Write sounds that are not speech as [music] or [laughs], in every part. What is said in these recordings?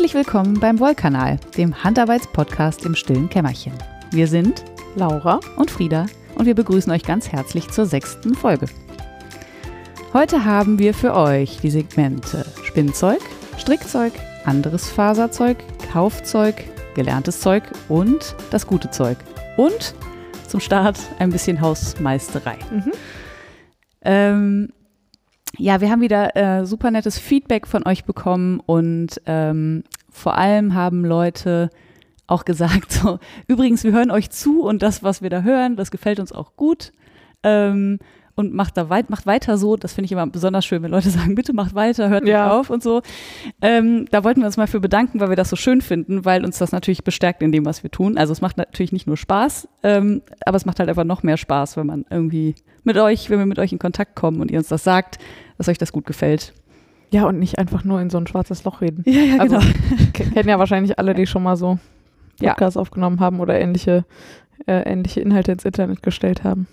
Herzlich willkommen beim Wollkanal, dem Handarbeitspodcast im stillen Kämmerchen. Wir sind Laura und Frieda und wir begrüßen euch ganz herzlich zur sechsten Folge. Heute haben wir für euch die Segmente Spinnzeug, Strickzeug, anderes Faserzeug, Kaufzeug, gelerntes Zeug und das gute Zeug. Und zum Start ein bisschen Hausmeisterei. Mhm. Ähm, ja, wir haben wieder äh, super nettes Feedback von euch bekommen und ähm, vor allem haben Leute auch gesagt, [laughs] so, übrigens, wir hören euch zu und das, was wir da hören, das gefällt uns auch gut. Ähm, und macht da weit, macht weiter so. Das finde ich immer besonders schön, wenn Leute [laughs] sagen, bitte macht weiter, hört nicht Ja. auf und so. Ähm, da wollten wir uns mal für bedanken, weil wir das so schön finden, weil uns das natürlich bestärkt in dem, was wir tun. Also es macht natürlich nicht nur Spaß, ähm, aber es macht halt einfach noch mehr Spaß, wenn man irgendwie mit euch, wenn wir mit euch in Kontakt kommen und ihr uns das sagt, dass euch das gut gefällt. Ja, und nicht einfach nur in so ein schwarzes Loch reden. Ja, ja, Also, [laughs] ke- kennen ja wahrscheinlich alle, die schon mal so Ja. Podcasts aufgenommen haben oder ähnliche, äh, ähnliche Inhalte ins Internet gestellt haben.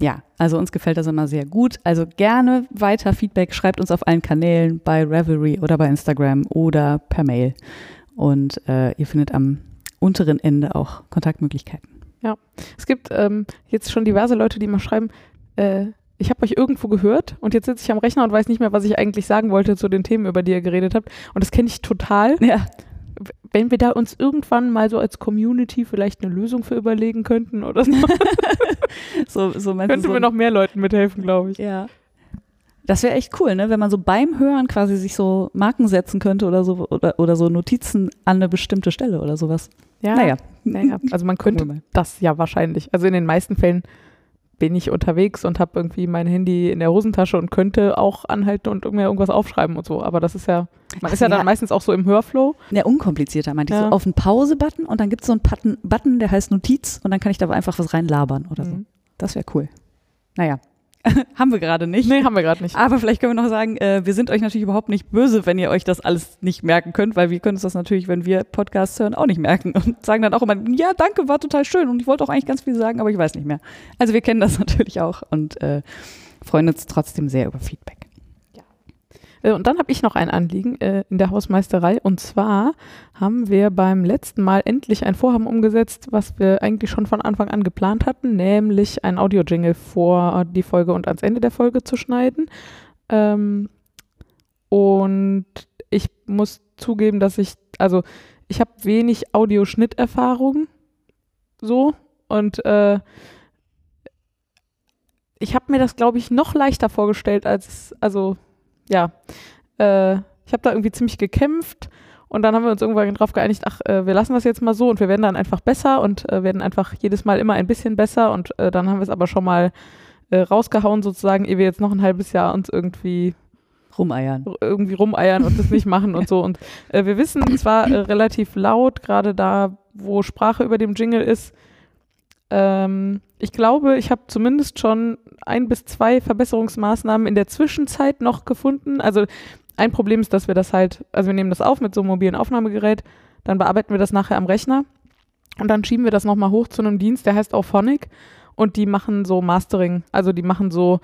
Ja, also uns gefällt das immer sehr gut. Also gerne weiter Feedback, schreibt uns auf allen Kanälen bei Revelry oder bei Instagram oder per Mail. Und äh, ihr findet am unteren Ende auch Kontaktmöglichkeiten. Es gibt ähm, jetzt schon diverse Leute, die mal schreiben, äh, ich habe euch irgendwo gehört und jetzt sitze ich am Rechner und weiß nicht mehr, was ich eigentlich sagen wollte zu den Themen, über die ihr geredet habt. Und das kenne ich total. Ja, Wenn wir da uns irgendwann mal so als Community vielleicht eine Lösung für überlegen könnten oder so, [laughs] so, so könnten so wir noch mehr Leuten mithelfen, glaube ich. Ja. Das wäre echt cool, ne? wenn man so beim Hören quasi sich so Marken setzen könnte oder so oder, oder so Notizen an eine bestimmte Stelle oder sowas. Ja, Naja, naja. Also man könnte das ja wahrscheinlich. Also in den meisten Fällen bin ich unterwegs und habe irgendwie mein Handy in der Hosentasche und könnte auch anhalten und mir irgendwas aufschreiben und so. Aber das ist ja, man Ach ist ja, ja. dann meistens auch so im Hörflow. Ja, unkomplizierter meinte ich Ja. so. Auf einen Pause-Button und dann gibt es so einen Button, Button, der heißt Notiz und dann kann ich da einfach was reinlabern oder so. Mhm. Das wäre cool. Naja, [laughs] haben wir gerade nicht. Nee, haben wir gerade nicht. Aber vielleicht können wir noch sagen, äh, wir sind euch natürlich überhaupt nicht böse, wenn ihr euch das alles nicht merken könnt, weil wir können uns das natürlich, wenn wir Podcasts hören, auch nicht merken und [laughs] sagen dann auch immer, ja, danke, war total schön und ich wollte auch eigentlich ganz viel sagen, aber ich weiß nicht mehr. Also wir kennen das [laughs] natürlich auch und äh, freuen uns trotzdem sehr über Feedback. Äh, Und dann habe ich noch ein Anliegen äh, in der Hausmeisterei. Und zwar haben wir beim letzten Mal endlich ein Vorhaben umgesetzt, was wir eigentlich schon von Anfang an geplant hatten, nämlich ein Audio-Jingle vor die Folge und ans Ende der Folge zu schneiden. Ähm, und ich muss zugeben, dass ich, also ich habe wenig Audioschnitterfahrung so und äh, ich habe mir das, glaube ich, noch leichter vorgestellt, als also ja, äh, ich habe da irgendwie ziemlich gekämpft und dann haben wir uns irgendwann drauf geeinigt, ach, äh, wir lassen das jetzt mal so und wir werden dann einfach besser und äh, werden einfach jedes Mal immer ein bisschen besser und äh, dann haben wir es aber schon mal äh, rausgehauen sozusagen, ehe wir jetzt noch ein halbes Jahr uns irgendwie Rumeiern. irgendwie rumeiern und das nicht machen und so. Und äh, wir wissen zwar relativ laut, gerade da, wo Sprache über dem Jingle ist, ähm, ich glaube, ich habe zumindest schon ein bis zwei Verbesserungsmaßnahmen in der Zwischenzeit noch gefunden. Also ein Problem ist, dass wir das halt, also wir nehmen das auf mit so einem mobilen Aufnahmegerät, dann bearbeiten wir das nachher am Rechner und dann schieben wir das nochmal hoch zu einem Dienst, der heißt Auphonic und die machen so Mastering, also die machen so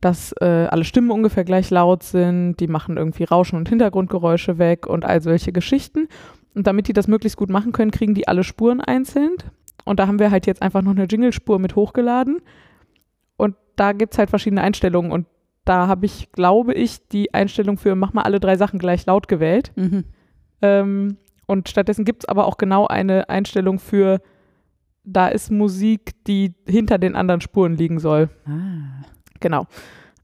dass äh, alle Stimmen ungefähr gleich laut sind, die machen irgendwie Rauschen und Hintergrundgeräusche weg und all solche Geschichten. Und damit die das möglichst gut machen können, kriegen die alle Spuren einzeln. Und da haben wir halt jetzt einfach noch eine Jingle-Spur mit hochgeladen. Und da gibt es halt verschiedene Einstellungen. Und da habe ich, glaube ich, die Einstellung für mach mal alle drei Sachen gleich laut gewählt. Mhm. Ähm, und stattdessen gibt es aber auch genau eine Einstellung für da ist Musik, die hinter den anderen Spuren liegen soll. Ah. Genau.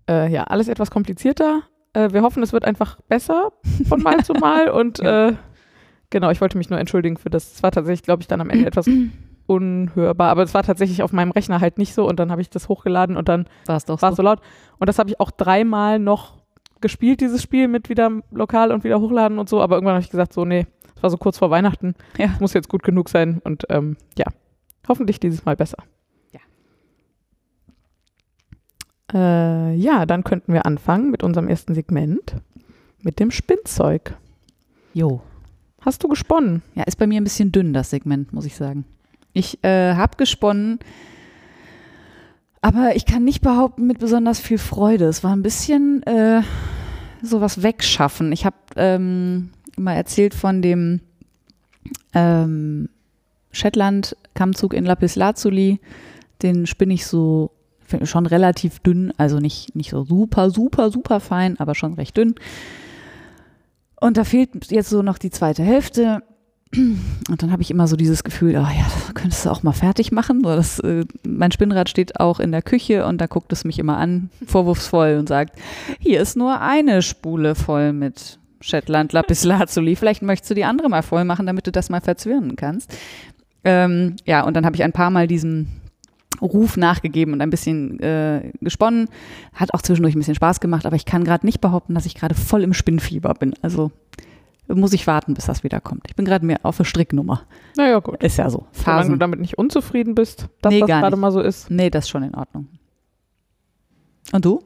Äh, ja, alles etwas komplizierter. Äh, wir hoffen, es wird einfach besser von Mal zu [laughs] Mal. Und Ja. äh, genau, ich wollte mich nur entschuldigen für das. Es war tatsächlich, glaube ich, dann am Ende [clears throat] etwas unhörbar. Aber es war tatsächlich auf meinem Rechner halt nicht so. Und dann habe ich das hochgeladen und dann War es doch so. so laut. Und das habe ich auch dreimal noch gespielt, dieses Spiel mit wieder lokal und wieder hochladen und so. Aber irgendwann habe ich gesagt, so, nee, es war so kurz vor Weihnachten. Ja. Muss jetzt gut genug sein. Und ähm, ja, hoffentlich dieses Mal besser. Ja. Äh, ja, dann könnten wir anfangen mit unserem ersten Segment, mit dem Spinnzeug. Jo. Hast du gesponnen? Ja, ist bei mir ein bisschen dünn, das Segment, muss ich sagen. Ich äh, habe gesponnen, aber ich kann nicht behaupten mit besonders viel Freude. Es war ein bisschen äh, sowas wegschaffen. Ich habe ähm, mal erzählt von dem ähm, Shetland-Kammzug in Lapis Lazuli. Den spinne ich so schon relativ dünn, also nicht, nicht so super, super, super fein, aber schon recht dünn. Und da fehlt jetzt so noch die zweite Hälfte. Und dann habe ich immer so dieses Gefühl, oh ja, das könntest du auch mal fertig machen. So, das, äh, mein Spinnrad steht auch in der Küche und da guckt es mich immer an, vorwurfsvoll und sagt, hier ist nur eine Spule voll mit Shetland Lapis Lazuli. Vielleicht möchtest du die andere mal voll machen, damit du das mal verzwirnen kannst. Ähm, ja, und dann habe ich ein paar Mal diesen Ruf nachgegeben und ein bisschen äh, gesponnen. Hat auch zwischendurch ein bisschen Spaß gemacht, aber ich kann gerade nicht behaupten, dass ich gerade voll im Spinnfieber bin. Also muss ich warten, bis das wieder kommt. Ich bin gerade mehr auf der Stricknummer. Naja, gut. Ist ja so. Phasen. Solange du damit nicht unzufrieden bist, dass nee, das gerade mal so ist. Nee, das ist schon in Ordnung. Und du?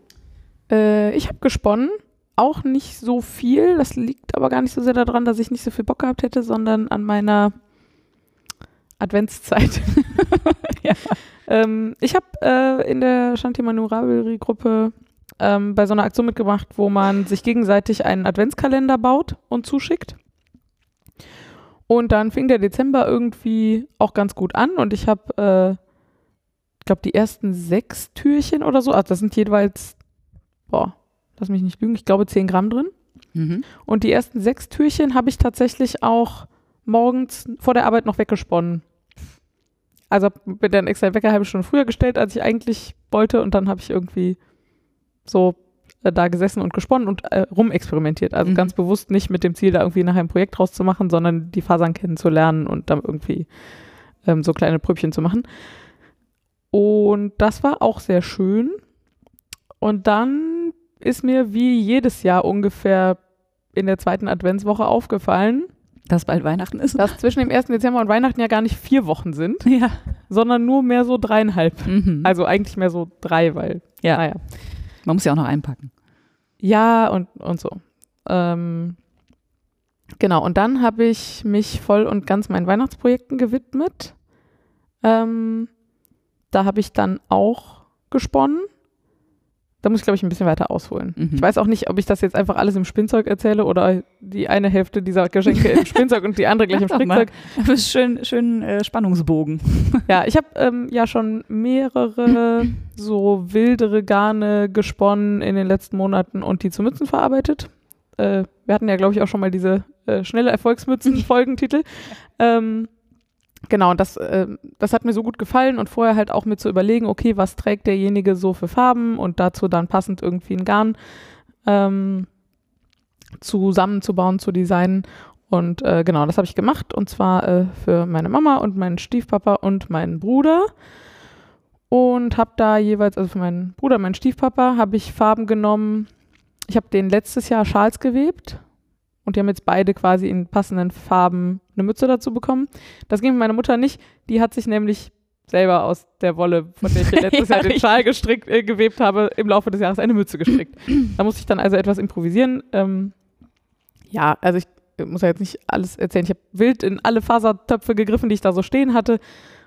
Äh, ich habe gesponnen. Auch nicht so viel. Das liegt aber gar nicht so sehr daran, dass ich nicht so viel Bock gehabt hätte, sondern an meiner Adventszeit. [laughs] ja. ähm, ich habe äh, in der Shanti Manurabri-Gruppe ähm, bei so einer Aktion mitgemacht, wo man sich gegenseitig einen Adventskalender baut und zuschickt. Und dann fing der Dezember irgendwie auch ganz gut an und ich habe, äh, ich glaube, die ersten sechs Türchen oder so, also das sind jeweils, boah, lass mich nicht lügen, ich glaube zehn Gramm drin. Mhm. Und die ersten sechs Türchen habe ich tatsächlich auch morgens vor der Arbeit noch weggesponnen. Also bin dann extra Wecker halbe Stunde früher gestellt, als ich eigentlich wollte und dann habe ich irgendwie so äh, da gesessen und gesponnen und äh, rumexperimentiert. Also mhm. ganz bewusst nicht mit dem Ziel, da irgendwie nachher ein Projekt draus zu machen, sondern die Fasern kennenzulernen und dann irgendwie ähm, so kleine Pröbchen zu machen. Und das war auch sehr schön. Und dann ist mir wie jedes Jahr ungefähr in der zweiten Adventswoche aufgefallen, dass bald Weihnachten ist. Dass zwischen dem 1. Dezember und Weihnachten ja gar nicht vier Wochen sind, ja. sondern nur mehr so dreieinhalb. Mhm. Also eigentlich mehr so drei, weil, ja. naja. Man muss ja auch noch einpacken. Ja, und, und so. Ähm, genau, und dann habe ich mich voll und ganz meinen Weihnachtsprojekten gewidmet. Ähm, da habe ich dann auch gesponnen. Da muss ich, glaube ich, ein bisschen weiter ausholen. Mhm. Ich weiß auch nicht, ob ich das jetzt einfach alles im Spinnzeug erzähle oder die eine Hälfte dieser Geschenke im [laughs] Spinnzeug und die andere gleich im Strickzeug. Das ist schön, schön äh, Spannungsbogen. [laughs] Ja, ich habe ähm, ja schon mehrere [clears throat] so wildere Garne gesponnen in den letzten Monaten und die zu Mützen verarbeitet. Äh, wir hatten ja, glaube ich, auch schon mal diese äh, schnelle Erfolgsmützen-Folgentitel. [laughs] ähm, Genau, und das, äh, das hat mir so gut gefallen und vorher halt auch mit zu überlegen, okay, was trägt derjenige so für Farben und dazu dann passend irgendwie ein Garn ähm, zusammenzubauen, zu designen. Und äh, genau, das habe ich gemacht und zwar äh, für meine Mama und meinen Stiefpapa und meinen Bruder. Und habe da jeweils, also für meinen Bruder, meinen Stiefpapa, habe ich Farben genommen. Ich habe den letztes Jahr Schals gewebt und die haben jetzt beide quasi in passenden Farben eine Mütze dazu bekommen. Das ging mit meiner Mutter nicht. Die hat sich nämlich selber aus der Wolle, von der ich letztes [laughs] ja, Jahr den Schal gestrickt, äh, gewebt habe, im Laufe des Jahres eine Mütze gestrickt. [clears throat] da musste ich dann also etwas improvisieren. Ähm, ja, also ich muss ja jetzt nicht alles erzählen. Ich habe wild in alle Fasertöpfe gegriffen, die ich da so stehen hatte.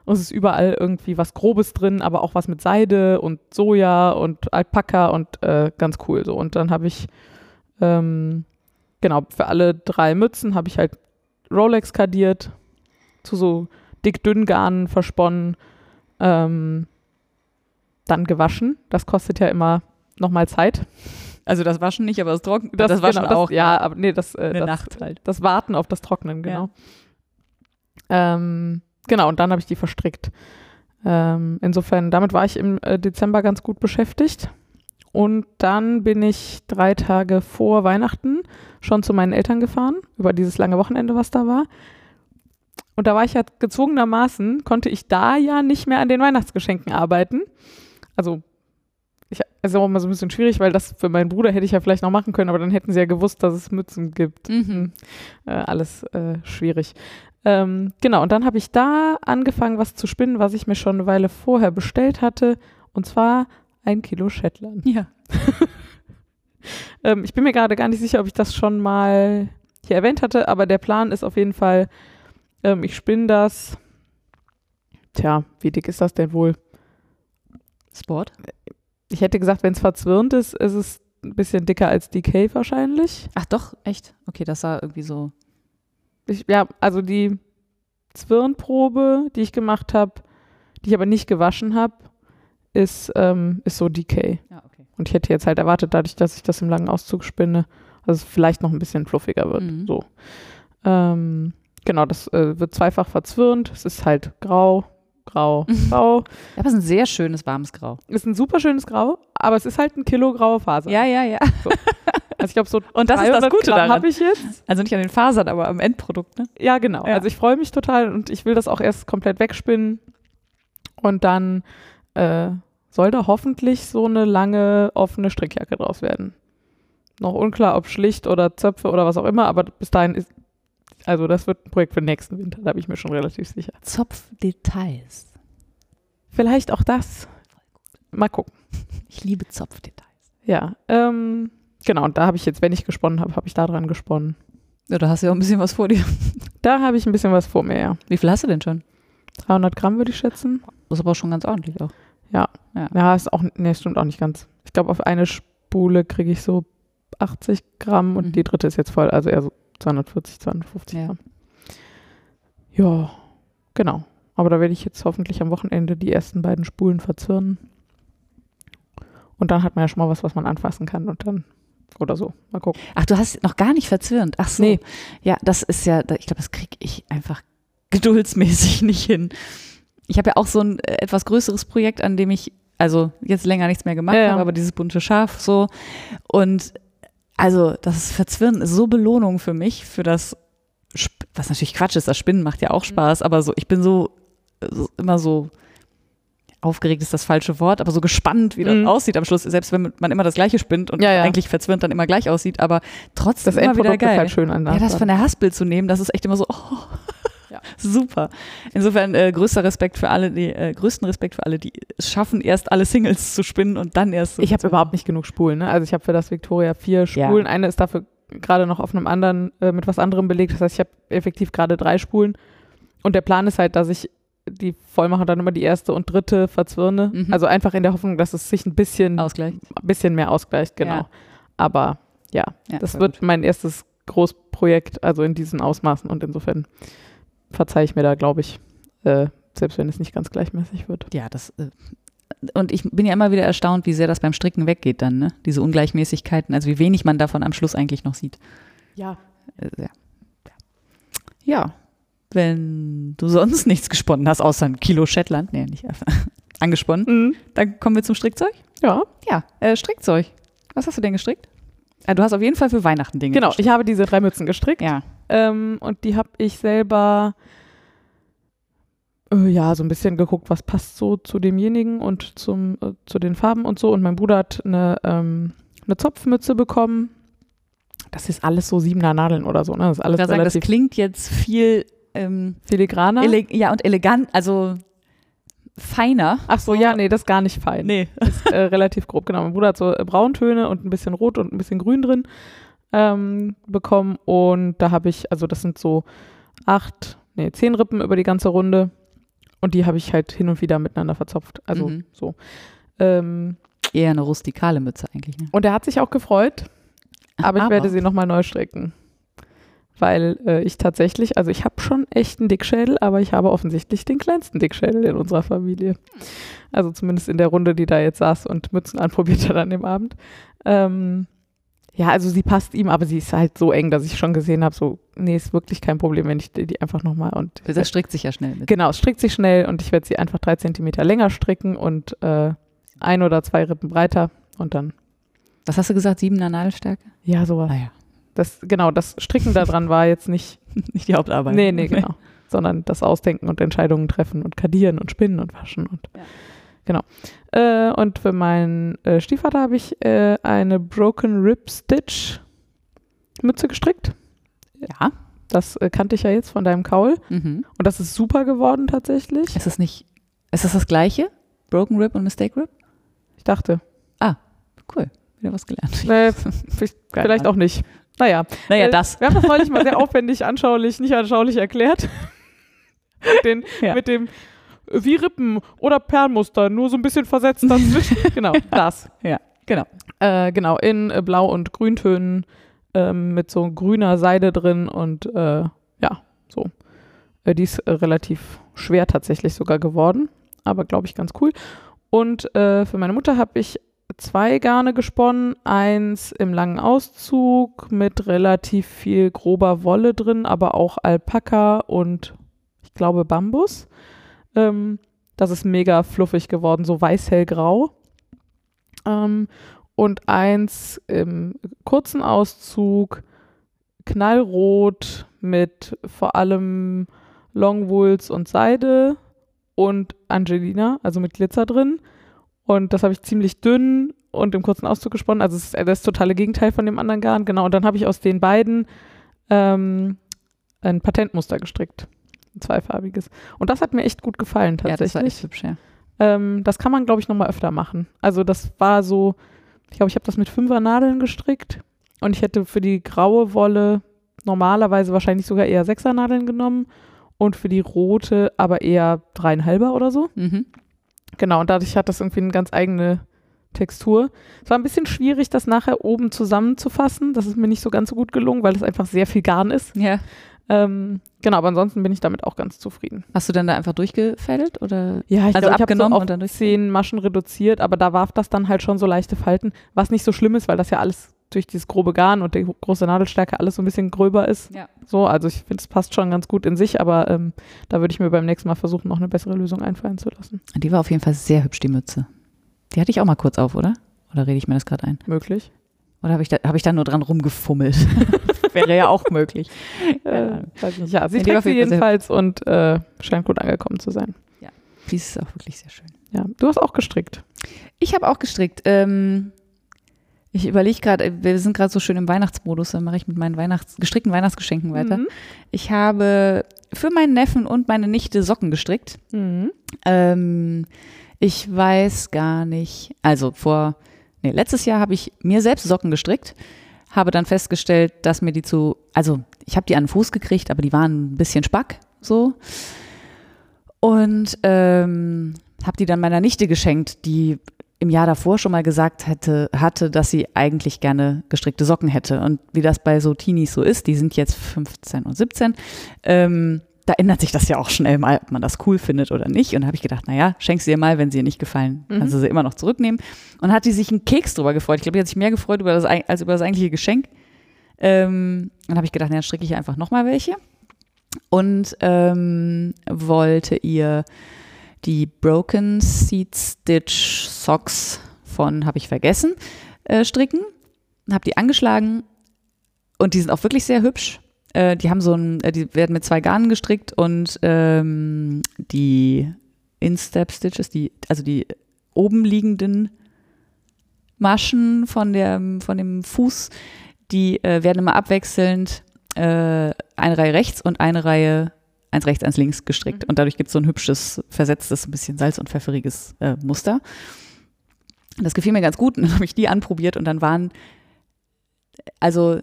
Und es ist überall irgendwie was Grobes drin, aber auch was mit Seide und Soja und Alpaka und äh, ganz cool so. Und dann habe ich ähm, genau, für alle drei Mützen habe ich halt Rolex kadiert, zu so dick-dünn Garnen versponnen, ähm, dann gewaschen. Das kostet ja immer nochmal Zeit. Also das Waschen nicht, aber das Trocknen, das, das Waschen genau, auch. Das, ja, aber nee, das, äh, das, Nacht halt. das Warten auf das Trocknen, genau. Ja. Ähm, genau, und dann habe ich die verstrickt. Ähm, insofern, damit war ich im äh, Dezember ganz gut beschäftigt. Und dann bin ich drei Tage vor Weihnachten schon zu meinen Eltern gefahren, über dieses lange Wochenende, was da war. Und da war ich ja gezwungenermaßen, konnte ich da ja nicht mehr an den Weihnachtsgeschenken arbeiten. Also, ich, ist auch immer so ein bisschen schwierig, weil das für meinen Bruder hätte ich ja vielleicht noch machen können, aber dann hätten sie ja gewusst, dass es Mützen gibt. Mhm. Äh, alles äh, schwierig. Ähm, genau, und dann habe ich da angefangen, was zu spinnen, was ich mir schon eine Weile vorher bestellt hatte. Und zwar ein Kilo Shetland. Ja. [laughs] ähm, ich bin mir gerade gar nicht sicher, ob ich das schon mal hier erwähnt hatte, aber der Plan ist auf jeden Fall, ähm, ich spinne das. Tja, wie dick ist das denn wohl? Sport? Ich hätte gesagt, wenn es verzwirnt ist, ist es ein bisschen dicker als DK wahrscheinlich. Ach doch, echt? Okay, das sah irgendwie so. Ich, ja, also die Zwirnprobe, die ich gemacht habe, die ich aber nicht gewaschen habe, ist, ähm, ist so DK. Ja, okay. Und ich hätte jetzt halt erwartet, dadurch, dass ich das im langen Auszug spinne, dass es vielleicht noch ein bisschen fluffiger wird. Mhm. So. Ähm, genau, das äh, wird zweifach verzwirnt. Es ist halt grau, grau, [laughs] grau. Aber es ist ein sehr schönes, warmes Grau. ist ein super schönes Grau, aber es ist halt ein Kilo graue Faser. Ja, ja, ja. Also ich glaube so [laughs] Und das ist das 300 Gute Gramm daran. habe ich jetzt. Also nicht an den Fasern, aber am Endprodukt, ne? Ja, genau. Ja. Also ich freue mich total und ich will das auch erst komplett wegspinnen. Und dann äh, soll da hoffentlich so eine lange offene Strickjacke draus werden. Noch unklar, ob schlicht oder Zöpfe oder was auch immer, aber bis dahin ist, also das wird ein Projekt für den nächsten Winter, da bin ich mir schon relativ sicher. Zopfdetails. Vielleicht auch das. Mal gucken. Ich liebe Zopfdetails. Ja, ähm, genau. Und da habe ich jetzt, wenn ich gesponnen habe, habe ich da dran gesponnen. Ja, da hast du ja auch ein bisschen was vor dir. Da habe ich ein bisschen was vor mir, ja. Wie viel hast du denn schon? 300 Gramm würde ich schätzen. Das ist aber auch schon ganz ordentlich auch. Ja, ist auch, nee, stimmt auch nicht ganz. Ich glaube, auf eine Spule kriege ich so 80 Gramm und Mhm. die dritte ist jetzt voll, also eher so 240, 250 Ja. Gramm. Ja, genau. Aber da werde ich jetzt hoffentlich am Wochenende die ersten beiden Spulen verzwirnen. Und dann hat man ja schon mal was, was man anfassen kann und dann oder so. Mal gucken. Ach, du hast noch gar nicht verzwirnt. Ach so. Nee. Ja, das ist ja, ich glaube, das kriege ich einfach geduldsmäßig [laughs] nicht hin. Ich habe ja auch so ein äh, etwas größeres Projekt, an dem ich also jetzt länger nichts mehr gemacht Ja, habe, aber dieses bunte Schaf so. Und also das Verzwirren ist so Belohnung für mich, für das, was natürlich Quatsch ist, das Spinnen macht ja Mhm. auch Spaß, aber so, ich bin so, so immer so aufgeregt ist das falsche Wort, aber so gespannt, wie das Mhm. aussieht am Schluss, selbst wenn man immer das Gleiche spinnt und Ja, ja. eigentlich verzwirnt dann immer gleich aussieht, aber trotzdem Das immer wieder Endprodukt geil. ist halt schön an der Ja, das von der Haspel zu nehmen, das ist echt immer so, oh. Super. Insofern äh, größter Respekt für alle, die, äh, größten Respekt für alle, die es schaffen, erst alle Singles zu spinnen und dann erst. so Ich habe überhaupt nicht genug Spulen. Ne? Also ich habe für das Victoria vier Ja. Spulen. Eine ist dafür gerade noch auf einem anderen, äh, mit was anderem belegt. Das heißt, ich habe effektiv gerade drei Spulen. Und der Plan ist halt, dass ich die voll mache und dann immer die erste und dritte verzwirne. Mhm. Also einfach in der Hoffnung, dass es sich ein bisschen, Ausgleich. ein bisschen mehr ausgleicht, genau. Ja. Aber ja, Ja, das wird gut. mein erstes Großprojekt, also in diesen Ausmaßen und insofern verzeihe ich mir da, glaube ich, äh, selbst wenn es nicht ganz gleichmäßig wird. Ja, das. Äh, und ich bin ja immer wieder erstaunt, wie sehr das beim Stricken weggeht dann, ne? Diese Ungleichmäßigkeiten, also wie wenig man davon am Schluss eigentlich noch sieht. Ja. Äh, ja. ja. Wenn du sonst nichts gesponnen hast, außer ein Kilo Shetland, nee, nicht [laughs] angesponnen, Mhm. dann kommen wir zum Strickzeug. Ja, Ja, äh, Strickzeug. Was hast du denn gestrickt? Ah, du hast auf jeden Fall für Weihnachten Dinge genau. gestrickt. Ich habe diese drei Mützen gestrickt. Ja. Ähm, und die habe ich selber äh, ja so ein bisschen geguckt, was passt so zu demjenigen und zum, äh, zu den Farben und so. Und mein Bruder hat eine, ähm, eine Zopfmütze bekommen. Das ist alles so siebener Nadeln oder so, ne? Das ist alles sagen, das klingt jetzt viel ähm, filigraner. ja, und elegant, also feiner. Ach so, ja, nee, das ist gar nicht fein. Nee. ist äh, relativ grob, genau. Mein Bruder hat so äh, Brauntöne und ein bisschen Rot und ein bisschen Grün drin ähm, bekommen. Und da habe ich, also das sind so acht, nee, zehn Rippen über die ganze Runde. Und die habe ich halt hin und wieder miteinander verzopft. Also Mhm. so. Ähm, Eher eine rustikale Mütze eigentlich. Ne? und er hat sich auch gefreut, aber ich werde sie nochmal neu stricken. Weil äh, ich tatsächlich, also ich habe schon echt einen Dickschädel, aber ich habe offensichtlich den kleinsten Dickschädel in unserer Familie. Also zumindest in der Runde, die da jetzt saß und Mützen anprobiert hat an dem Abend. Ähm, ja, also sie passt ihm, aber sie ist halt so eng, dass ich schon gesehen habe, so, nee, ist wirklich kein Problem, wenn ich die, einfach nochmal und Das strickt sich ja schnell mit. genau, es strickt sich schnell und ich werde sie einfach drei Zentimeter länger stricken und äh, ein oder zwei Rippen breiter und dann, Was hast du gesagt? Siebener Nadelstärke? ja, sowas. Naja, Das, genau, das Stricken daran war jetzt nicht, [laughs] nicht die Hauptarbeit. nee, nee, genau, sondern das Ausdenken und Entscheidungen treffen und kadieren und spinnen und waschen und Ja. Genau. Äh, und für meinen äh, Stiefvater habe ich äh, eine Broken Rib Stitch Mütze gestrickt. Ja. Das äh, kannte ich ja jetzt von deinem Kaul Mhm. und das ist super geworden tatsächlich. Ist es nicht, ist das das gleiche? Broken Rib und Mistake Rib? Ich dachte, Cool. Wieder was gelernt. äh, [laughs] vielleicht, vielleicht auch nicht. Naja, Naja, Äh, das. Wir haben das neulich mal sehr aufwendig, anschaulich, nicht anschaulich erklärt. mit, [laughs] den, Ja. mit dem wie Rippen oder Perlmuster, nur so ein bisschen versetzt dazwischen. [laughs] genau, das. Ja. Genau. Äh, genau, in äh, Blau- und Grüntönen ähm, mit so grüner Seide drin und äh, ja, so. Äh, die ist äh, relativ schwer tatsächlich sogar geworden, aber glaube ich ganz cool. Und äh, für meine Mutter habe ich zwei Garne gesponnen, eins im langen Auszug mit relativ viel grober Wolle drin, aber auch Alpaka und ich glaube Bambus. Ähm, das ist mega fluffig geworden, so weiß-hellgrau. Ähm, und eins im kurzen Auszug, knallrot mit vor allem Longwools und Seide und Angelina, also mit Glitzer drin. Und das habe ich ziemlich dünn und im kurzen Auszug gesponnen. Also es ist das totale Gegenteil von dem anderen Garn. Genau. Und dann habe ich aus den beiden ähm, ein Patentmuster gestrickt. Ein zweifarbiges. Und das hat mir echt gut gefallen tatsächlich. Ja, das war echt hübsch, ja. Ähm, das kann man, glaube ich, nochmal öfter machen. Also das war so, ich glaube, ich habe das mit fünfer Nadeln gestrickt und ich hätte für die graue Wolle normalerweise wahrscheinlich sogar eher sechser Nadeln genommen und für die rote aber eher dreieinhalber oder so. Mhm. Genau, und dadurch hat das irgendwie eine ganz eigene Textur. Es war ein bisschen schwierig, das nachher oben zusammenzufassen. Das ist mir nicht so ganz so gut gelungen, weil es einfach sehr viel Garn ist. Ja. Ähm, genau, aber ansonsten bin ich damit auch ganz zufrieden. Hast du dann da einfach durchgefädelt oder? Ja, ich also glaub, abgenommen ich so und dann durch zehn Maschen reduziert, aber da warf das dann halt schon so leichte Falten, was nicht so schlimm ist, weil das ja alles durch dieses grobe Garn und die große Nadelstärke alles so ein bisschen gröber ist. Ja. So, also ich finde, es passt schon ganz gut in sich, aber ähm, da würde ich mir beim nächsten Mal versuchen, noch eine bessere Lösung einfallen zu lassen. Die war auf jeden Fall sehr hübsch, die Mütze. Die hatte ich auch mal kurz auf, oder? Oder rede ich mir das gerade ein? Möglich. Oder habe ich, da, hab ich da nur dran rumgefummelt? [laughs] Wäre ja auch möglich. [laughs] Äh, weiß nicht. Ja, sie trägt sie jedenfalls und äh, scheint gut angekommen zu sein. Ja, die ist auch wirklich sehr schön. Ja, du hast auch gestrickt. Ich habe auch gestrickt. Ähm, ich überlege gerade, wir sind gerade so schön im Weihnachtsmodus, dann mache ich mit meinen Weihnachts gestrickten Weihnachtsgeschenken weiter. Mhm. Ich habe für meinen Neffen und meine Nichte Socken gestrickt. Mhm. Ähm, ich weiß gar nicht, also vor, nee, letztes Jahr habe ich mir selbst Socken gestrickt, habe dann festgestellt, dass mir die zu, also ich habe die an den Fuß gekriegt, aber die waren ein bisschen spack, so. Und ähm, habe die dann meiner Nichte geschenkt, die im Jahr davor schon mal gesagt hätte, hatte, dass sie eigentlich gerne gestrickte Socken hätte. Und wie das bei so Teenies so ist, die sind jetzt 15 und 17, ähm, da ändert sich das ja auch schnell mal, ob man das cool findet oder nicht. Und da habe ich gedacht, naja, schenk sie ihr mal, wenn sie ihr nicht gefallen, mhm. kannst du sie immer noch zurücknehmen. Und hat die sich einen Keks drüber gefreut. Ich glaube, die hat sich mehr gefreut über das, als über das eigentliche Geschenk. Ähm, dann habe ich gedacht, naja, stricke ich einfach nochmal welche. Und ähm, wollte ihr die Broken Seed Stitch Socks von, habe ich vergessen, äh, stricken. Habe die angeschlagen und die sind auch wirklich sehr hübsch. Äh, die haben so ein, äh, die werden mit zwei Garnen gestrickt und ähm, die Instep Stitches, die, also die oben liegenden Maschen von, der, von dem Fuß, die äh, werden immer abwechselnd äh, eine Reihe rechts und eine Reihe eins rechts, eins links gestrickt. Mhm. Und dadurch gibt es so ein hübsches, versetztes, ein bisschen salz- und pfefferiges äh, Muster. Das gefiel mir ganz gut. Und dann habe ich die anprobiert und dann waren, also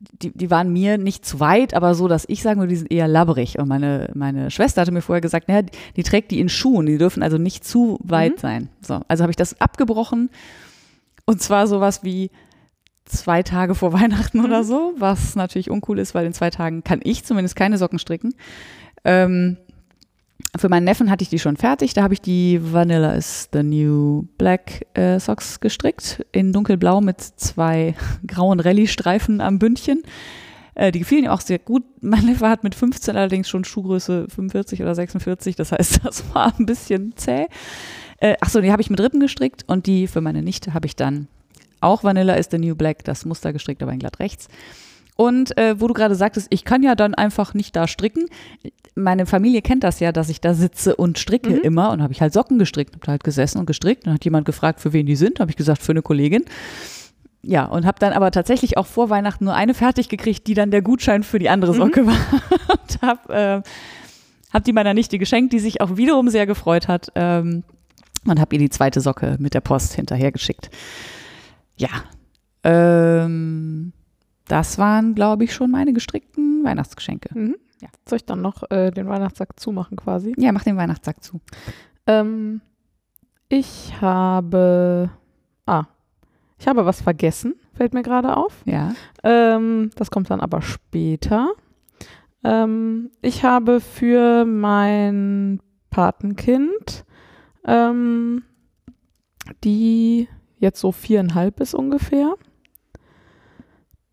die, die waren mir nicht zu weit, aber so, dass ich sagen würde, die sind eher labberig. Und meine, meine Schwester hatte mir vorher gesagt, naja, die, die trägt die in Schuhen, die dürfen also nicht zu weit mhm. sein. So, also habe ich das abgebrochen. Und zwar sowas wie, zwei Tage vor [laughs] Weihnachten oder mhm. so, was natürlich uncool ist, weil in zwei Tagen kann ich zumindest keine Socken stricken. Ähm, für meinen Neffen hatte ich die schon fertig. Da habe ich die Vanilla is the New Black äh, Socks gestrickt in dunkelblau mit zwei [laughs] grauen Rallye-Streifen am Bündchen. Äh, die gefielen ihm auch sehr gut. Mein Neffe hat mit 15 allerdings schon Schuhgröße 45 oder 46. Das heißt, [laughs] das war ein bisschen zäh. Äh, Achso, die habe ich mit Rippen gestrickt und die für meine Nichte habe ich dann auch Vanilla ist the New Black, das Muster gestrickt, aber in glatt rechts. Und äh, wo du gerade sagtest, ich kann ja dann einfach nicht da stricken. Meine Familie kennt das ja, dass ich da sitze und stricke mhm. immer. Und habe ich halt Socken gestrickt, habe halt gesessen und gestrickt. Dann hat jemand gefragt, für wen die sind. Habe ich gesagt, für eine Kollegin. Ja, und habe dann aber tatsächlich auch vor Weihnachten nur eine fertig gekriegt, die dann der Gutschein für die andere Socke mhm. [laughs] war. und habe äh, hab die meiner Nichte geschenkt, die sich auch wiederum sehr gefreut hat. Ähm, und habe ihr die zweite Socke mit der Post hinterhergeschickt. Ja. Ähm, das waren, glaube ich, schon meine gestrickten Weihnachtsgeschenke. Mhm. Ja. Soll ich dann noch äh, den Weihnachtssack zumachen quasi? Ja, mach den Weihnachtssack zu. Ähm, ich habe. Ah, Ich habe was vergessen, fällt mir gerade auf. Ja. Ähm, das kommt dann aber später. Ähm, ich habe für mein Patenkind, ähm, die jetzt so viereinhalb ist ungefähr,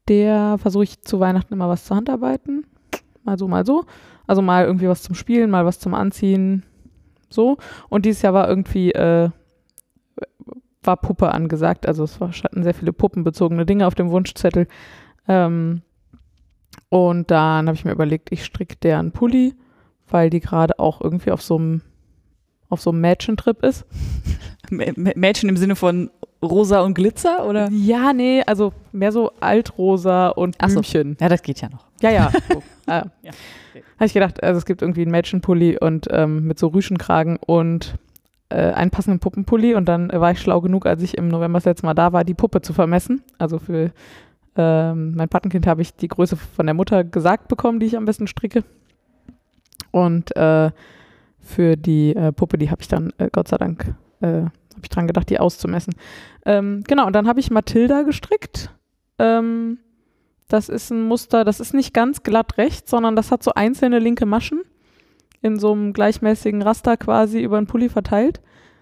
der versuche ich zu Weihnachten immer was zu Handarbeiten. Mal so, mal so. Also mal irgendwie was zum Spielen, mal was zum Anziehen. So. Und dieses Jahr war irgendwie, äh, war Puppe angesagt. Also es war, hatten sehr viele puppenbezogene Dinge auf dem Wunschzettel. Ähm, und dann habe ich mir überlegt, ich stricke deren Pulli, weil die gerade auch irgendwie auf so einem auf so einem Mädchentrip ist. Mädchen im Sinne von rosa und Glitzer oder? Ja, nee, also mehr so altrosa und Blümchen. So. Ja, das geht ja noch. Ja, ja. So. [laughs] ah. ja. Okay. Habe ich gedacht, also es gibt irgendwie einen Mädchenpulli und ähm, mit so Rüschenkragen und äh, einen passenden Puppenpulli und dann war ich schlau genug, als ich im November das letzte Mal da war, die Puppe zu vermessen. Also für ähm, mein Patenkind habe ich die Größe von der Mutter gesagt bekommen, die ich am besten stricke. Und äh, für die äh, Puppe, die habe ich dann, äh, Gott sei Dank, äh, habe ich dran gedacht, die auszumessen. Ähm, genau, und dann habe ich Mathilda gestrickt. Ähm, das ist ein Muster, das ist nicht ganz glatt rechts, sondern das hat so einzelne linke Maschen in so einem gleichmäßigen Raster quasi über den Pulli verteilt.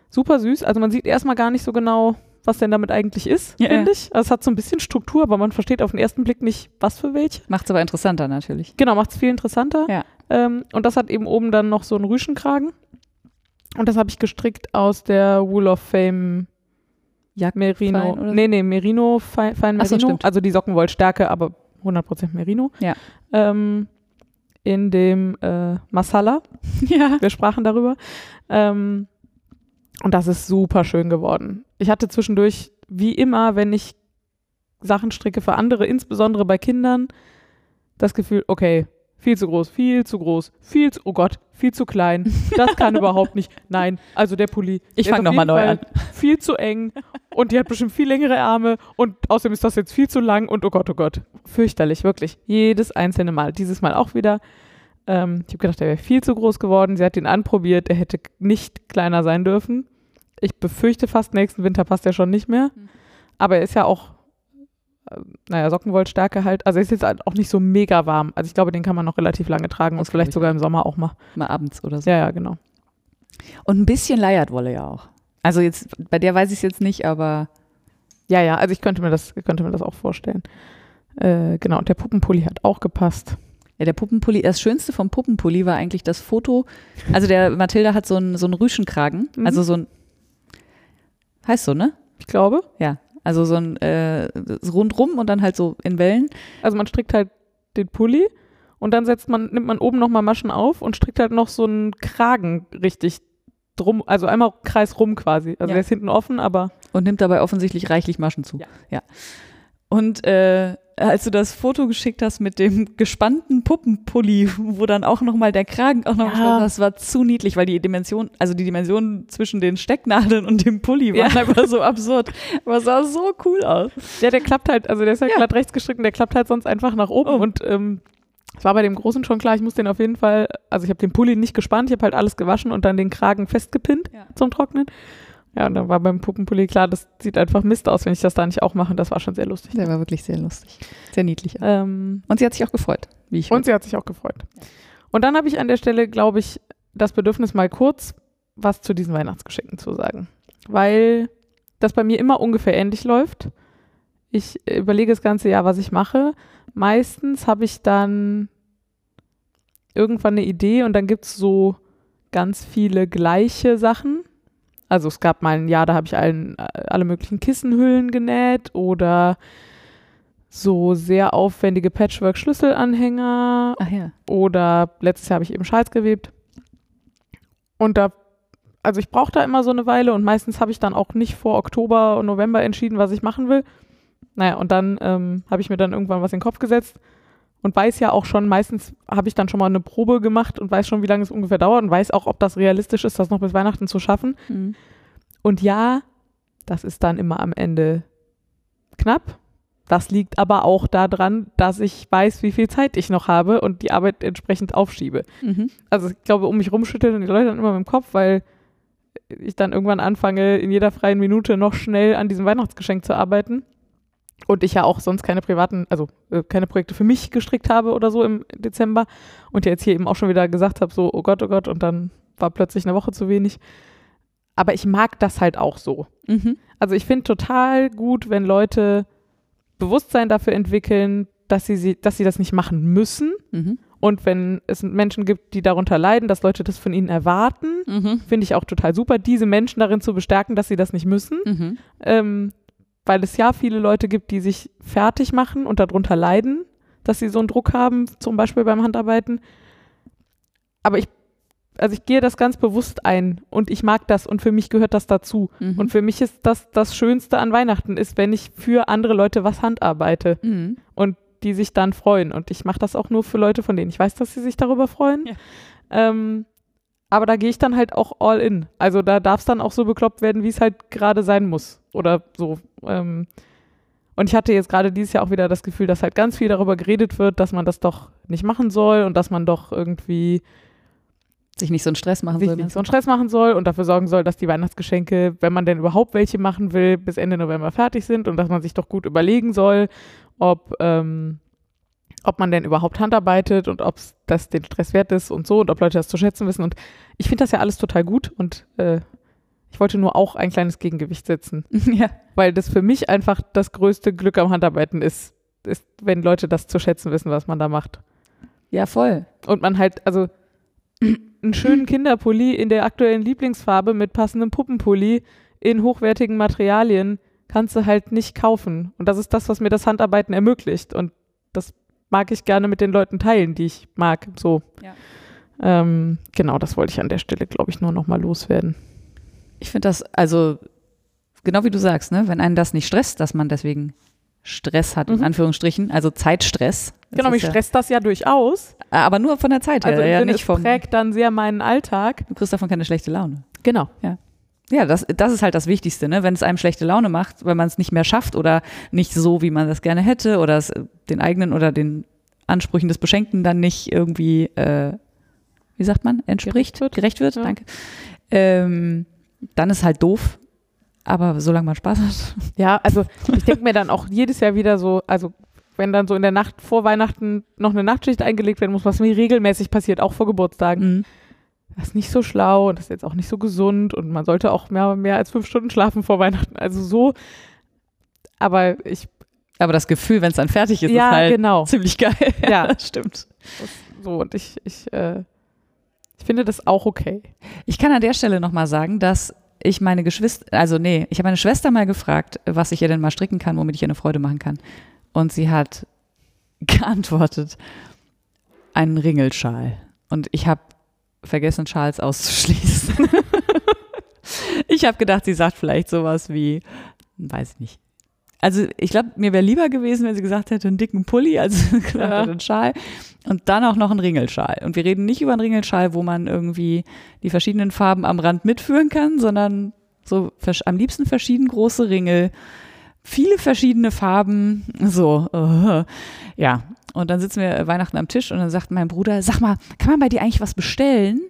Super süß. Also man sieht erstmal gar nicht so genau, was denn damit eigentlich ist, ja, finde ich. Also es hat so ein bisschen Struktur, aber man versteht auf den ersten Blick nicht, was für welche. Macht es aber interessanter natürlich. Genau, macht es viel interessanter. Ja. Ähm, und das hat eben oben dann noch so einen Rüschenkragen. Und das habe ich gestrickt aus der Wool of Fame Jack Merino. Fein, nee, nee, Merino, Fein, Fein Merino. So, also die Sockenwollstärke, aber 100% Merino. Ja. Ähm, in dem äh, Masala. [laughs] Ja. Wir sprachen darüber. Ähm, und das ist super schön geworden. Ich hatte zwischendurch, wie immer, wenn ich Sachen stricke für andere, insbesondere bei Kindern, das Gefühl, okay, viel zu groß, viel zu groß, viel zu, oh Gott, viel zu klein. Das kann [laughs] überhaupt nicht. Nein, also der Pulli. Ich fange nochmal neu an. [laughs] Viel zu eng und die hat bestimmt viel längere Arme und außerdem ist das jetzt viel zu lang und oh Gott, oh Gott. Fürchterlich, wirklich. Jedes einzelne Mal. Dieses Mal auch wieder. Ähm, ich habe gedacht, der wäre viel zu groß geworden. Sie hat ihn anprobiert, er hätte nicht kleiner sein dürfen. Ich befürchte fast, nächsten Winter passt er schon nicht mehr. Mhm. Aber er ist ja auch naja, Sockenwollstärke halt. Also ist jetzt halt auch nicht so mega warm. Also ich glaube, den kann man noch relativ lange tragen und vielleicht sogar im Sommer auch mal. Mal abends oder so. Ja, ja, genau. Und ein bisschen Leiertwolle ja auch. Also jetzt, bei der weiß ich es jetzt nicht, aber. Ja, ja, also ich könnte mir das, könnte mir das auch vorstellen. Äh, genau, und der Puppenpulli hat auch gepasst. Ja, der Puppenpulli, das Schönste vom Puppenpulli war eigentlich das Foto. Also der Mathilda hat so einen, so einen Rüschenkragen, mhm. also so ein, heißt so, ne? Ich glaube. Ja, also so ein äh, rundrum und dann halt so in Wellen. Also man strickt halt den Pulli und dann setzt man, nimmt man oben nochmal Maschen auf und strickt halt noch so einen Kragen richtig drum, also einmal Kreis rum quasi. Also ja. der ist hinten offen, aber. Und nimmt dabei offensichtlich reichlich Maschen zu. Ja. ja. Und äh, als du das Foto geschickt hast mit dem gespannten Puppenpulli, wo dann auch nochmal der Kragen auch noch ja. das war zu niedlich, weil die Dimension, also die Dimension zwischen den Stecknadeln und dem Pulli waren ja. [laughs] einfach so absurd. Aber es sah so cool aus. Ja, der klappt halt, also der ist halt ja. glatt rechts gestrickt und der klappt halt sonst einfach nach oben oh. und ähm, es war bei dem Großen schon klar, ich muss den auf jeden Fall, also ich habe den Pulli nicht gespannt, ich habe halt alles gewaschen und dann den Kragen festgepinnt ja. zum Trocknen. Ja, und dann war beim Puppenpulli klar, das sieht einfach Mist aus, wenn ich das da nicht auch mache. Das war schon sehr lustig. Der war wirklich sehr lustig. Sehr niedlich. Ähm, und sie hat sich auch gefreut, wie ich. Und hörte. sie hat sich auch gefreut. Und dann habe ich an der Stelle, glaube ich, das Bedürfnis, mal kurz was zu diesen Weihnachtsgeschenken zu sagen. Weil das bei mir immer ungefähr ähnlich läuft. Ich überlege das ganze Jahr, was ich mache. Meistens habe ich dann irgendwann eine Idee und dann gibt es so ganz viele gleiche Sachen also es gab mal ein Jahr, da habe ich allen, alle möglichen Kissenhüllen genäht oder so sehr aufwendige Patchwork-Schlüsselanhänger. Ach ja. Oder letztes Jahr habe ich eben Schals gewebt. Und da, also ich brauche da immer so eine Weile und meistens habe ich dann auch nicht vor Oktober und November entschieden, was ich machen will. Naja, und dann ähm, habe ich mir dann irgendwann was in den Kopf gesetzt und weiß ja auch schon, meistens habe ich dann schon mal eine Probe gemacht und weiß schon, wie lange es ungefähr dauert und weiß auch, ob das realistisch ist, das noch bis Weihnachten zu schaffen. Mhm. Und ja, das ist dann immer am Ende knapp. Das liegt aber auch daran, dass ich weiß, wie viel Zeit ich noch habe und die Arbeit entsprechend aufschiebe. Mhm. Also ich glaube, um mich rumschütteln die Leute dann immer mit dem Kopf, weil ich dann irgendwann anfange, in jeder freien Minute noch schnell an diesem Weihnachtsgeschenk zu arbeiten. Und ich ja auch sonst keine privaten, also äh, keine Projekte für mich gestrickt habe oder so im Dezember. Und ja jetzt hier eben auch schon wieder gesagt habe, so, oh Gott, oh Gott, und dann war plötzlich eine Woche zu wenig. Aber ich mag das halt auch so. Mhm. Also ich finde total gut, wenn Leute Bewusstsein dafür entwickeln, dass sie, sie, dass sie das nicht machen müssen. Mhm. Und wenn es Menschen gibt, die darunter leiden, dass Leute das von ihnen erwarten, Mhm. finde ich auch total super, diese Menschen darin zu bestärken, dass sie das nicht müssen. Mhm. Ähm, weil es ja viele Leute gibt, die sich fertig machen und darunter leiden, dass sie so einen Druck haben, zum Beispiel beim Handarbeiten. Aber ich, also ich gehe das ganz bewusst ein und ich mag das und für mich gehört das dazu. Mhm. Und für mich ist das das Schönste an Weihnachten, ist, wenn ich für andere Leute was handarbeite Mhm. und die sich dann freuen. Und ich mache das auch nur für Leute, von denen ich weiß, dass sie sich darüber freuen. Ja. Ähm, aber da gehe ich dann halt auch all in. Also da darf es dann auch so bekloppt werden, wie es halt gerade sein muss. Oder so. Ähm, und ich hatte jetzt gerade dieses Jahr auch wieder das Gefühl, dass halt ganz viel darüber geredet wird, dass man das doch nicht machen soll und dass man doch irgendwie Sich nicht so einen Stress machen sich soll. nicht so einen Stress machen soll und dafür sorgen soll, dass die Weihnachtsgeschenke, wenn man denn überhaupt welche machen will, bis Ende November fertig sind und dass man sich doch gut überlegen soll, ob, ähm, ob man denn überhaupt handarbeitet und ob das den Stress wert ist und so und ob Leute das zu schätzen wissen. Und ich finde das ja alles total gut und äh, ich wollte nur auch ein kleines Gegengewicht setzen, [laughs] ja. weil das für mich einfach das größte Glück am Handarbeiten ist, ist, wenn Leute das zu schätzen wissen, was man da macht. ja, voll. Und man halt, also [clears throat] einen schönen Kinderpulli in der aktuellen Lieblingsfarbe mit passendem Puppenpulli in hochwertigen Materialien kannst du halt nicht kaufen. Und das ist das, was mir das Handarbeiten ermöglicht. Und das mag ich gerne mit den Leuten teilen, die ich mag. So. Ja. Ähm, genau, das wollte ich an der Stelle, glaube ich, nur nochmal loswerden. Ich finde das, also, genau wie du sagst, ne, wenn einen das nicht stresst, dass man deswegen Stress hat, in Mhm. Anführungsstrichen, also Zeitstress. Das genau, mich ja, stresst das ja durchaus. Aber nur von der Zeit her, Also im ja, Sinne, nicht es vom. prägt dann sehr meinen Alltag. Du kriegst davon keine schlechte Laune. Genau. Ja, das, das ist halt das Wichtigste, ne? Wenn es einem schlechte Laune macht, wenn man es nicht mehr schafft oder nicht so, wie man das gerne hätte oder es äh, den eigenen oder den Ansprüchen des Beschenkten dann nicht irgendwie, äh, wie sagt man, entspricht, Gerecht wird. gerecht wird, Ja. danke. Ähm, dann ist halt doof. Aber solange man Spaß hat. [laughs] Ja, also ich denke mir dann auch jedes Jahr wieder so, also wenn dann so in der Nacht vor Weihnachten noch eine Nachtschicht eingelegt werden muss, was mir regelmäßig passiert, auch vor Geburtstagen, Mhm. Das ist nicht so schlau und das ist jetzt auch nicht so gesund und man sollte auch mehr, mehr als fünf Stunden schlafen vor Weihnachten. Also so, aber ich, Aber das Gefühl, wenn es dann fertig ist, ja, ist halt genau, ziemlich geil. [laughs] Ja. stimmt. so und ich, ich, äh, ich finde das auch okay. Ich kann an der Stelle nochmal sagen, dass ich meine Geschwister, also nee, ich habe meine Schwester mal gefragt, was ich ihr denn mal stricken kann, womit ich ihr eine Freude machen kann. Und sie hat [laughs] geantwortet, einen Ringelschal. Und ich habe vergessen, Schals auszuschließen. [laughs] ich habe gedacht, sie sagt vielleicht sowas wie, weiß ich nicht. Also ich glaube, mir wäre lieber gewesen, wenn sie gesagt hätte, einen dicken Pulli, als [laughs] gesagt Ja. hätte, einen Schal. Und dann auch noch einen Ringelschal. Und wir reden nicht über einen Ringelschal, wo man irgendwie die verschiedenen Farben am Rand mitführen kann, sondern so am liebsten verschieden große Ringel, viele verschiedene Farben, so, äh, ja. Und dann sitzen wir Weihnachten am Tisch und dann sagt mein Bruder, sag mal, kann man bei dir eigentlich was bestellen?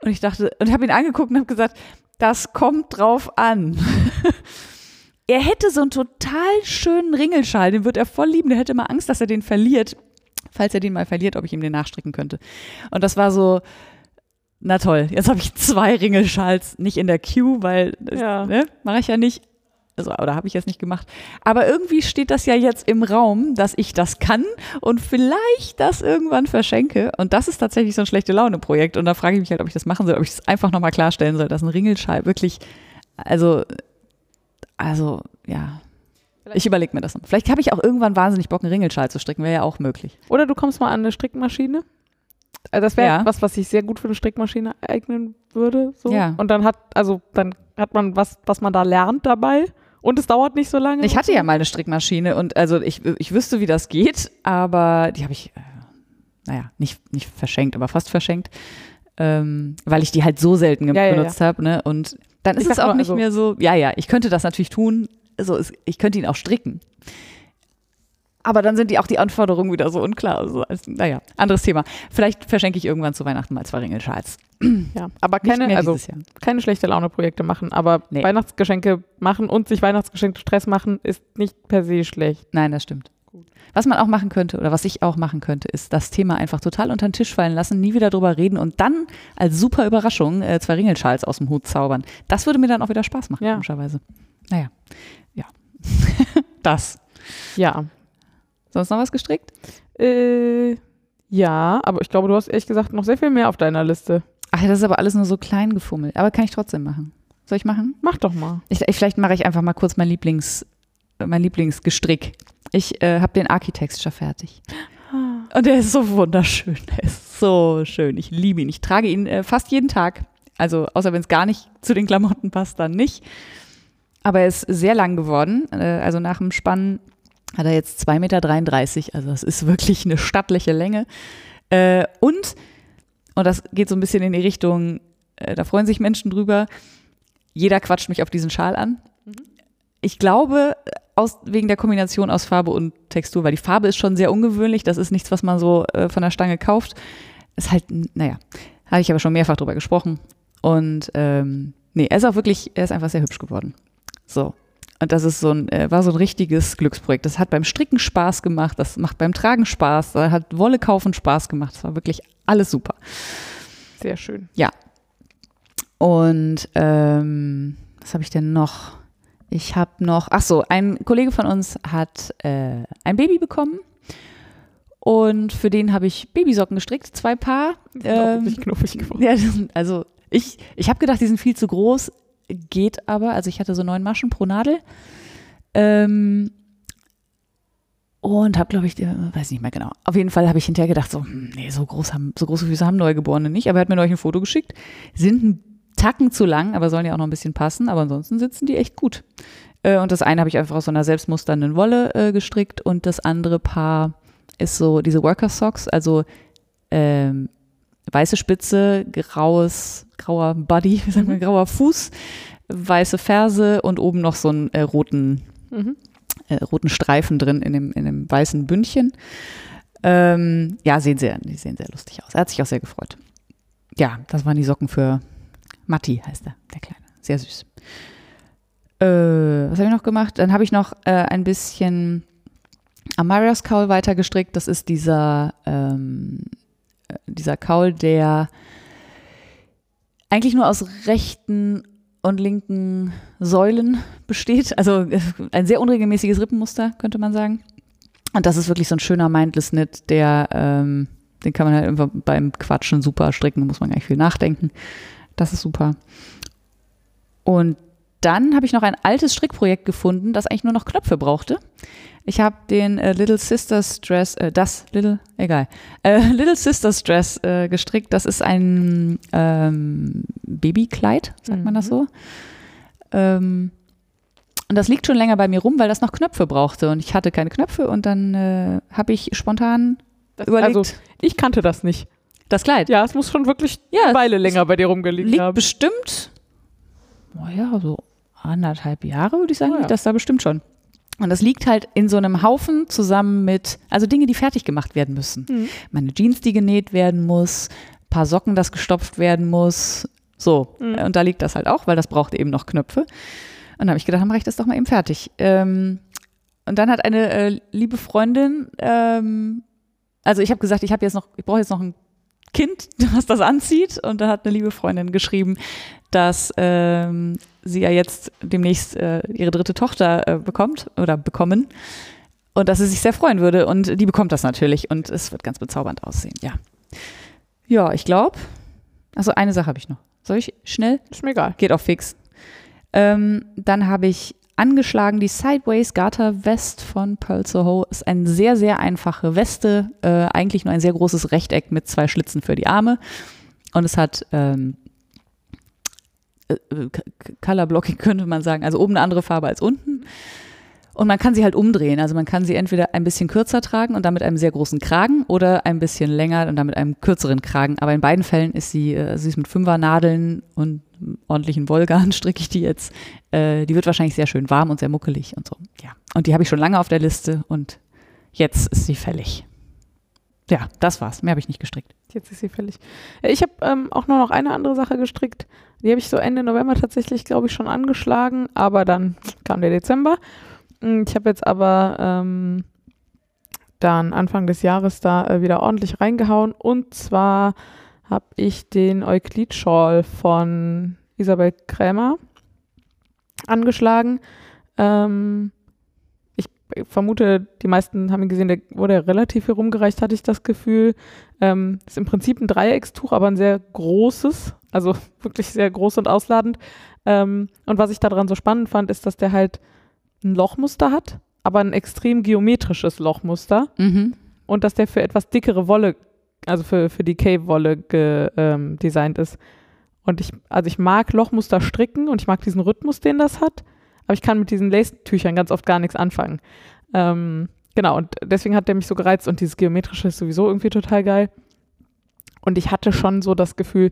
Und ich dachte, und habe ihn angeguckt und habe gesagt, das kommt drauf an. [laughs] er hätte so einen total schönen Ringelschal, den wird er voll lieben, der hätte mal Angst, dass er den verliert. Falls er den mal verliert, ob ich ihm den nachstricken könnte. Und das war so, na toll, jetzt habe ich zwei Ringelschals, nicht in der Queue, weil das, Ja. ne, mache ich ja nicht. Also, oder habe ich jetzt nicht gemacht. Aber irgendwie steht das ja jetzt im Raum, dass ich das kann und vielleicht das irgendwann verschenke. Und das ist tatsächlich so ein schlechte Laune-Projekt. Und da frage ich mich halt, ob ich das machen soll, ob ich das einfach nochmal klarstellen soll, dass ein Ringelschal wirklich, also, also, ja. Ich überlege mir das noch. Vielleicht habe ich auch irgendwann wahnsinnig Bock, einen Ringelschal zu stricken, wäre ja auch möglich. Oder du kommst mal an eine Strickmaschine. Also das wäre Ja. was, was sich sehr gut für eine Strickmaschine eignen würde. So. Ja. Und dann hat, also dann hat man was, was man da lernt dabei. Und es dauert nicht so lange. Ich hatte ja mal eine Strickmaschine und also ich, ich wüsste, wie das geht, aber die habe ich, äh, naja, nicht, nicht verschenkt, aber fast verschenkt, ähm, weil ich die halt so selten Ja, ja, benutzt habe. Ne? Und dann Ich ist es sag auch nur, nicht also- mehr so, ja, ja, ich könnte das natürlich tun, also es, ich könnte ihn auch stricken. Aber dann sind die auch die Anforderungen wieder so unklar. Also, als, naja, anderes Thema. Vielleicht verschenke ich irgendwann zu Weihnachten mal zwei Ringelschals. [clears throat] Ja, aber keine, also, keine schlechte Laune-Projekte machen, aber nee. Weihnachtsgeschenke machen und sich Weihnachtsgeschenke Stress machen, ist nicht per se schlecht. Nein, das stimmt. Was man auch machen könnte oder was ich auch machen könnte, ist das Thema einfach total unter den Tisch fallen lassen, nie wieder drüber reden und dann als super Überraschung äh, zwei Ringelschals aus dem Hut zaubern. Das würde mir dann auch wieder Spaß machen, ja. komischerweise. Naja, ja. [laughs] das. Ja. Sonst noch was gestrickt? Äh, ja, aber ich glaube, du hast ehrlich gesagt noch sehr viel mehr auf deiner Liste. Ach, das ist aber alles nur so klein gefummelt. Aber kann ich trotzdem machen. Soll ich machen? Mach doch mal. Ich, vielleicht mache ich einfach mal kurz mein Lieblings, mein Lieblingsgestrick. Ich äh, habe den Architecture fertig. [gasps] Und der ist so wunderschön. Der ist so schön. Ich liebe ihn. Ich trage ihn äh, fast jeden Tag. Also, außer wenn es gar nicht zu den Klamotten passt, dann nicht. Aber er ist sehr lang geworden. Äh, also nach dem Spannen hat er jetzt 2,33 Meter. Also, das ist wirklich eine stattliche Länge. Äh, und, und das geht so ein bisschen in die Richtung, äh, da freuen sich Menschen drüber. Jeder quatscht mich auf diesen Schal an. Mhm. Ich glaube, aus, wegen der Kombination aus Farbe und Textur, weil die Farbe ist schon sehr ungewöhnlich. Das ist nichts, was man so äh, von der Stange kauft. Ist halt, naja, habe ich aber schon mehrfach drüber gesprochen. Und ähm, nee, er ist auch wirklich, er ist einfach sehr hübsch geworden. So. Und das ist so ein, äh, war so ein richtiges Glücksprojekt. Das hat beim Stricken Spaß gemacht, das macht beim Tragen Spaß, da hat Wolle kaufen Spaß gemacht. Das war wirklich alles super. Sehr schön. Ja. Und ähm, was habe ich denn noch? Ich habe noch, ach so, ein Kollege von uns hat äh, ein Baby bekommen und für den habe ich Babysocken gestrickt, zwei Paar. Ähm, knuffig geworden. Ja, also ich, ich habe gedacht, die sind viel zu groß, geht aber. Also ich hatte so neun Maschen pro Nadel. Ähm, und habe, glaube ich, weiß nicht mehr genau. Auf jeden Fall habe ich hinterher gedacht, so, hm, nee, so, groß haben, so große Füße haben Neugeborene nicht. Aber er hat mir neulich ein Foto geschickt. Sind ein Tacken zu lang, aber sollen ja auch noch ein bisschen passen. Aber ansonsten sitzen die echt gut. Äh, und das eine habe ich einfach aus so einer selbstmusternden Wolle äh, gestrickt und das andere Paar ist so diese Worker Socks, also ähm, weiße Spitze, graues, grauer Body, [laughs] wie sagt man, mhm. grauer Fuß, weiße Ferse und oben noch so einen äh, roten, mhm. äh, roten Streifen drin in dem, in dem weißen Bündchen. Ähm, ja, sehen sehr, die sehen sehr lustig aus. Er hat sich auch sehr gefreut. Ja, das waren die Socken für Matti heißt er, der Kleine. Sehr süß. Äh, was habe ich noch gemacht? Dann habe ich noch äh, ein bisschen Amarias Kaul weiter gestrickt. Das ist dieser, ähm, äh, dieser Kaul, der eigentlich nur aus rechten und linken Säulen besteht. Also äh, ein sehr unregelmäßiges Rippenmuster, könnte man sagen. Und das ist wirklich so ein schöner Mindless Knit, der, ähm, den kann man halt einfach beim Quatschen super stricken, muss man gar nicht viel nachdenken. Das ist super. Und dann habe ich noch ein altes Strickprojekt gefunden, das eigentlich nur noch Knöpfe brauchte. Ich habe den äh, Little Sisters Dress, äh, das Little, egal, äh, [laughs] Little Sisters Dress äh, gestrickt. Das ist ein ähm, Babykleid, sagt mhm. man das mhm. so. Ähm, und das liegt schon länger bei mir rum, weil das noch Knöpfe brauchte und ich hatte keine Knöpfe und dann äh, habe ich spontan das, überlegt. Also ich kannte das nicht. Das Kleid? Ja, es muss schon wirklich ja, eine Weile länger bei dir rumgelegen liegt haben. bestimmt, naja, so anderthalb Jahre würde ich sagen, oh ja. das da bestimmt schon. Und das liegt halt in so einem Haufen zusammen mit, also Dinge, die fertig gemacht werden müssen. Mhm. Meine Jeans, die genäht werden muss, paar Socken, das gestopft werden muss. So. Mhm. Und da liegt das halt auch, weil das braucht eben noch Knöpfe. Und dann habe ich gedacht, dann mache ich das doch mal eben fertig. Ähm, und dann hat eine äh, liebe Freundin, ähm, also ich habe gesagt, ich habe jetzt noch, ich brauche jetzt noch ein Kind, [laughs] was das anzieht. Und da hat eine liebe Freundin geschrieben, dass ähm, sie ja jetzt demnächst äh, ihre dritte Tochter äh, bekommt oder bekommen. Und dass sie sich sehr freuen würde. Und die bekommt das natürlich. Und es wird ganz bezaubernd aussehen, ja. Ja, ich glaube. Also eine Sache habe ich noch. Soll ich schnell? Ist mir egal. Geht auch fix. Ähm, dann habe ich angeschlagen. Die Sideways Garter West von Pearl Soho ist eine sehr, sehr einfache Weste. Äh, eigentlich nur ein sehr großes Rechteck mit zwei Schlitzen für die Arme. Und es hat ähm, äh, Color Blocking [laughs] könnte man sagen, also oben eine andere Farbe als unten. Und man kann sie halt umdrehen. Also man kann sie entweder ein bisschen kürzer tragen und damit einem sehr großen Kragen oder ein bisschen länger und damit einem kürzeren Kragen. Aber in beiden Fällen ist sie, äh, sie ist mit Fünfernadeln und ordentlichen Wollgarn [laughs] stricke ich die jetzt. Äh, die wird wahrscheinlich sehr schön warm und sehr muckelig und so. Ja. Und die habe ich schon lange auf der Liste und jetzt ist sie fällig. Ja, das war's. Mehr habe ich nicht gestrickt. Jetzt ist sie fällig. Äh, Ich habe ähm, auch nur noch eine andere Sache gestrickt. Die habe ich so Ende November tatsächlich, glaube ich, schon angeschlagen, aber dann kam der Dezember. Mm, Ich habe jetzt aber ähm, dann Anfang des Jahres da äh, wieder ordentlich reingehauen. Und zwar habe ich den Euklid-Shawl von Isabel Krämer angeschlagen. Ähm, ich vermute, die meisten haben ihn gesehen, der wurde relativ viel rumgereicht, hatte ich das Gefühl. Ähm, ist im Prinzip ein Dreieckstuch, aber ein sehr großes, also [laughs] wirklich sehr groß und ausladend. Ähm, und was ich daran so spannend fand, ist, dass der halt ein Lochmuster hat, aber ein extrem geometrisches Lochmuster Mhm. und dass der für etwas dickere Wolle, also für, für die Cave-Wolle ähm, designt ist. Und ich, also ich mag Lochmuster stricken und ich mag diesen Rhythmus, den das hat, aber ich kann mit diesen Lace-Tüchern ganz oft gar nichts anfangen. Ähm, genau, und deswegen hat der mich so gereizt und dieses Geometrische ist sowieso irgendwie total geil. Und ich hatte schon so das Gefühl,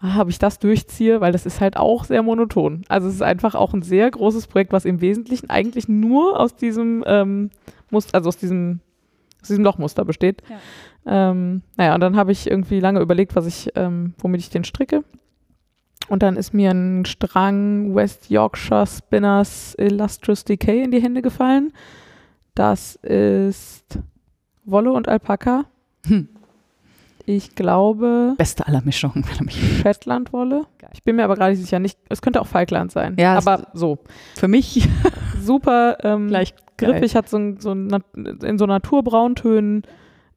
ah, ob ich das durchziehe, weil das ist halt auch sehr monoton. Also es ist einfach auch ein sehr großes Projekt, was im Wesentlichen eigentlich nur aus diesem ähm, Muster, also aus diesem, aus diesem Lochmuster besteht. Ähm, naja, und dann habe ich irgendwie lange überlegt, was ich, ähm, womit ich den stricke. Und dann ist mir ein Strang West Yorkshire Spinners Illustrious Decay in die Hände gefallen. Das ist Wolle und Alpaka. Hm. Ich glaube Beste aller Mischungen. [laughs] mich- Shetland-Wolle. Ich bin mir aber gerade nicht sicher. Nicht, es könnte auch Falkland sein. Ja, aber so. Für mich Super ähm, [laughs] gleich griffig, hat so, so in so Naturbrauntönen.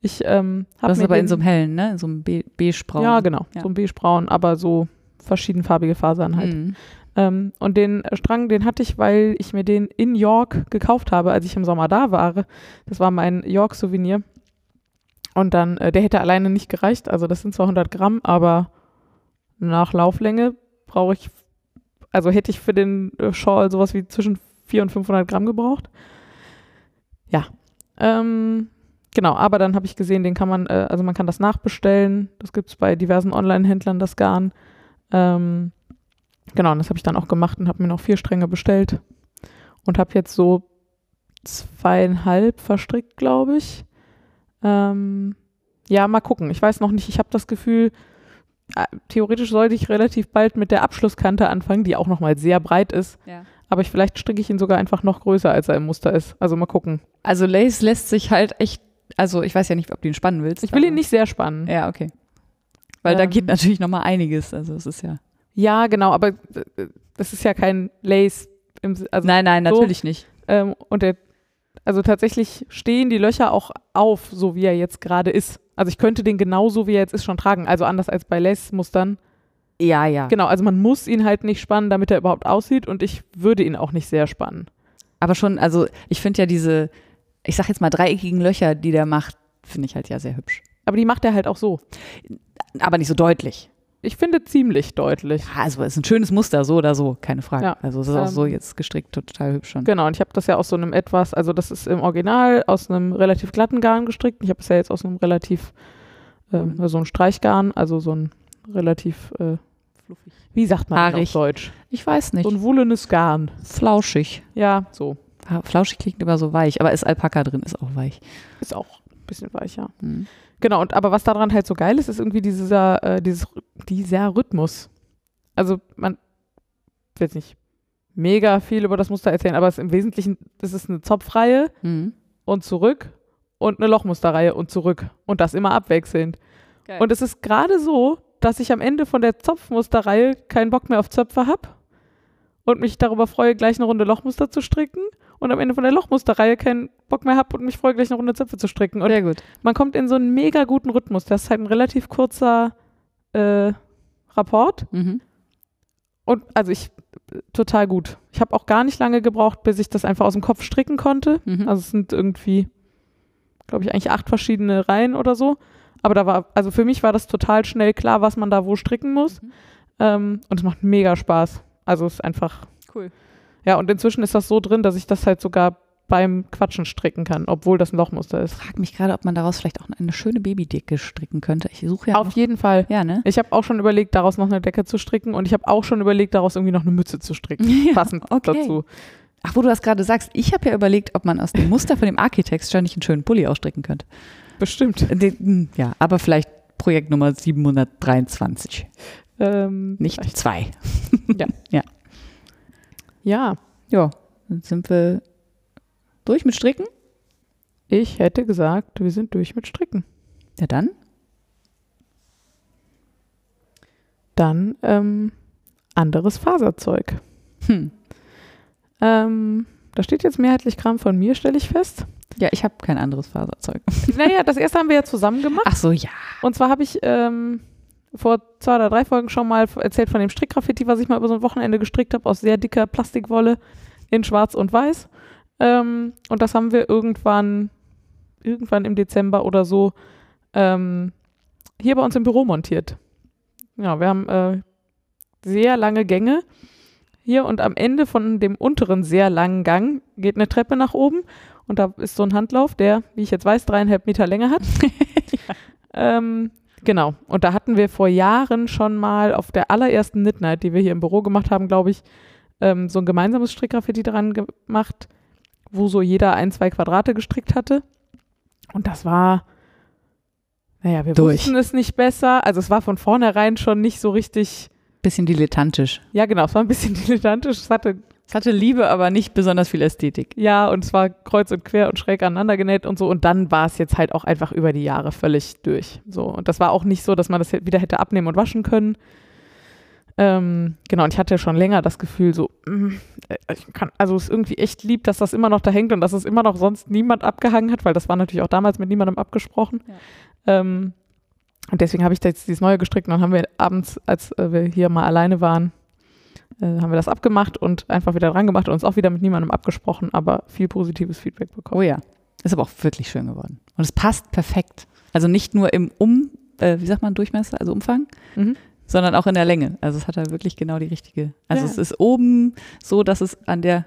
Ich ähm, habe Das ist aber in so einem hellen, ne? In so einem Be beigebraun. Ja, genau. Ja. So ein beigebraun, aber so verschiedenfarbige Fasern halt. Mhm. Ähm, und den Strang, den hatte ich, weil ich mir den in York gekauft habe, als ich im Sommer da war. Das war mein York-Souvenir. Und dann, äh, der hätte alleine nicht gereicht. Also das sind zwar 100 Gramm, aber nach Lauflänge brauche ich, also hätte ich für den äh, Shawl sowas wie zwischen 400 und 500 Gramm gebraucht. Ja. Ähm, genau, aber dann habe ich gesehen, den kann man, äh, also man kann das nachbestellen. Das gibt es bei diversen Online-Händlern, das Garn. Ähm, genau, und das habe ich dann auch gemacht und habe mir noch vier Stränge bestellt und habe jetzt so zweieinhalb verstrickt, glaube ich. Ähm, ja, mal gucken. Ich weiß noch nicht. Ich habe das Gefühl, äh, theoretisch sollte ich relativ bald mit der Abschlusskante anfangen, die auch nochmal sehr breit ist. Ja. Aber ich, vielleicht stricke ich ihn sogar einfach noch größer, als er im Muster ist. Also mal gucken. Also Lace lässt sich halt echt, also ich weiß ja nicht, ob du ihn spannen willst. Ich will ihn nicht sehr spannen. Ja, okay. Weil da Ähm. geht natürlich noch mal einiges. Also es ist ja. Ja, genau, aber äh, das ist ja kein Lace. Im, also nein, nein, so- natürlich nicht. Ähm, und der, also tatsächlich stehen die Löcher auch auf, so wie er jetzt gerade ist. Also ich könnte den genauso, wie er jetzt ist, schon tragen. Also anders als bei Lace-Mustern. Ja, ja. Genau, also man muss ihn halt nicht spannen, damit er überhaupt aussieht. Und ich würde ihn auch nicht sehr spannen. Aber schon, also ich finde ja diese, ich sag jetzt mal dreieckigen Löcher, die der macht, finde ich halt ja sehr hübsch. Aber die macht er halt auch so. Aber nicht so deutlich. Ich finde ziemlich deutlich. Ja, also es ist ein schönes Muster, so oder so, keine Frage. Ja. Also es ist auch Ähm, so jetzt gestrickt, total hübsch schon. Genau, und ich habe das ja aus so einem etwas, also das ist im Original aus einem relativ glatten Garn gestrickt. Ich habe es ja jetzt aus einem relativ, ähm, so ein Streichgarn, also so ein relativ, äh, Fluffig. wie sagt man Haarig. auf Deutsch? Ich weiß nicht. So ein wullenes Garn. Flauschig. Ja, so. Flauschig klingt immer so weich, aber ist Alpaka drin, ist auch weich. Ist auch ein bisschen weicher. Hm. Genau, und aber was daran halt so geil ist, ist irgendwie dieser, äh, dieses, dieser Rhythmus. Also man will jetzt nicht mega viel über das Muster erzählen, aber es im Wesentlichen, ist eine Zopfreihe Hm. und zurück und eine Lochmusterreihe und zurück. Und das immer abwechselnd. Geil. Und es ist gerade so, dass ich am Ende von der Zopfmusterreihe keinen Bock mehr auf Zöpfe habe und mich darüber freue, gleich eine Runde Lochmuster zu stricken und am Ende von der Lochmusterreihe keinen Bock mehr habe und mich freue, gleich eine Runde Zöpfe zu stricken. Und Sehr gut. man kommt in so einen mega guten Rhythmus. Das ist halt ein relativ kurzer äh, Rapport. Mhm. Und also ich, total gut. Ich habe auch gar nicht lange gebraucht, bis ich das einfach aus dem Kopf stricken konnte. Mhm. Also es sind irgendwie, glaube ich, eigentlich acht verschiedene Reihen oder so. Aber da war, also für mich war das total schnell klar, was man da wo stricken muss. Mhm. Ähm, und es macht mega Spaß. Also es ist einfach. Cool. Ja, und inzwischen ist das so drin, dass ich das halt sogar beim Quatschen stricken kann, obwohl das ein Lochmuster ist. frage mich gerade, ob man daraus vielleicht auch eine schöne Babydecke stricken könnte. Ich suche ja Auf noch, jeden Fall. ja, ne? Ich habe auch schon überlegt, daraus noch eine Decke zu stricken und ich habe auch schon überlegt, daraus irgendwie noch eine Mütze zu stricken, [laughs] Ja, passend okay. dazu. Ach, wo du das gerade sagst, ich habe ja überlegt, ob man aus dem Muster von dem Architects schon nicht einen schönen Pulli ausstricken könnte. Bestimmt. Den, hm, ja, aber vielleicht Projekt Nummer 723, Ähm, nicht zwei. Ja, [laughs] Ja, dann sind wir durch mit Stricken. ich hätte gesagt, wir sind durch mit Stricken. Ja, dann. Dann ähm, anderes Faserzeug. Hm. Ähm, da steht jetzt mehrheitlich Kram von mir, stelle ich fest. Ja, ich habe kein anderes Faserzeug. naja, das erste haben wir ja zusammen [laughs] gemacht. Ach so, ja. Und zwar habe ich ähm, vor zwei oder drei Folgen schon mal erzählt von dem Strickgraffiti, was ich mal über so ein Wochenende gestrickt habe, aus sehr dicker Plastikwolle in schwarz und weiß. Ähm, und das haben wir irgendwann, irgendwann im Dezember oder so, ähm, hier bei uns im Büro montiert. Ja, wir haben äh, sehr lange Gänge hier und am Ende von dem unteren sehr langen Gang geht eine Treppe nach oben und da ist so ein Handlauf, der, wie ich jetzt weiß, dreieinhalb Meter Länge hat. [laughs] ähm, genau. Und da hatten wir vor Jahren schon mal auf der allerersten Knit Night, die wir hier im Büro gemacht haben, glaube ich, ähm, so ein gemeinsames Strickgraffiti dran gemacht, wo so jeder ein, zwei Quadrate gestrickt hatte. Und das war, naja, wir Durch. wussten es nicht besser. Also es war von vornherein schon nicht so richtig, Bisschen dilettantisch. ja genau, es war ein bisschen [laughs] dilettantisch. Es hatte Es hatte Liebe, aber nicht besonders viel Ästhetik. Ja, und es war kreuz und quer und schräg aneinander genäht und so. Und dann war es jetzt halt auch einfach über die Jahre völlig durch. So. Und das war auch nicht so, dass man das wieder hätte abnehmen und waschen können. Ähm, genau, und ich hatte schon länger das Gefühl, so, mm, äh, kann, also es ist irgendwie echt lieb, dass das immer noch da hängt und dass es immer noch sonst niemand abgehangen hat, weil das war natürlich auch damals mit niemandem abgesprochen. Ähm, und deswegen habe ich da jetzt dieses neue gestrickt und dann haben wir abends, als äh, wir hier mal alleine waren, äh, haben wir das abgemacht und einfach wieder dran gemacht und uns auch wieder mit niemandem abgesprochen, aber viel positives Feedback bekommen. Oh ja. Ist aber auch wirklich schön geworden. Und es passt perfekt. Also nicht nur im Um, äh, wie sagt man, Durchmesser, also Umfang, Mhm. sondern auch in der Länge. Also es hat da wirklich genau die richtige. Also Ja. es ist oben so, dass es an der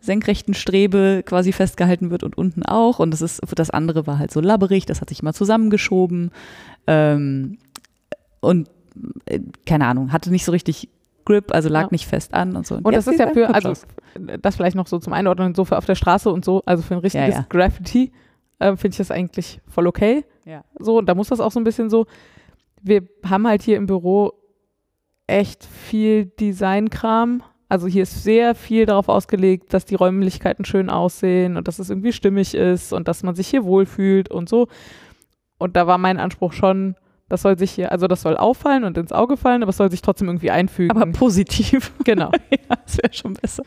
senkrechten Strebe quasi festgehalten wird und unten auch. Und das ist, das andere war halt so labberig, das hat sich immer zusammengeschoben. Ähm, und äh, keine Ahnung, hatte nicht so richtig Grip, also lag Ja. nicht fest an und so. Und das jetzt ist ja für, also das vielleicht noch so zum Einordnen, so für auf der Straße und so, also für ein richtiges ja. Graffiti, äh, finde ich das eigentlich voll okay. Ja. So, und da muss das auch so ein bisschen so, wir haben halt hier im Büro echt viel Designkram. Also hier ist sehr viel darauf ausgelegt, dass die Räumlichkeiten schön aussehen und dass es irgendwie stimmig ist und dass man sich hier wohlfühlt und so. Und da war mein Anspruch schon, das soll sich hier, also das soll auffallen und ins Auge fallen, aber es soll sich trotzdem irgendwie einfügen. Aber positiv. [laughs] genau. [laughs] ja, das wäre schon besser.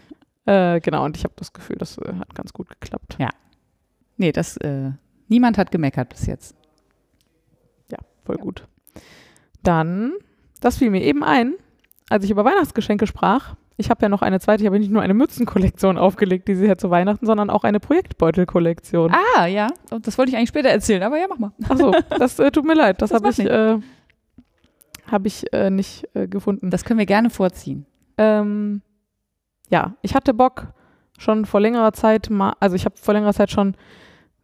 Äh, genau, und ich habe das Gefühl, das äh, hat ganz gut geklappt. Nee, das, äh, niemand hat gemeckert bis jetzt. Ja, voll gut. Dann, das fiel mir eben ein, als ich über Weihnachtsgeschenke sprach. Ich habe ja noch eine zweite, ich habe nicht nur eine Mützenkollektion aufgelegt, diese hier zu Weihnachten, sondern auch eine Projektbeutelkollektion. Ah, ja. Und das wollte ich eigentlich später erzählen, aber ja, mach mal. Achso, das äh, tut mir leid, das, Das habe ich, äh, hab ich äh, nicht äh, gefunden. Das können wir gerne vorziehen. Ähm, ja, ich hatte Bock schon vor längerer Zeit mal, also ich habe vor längerer Zeit schon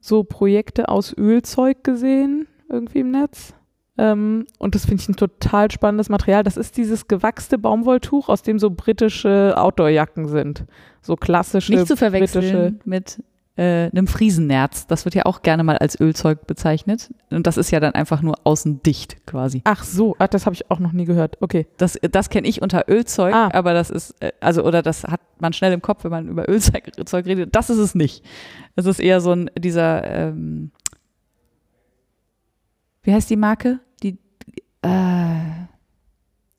so Projekte aus Ölzeug gesehen, irgendwie im Netz. Ähm, und das finde ich ein total spannendes Material. Das ist dieses gewachste Baumwolltuch, aus dem so britische Outdoorjacken sind. So klassische Nicht zu verwechseln mit äh, einem Friesennerz. Das wird ja auch gerne mal als Ölzeug bezeichnet. Und das ist ja dann einfach nur außen dicht quasi. Ach so, ach, das habe ich auch noch nie gehört. Okay. Das, das kenne ich unter Ölzeug, Ah. aber das ist, äh, also, oder das hat man schnell im Kopf, wenn man über Ölzeug [laughs] Zeug redet. Das ist es nicht. Es ist eher so ein, dieser, ähm, wie heißt die Marke? Äh,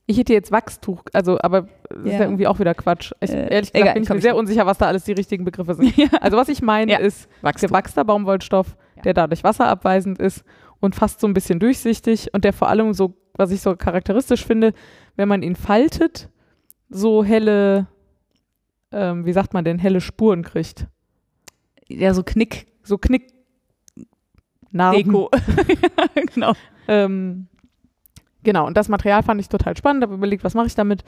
Ich hätte jetzt Wachstuch, also, aber das ist Ja. ja irgendwie auch wieder Quatsch. Ich, Äh, ehrlich gesagt egal, bin ich mir sehr unsicher, was da alles die richtigen Begriffe sind. [laughs] ja, Also was ich meine Ja. ist Wachstuch. gewachster Baumwollstoff, Ja. der dadurch wasserabweisend ist und fast so ein bisschen durchsichtig und der vor allem so, was ich so charakteristisch finde, wenn man ihn faltet, so helle, ähm, wie sagt man denn, helle Spuren kriegt. Ja, so Knick. So Knick. Narben. Deko. [laughs] [laughs] ja, genau. Ähm, genau, und das Material fand ich total spannend, habe überlegt, was mache ich damit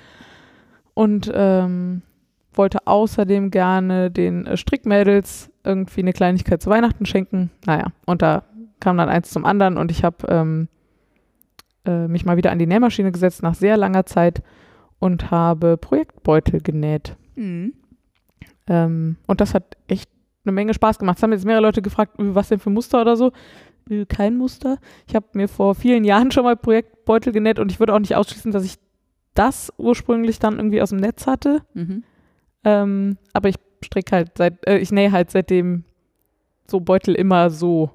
und ähm, wollte außerdem gerne den äh, Strickmädels irgendwie eine Kleinigkeit zu Weihnachten schenken. Naja, und da kam dann eins zum anderen und ich habe ähm, äh, mich mal wieder an die Nähmaschine gesetzt nach sehr langer Zeit und habe Projektbeutel genäht. Mhm. Ähm, und das hat echt eine Menge Spaß gemacht. Es haben jetzt mehrere Leute gefragt, äh, was denn für Muster oder so. Äh, Kein Muster. Ich habe mir vor vielen Jahren schon mal Projektbeutel genäht und ich würde auch nicht ausschließen, dass ich das ursprünglich dann irgendwie aus dem Netz hatte. Mhm. Ähm, aber ich stricke halt seit, äh, ich nähe halt seitdem so Beutel immer so.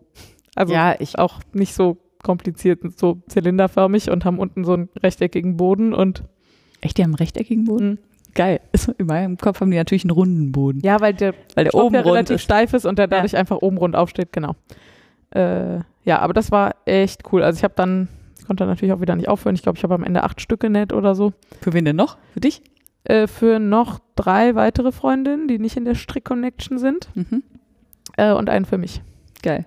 Also ja, ich auch nicht so kompliziert, so zylinderförmig und haben unten so einen rechteckigen Boden und Echt, die haben einen rechteckigen Boden? Mhm. Geil. In meinem Kopf haben die natürlich einen runden Boden. ja, weil der weil der Stoff oben ja rund relativ ist. steif ist und der dadurch einfach oben rund aufsteht, genau. Äh, ja, aber das war echt cool. Also ich habe dann, konnte dann natürlich auch wieder nicht aufhören. Ich glaube, ich habe am Ende acht Stück genäht oder so. Für wen denn noch? Für dich? Äh, für noch drei weitere Freundinnen, die nicht in der Strick-Connection sind. Mhm. Äh, und einen für mich. Geil.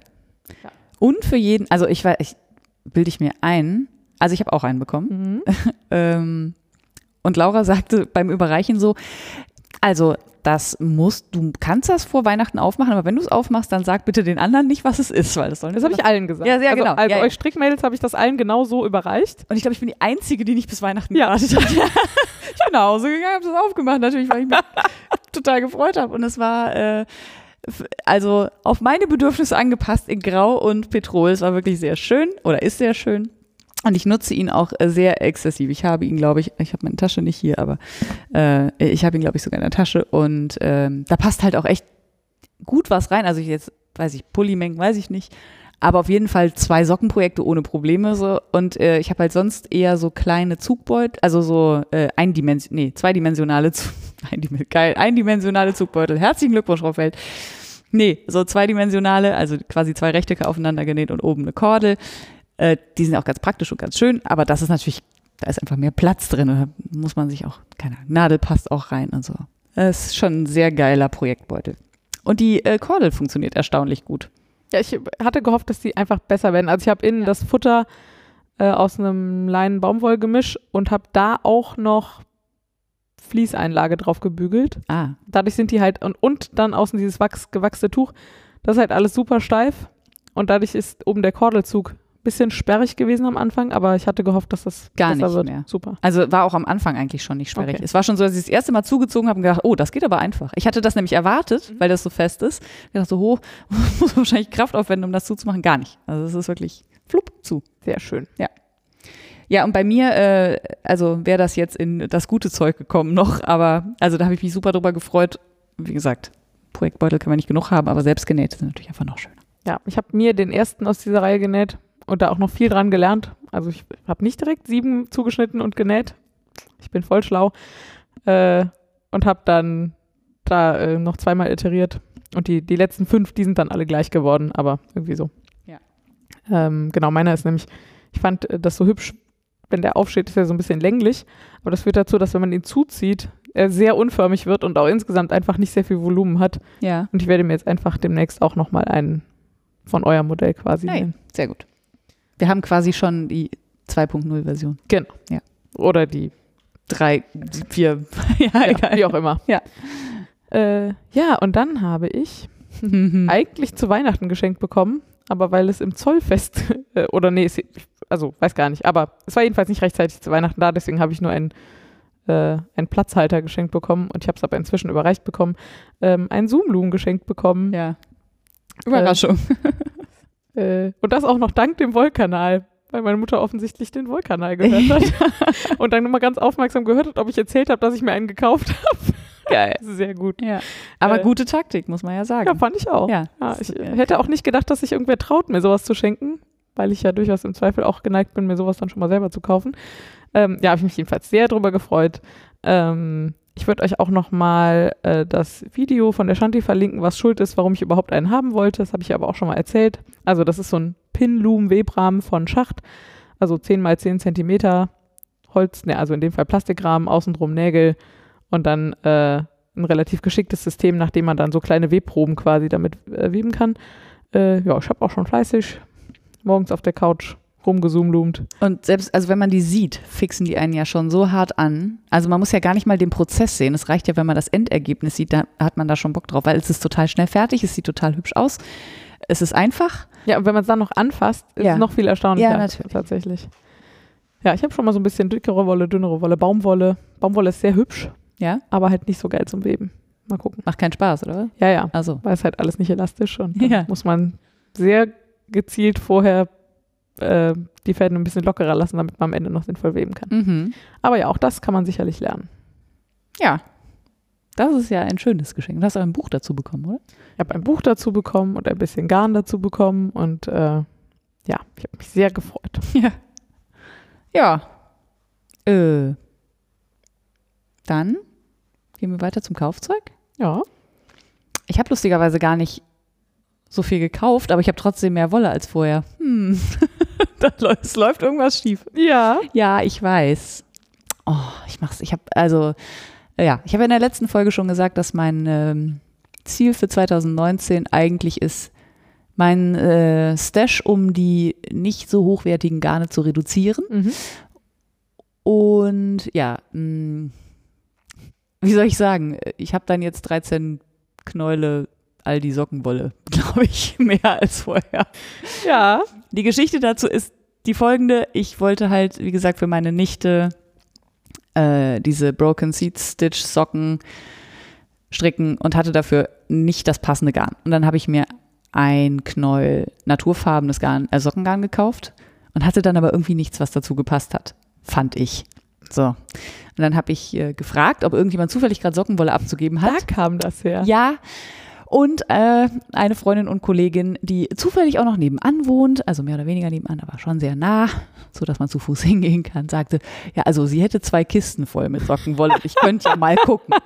Ja. Und für jeden, also ich war, ich bilde ich mir ein, also ich habe auch einen bekommen. Mhm. [laughs] Ähm, und Laura sagte beim Überreichen so, also das musst, du kannst das vor Weihnachten aufmachen, aber wenn du es aufmachst, dann sag bitte den anderen nicht, was es ist, weil das soll Das habe ich allen gesagt. Ja, sehr also, genau. Also Ja, euch Strickmädels habe ich das allen genau so überreicht. Und ich glaube, ich bin die Einzige, die nicht bis Weihnachten Ja. gewartet hat. [laughs] ich bin nach Hause gegangen, habe das aufgemacht, natürlich, weil ich mich [laughs] total gefreut habe. Und es war äh, also auf meine Bedürfnisse angepasst in Grau und Petrol. Es war wirklich sehr schön oder ist sehr schön. Und ich nutze ihn auch äh, sehr exzessiv. Ich habe ihn, glaube ich, ich habe meine Tasche nicht hier, aber äh, ich habe ihn, glaube ich, sogar in der Tasche. Und ähm, da passt halt auch echt gut was rein. Also ich jetzt, weiß ich, Pullimengen, weiß ich nicht. Aber auf jeden Fall zwei Sockenprojekte ohne Probleme so. Und äh, ich habe halt sonst eher so kleine Zugbeutel, also so äh, eindimension, nee, zweidimensionale, Zu [laughs] Eindimen geil, eindimensionale Zugbeutel. Herzlichen Glückwunsch, Frau Feld. Nee, so zweidimensionale, also quasi zwei Rechtecke aufeinander genäht und oben eine Kordel. Äh, die sind auch ganz praktisch und ganz schön, aber das ist natürlich, da ist einfach mehr Platz drin. Und da muss man sich auch, keine Ahnung, Nadel passt auch rein und so. Das ist schon ein sehr geiler Projektbeutel. Und die äh, Kordel funktioniert erstaunlich gut. Ja, ich hatte gehofft, dass die einfach besser werden. Also ich habe innen das Futter äh, aus einem Leinen-Baumwollgemisch und habe da auch noch Fließeinlage drauf gebügelt. Ah, Dadurch sind die halt und, und dann außen dieses Wachs, gewachste Tuch. Das ist halt alles super steif und dadurch ist oben der Kordelzug bisschen sperrig gewesen am Anfang, aber ich hatte gehofft, dass das Gar nicht wird. mehr. Super. Also war auch am Anfang eigentlich schon nicht sperrig. Okay. Es war schon so, dass ich das erste Mal zugezogen habe und gedacht, oh, das geht aber einfach. Ich hatte das nämlich erwartet, weil das so fest ist. Ich dachte so, oh, [laughs] muss wahrscheinlich Kraft aufwenden, um das zuzumachen. Gar nicht. Also es ist wirklich flupp zu. Sehr schön. Ja, und bei mir, äh, also wäre das jetzt in das gute Zeug gekommen noch, aber also da habe ich mich super drüber gefreut. Wie gesagt, Projektbeutel kann man nicht genug haben, aber selbst genäht ist natürlich einfach noch schöner. Ja, ich habe mir den ersten aus dieser Reihe genäht und da auch noch viel dran gelernt. Also ich habe nicht direkt sieben zugeschnitten und genäht. Ich bin voll schlau. Äh, und habe dann da äh, noch zweimal iteriert. Und die, die letzten fünf, die sind dann alle gleich geworden, aber irgendwie so. Ja. Ähm, genau, meiner ist nämlich, ich fand äh, das so hübsch, wenn der aufsteht, ist er so ein bisschen länglich. Aber das führt dazu, dass wenn man ihn zuzieht, er sehr unförmig wird und auch insgesamt einfach nicht sehr viel Volumen hat. Ja, Und ich werde mir jetzt einfach demnächst auch nochmal einen von eurem Modell quasi Hey. nehmen. sehr gut. Wir haben quasi schon die 2.0-Version. Oder die, Drei, vier, [laughs] ja, ja, egal. wie auch immer. Ja. Äh, ja, und dann habe ich [laughs] eigentlich zu Weihnachten geschenkt bekommen, aber weil es im Zollfest, [laughs] äh, oder nee, es, also weiß gar nicht, aber es war jedenfalls nicht rechtzeitig zu Weihnachten da, deswegen habe ich nur einen, äh, einen Platzhalter geschenkt bekommen und ich habe es aber inzwischen überreicht bekommen, ähm, einen Zoom-Loom geschenkt bekommen. Ja. Überraschung. Äh, und das auch noch dank dem Wollkanal, weil meine Mutter offensichtlich den Wollkanal gehört hat. [laughs] und dann immer ganz aufmerksam gehört hat, ob ich erzählt habe, dass ich mir einen gekauft habe. Geil. [laughs] Sehr gut. Ja. Aber Äh, gute Taktik, muss man ja sagen. Ja, fand ich auch. Ja. Ja, ich hätte auch nicht gedacht, dass sich irgendwer traut, mir sowas zu schenken, weil ich ja durchaus im Zweifel auch geneigt bin, mir sowas dann schon mal selber zu kaufen. Ähm, ja, habe ich mich jedenfalls sehr drüber gefreut. Ähm, ich würde euch auch noch mal äh, das Video von der Shanti verlinken, was schuld ist, warum ich überhaupt einen haben wollte. Das habe ich aber auch schon mal erzählt. Also das ist so ein Pin-Loom-Webrahmen von Schacht, also 10 mal 10 Zentimeter Holz, ne, also in dem Fall Plastikrahmen, außenrum Nägel und dann äh, ein relativ geschicktes System, nachdem man dann so kleine Webproben quasi damit äh, weben kann. Äh, ja, ich habe auch schon fleißig morgens auf der Couch rumgezoomloomt. Und selbst, also wenn man die sieht, fixen die einen ja schon so hart an. Also man muss ja gar nicht mal den Prozess sehen. Es reicht ja, wenn man das Endergebnis sieht, da hat man da schon Bock drauf, weil es ist total schnell fertig, es sieht total hübsch aus. Es ist einfach. Ja, und wenn man es dann noch anfasst, ist Ja. es noch viel erstaunlicher. Ja, natürlich. Tatsächlich. Ja, ich habe schon mal so ein bisschen dickere Wolle, dünnere Wolle, Baumwolle. Baumwolle ist sehr hübsch, Ja. aber halt nicht so geil zum Weben. Mal gucken. Macht keinen Spaß, oder? Ja, ja. Also. Weil es halt alles nicht elastisch und [laughs] Ja. muss man sehr gezielt vorher äh, die Fäden ein bisschen lockerer lassen, damit man am Ende noch sinnvoll weben kann. Mhm. Aber ja, auch das kann man sicherlich lernen. Ja. Das ist ja ein schönes Geschenk. Du hast auch ein Buch dazu bekommen, oder? Ich habe ein Buch dazu bekommen und ein bisschen Garn dazu bekommen und äh, ja, ich habe mich sehr gefreut. [laughs] Ja. Ja. Äh. Dann gehen wir weiter zum Kaufzeug. Ja. Ich habe lustigerweise gar nicht so viel gekauft, aber ich habe trotzdem mehr Wolle als vorher. Hm. [laughs] da läuft, es läuft irgendwas schief. Ja. Ja, ich weiß. Oh, ich mach's. Ich habe also ja, ich habe in der letzten Folge schon gesagt, dass mein ähm, Ziel für 2019 eigentlich ist, mein äh, Stash um die nicht so hochwertigen Garne zu reduzieren. Mhm. Und ja, mh, wie soll ich sagen? Ich habe dann jetzt 13 Knäule Aldi Sockenwolle, [laughs] glaube ich, mehr als vorher. Ja. Die Geschichte dazu ist die folgende. Ich wollte halt, wie gesagt, für meine Nichte äh, diese Broken Seed Stitch Socken stricken und hatte dafür nicht das passende Garn. Und dann habe ich mir ein Knäuel naturfarbenes Garn, äh, Sockengarn gekauft und hatte dann aber irgendwie nichts, was dazu gepasst hat, fand ich. So. Und dann habe ich äh, gefragt, ob irgendjemand zufällig gerade Sockenwolle abzugeben hat. Da kam das her. Ja. Und äh, eine Freundin und Kollegin, die zufällig auch noch nebenan wohnt, also mehr oder weniger nebenan, aber schon sehr nah, so dass man zu Fuß [laughs] hingehen kann, sagte, ja, also sie hätte zwei Kisten voll mit Sockenwolle. Ich könnte ja mal gucken. [laughs]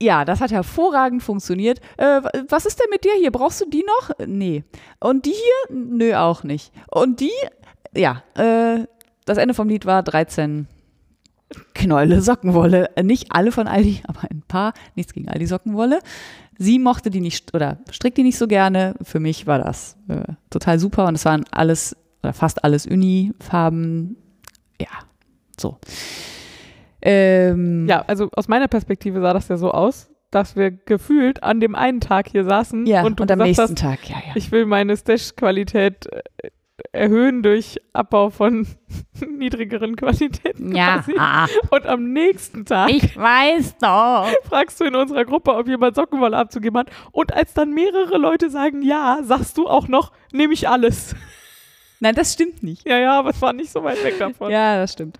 Ja, das hat hervorragend funktioniert. Äh, was ist denn mit dir hier? Brauchst du die noch? Nee. Und die hier? Nö, auch nicht. Und die? Ja, äh, das Ende vom Lied war 13 Knäule Sockenwolle. Äh, Nicht alle von Aldi, [laughs] aber ein paar. Nichts gegen Aldi Sockenwolle. Sie mochte die nicht oder strickt die nicht so gerne. Für mich war das äh, total super und es waren alles oder fast alles Uni-Farben. Ja, so. Ähm, Ja, also aus meiner Perspektive sah das ja so aus, dass wir gefühlt an dem einen Tag hier saßen ja, und und, am nächsten hast, Tag, ja, ja. ich will meine Stash-Qualität äh, erhöhen durch Abbau von [laughs] niedrigeren Qualitäten. Ja, quasi. ah, Und am nächsten Tag ich weiß doch. [laughs] fragst du in unserer Gruppe, ob jemand Sockenwolle abzugeben hat. Und als dann mehrere Leute sagen ja, sagst du auch noch, nehme ich alles. Nein, das stimmt nicht. Ja, ja, aber es war nicht so weit weg davon. Ja, das stimmt.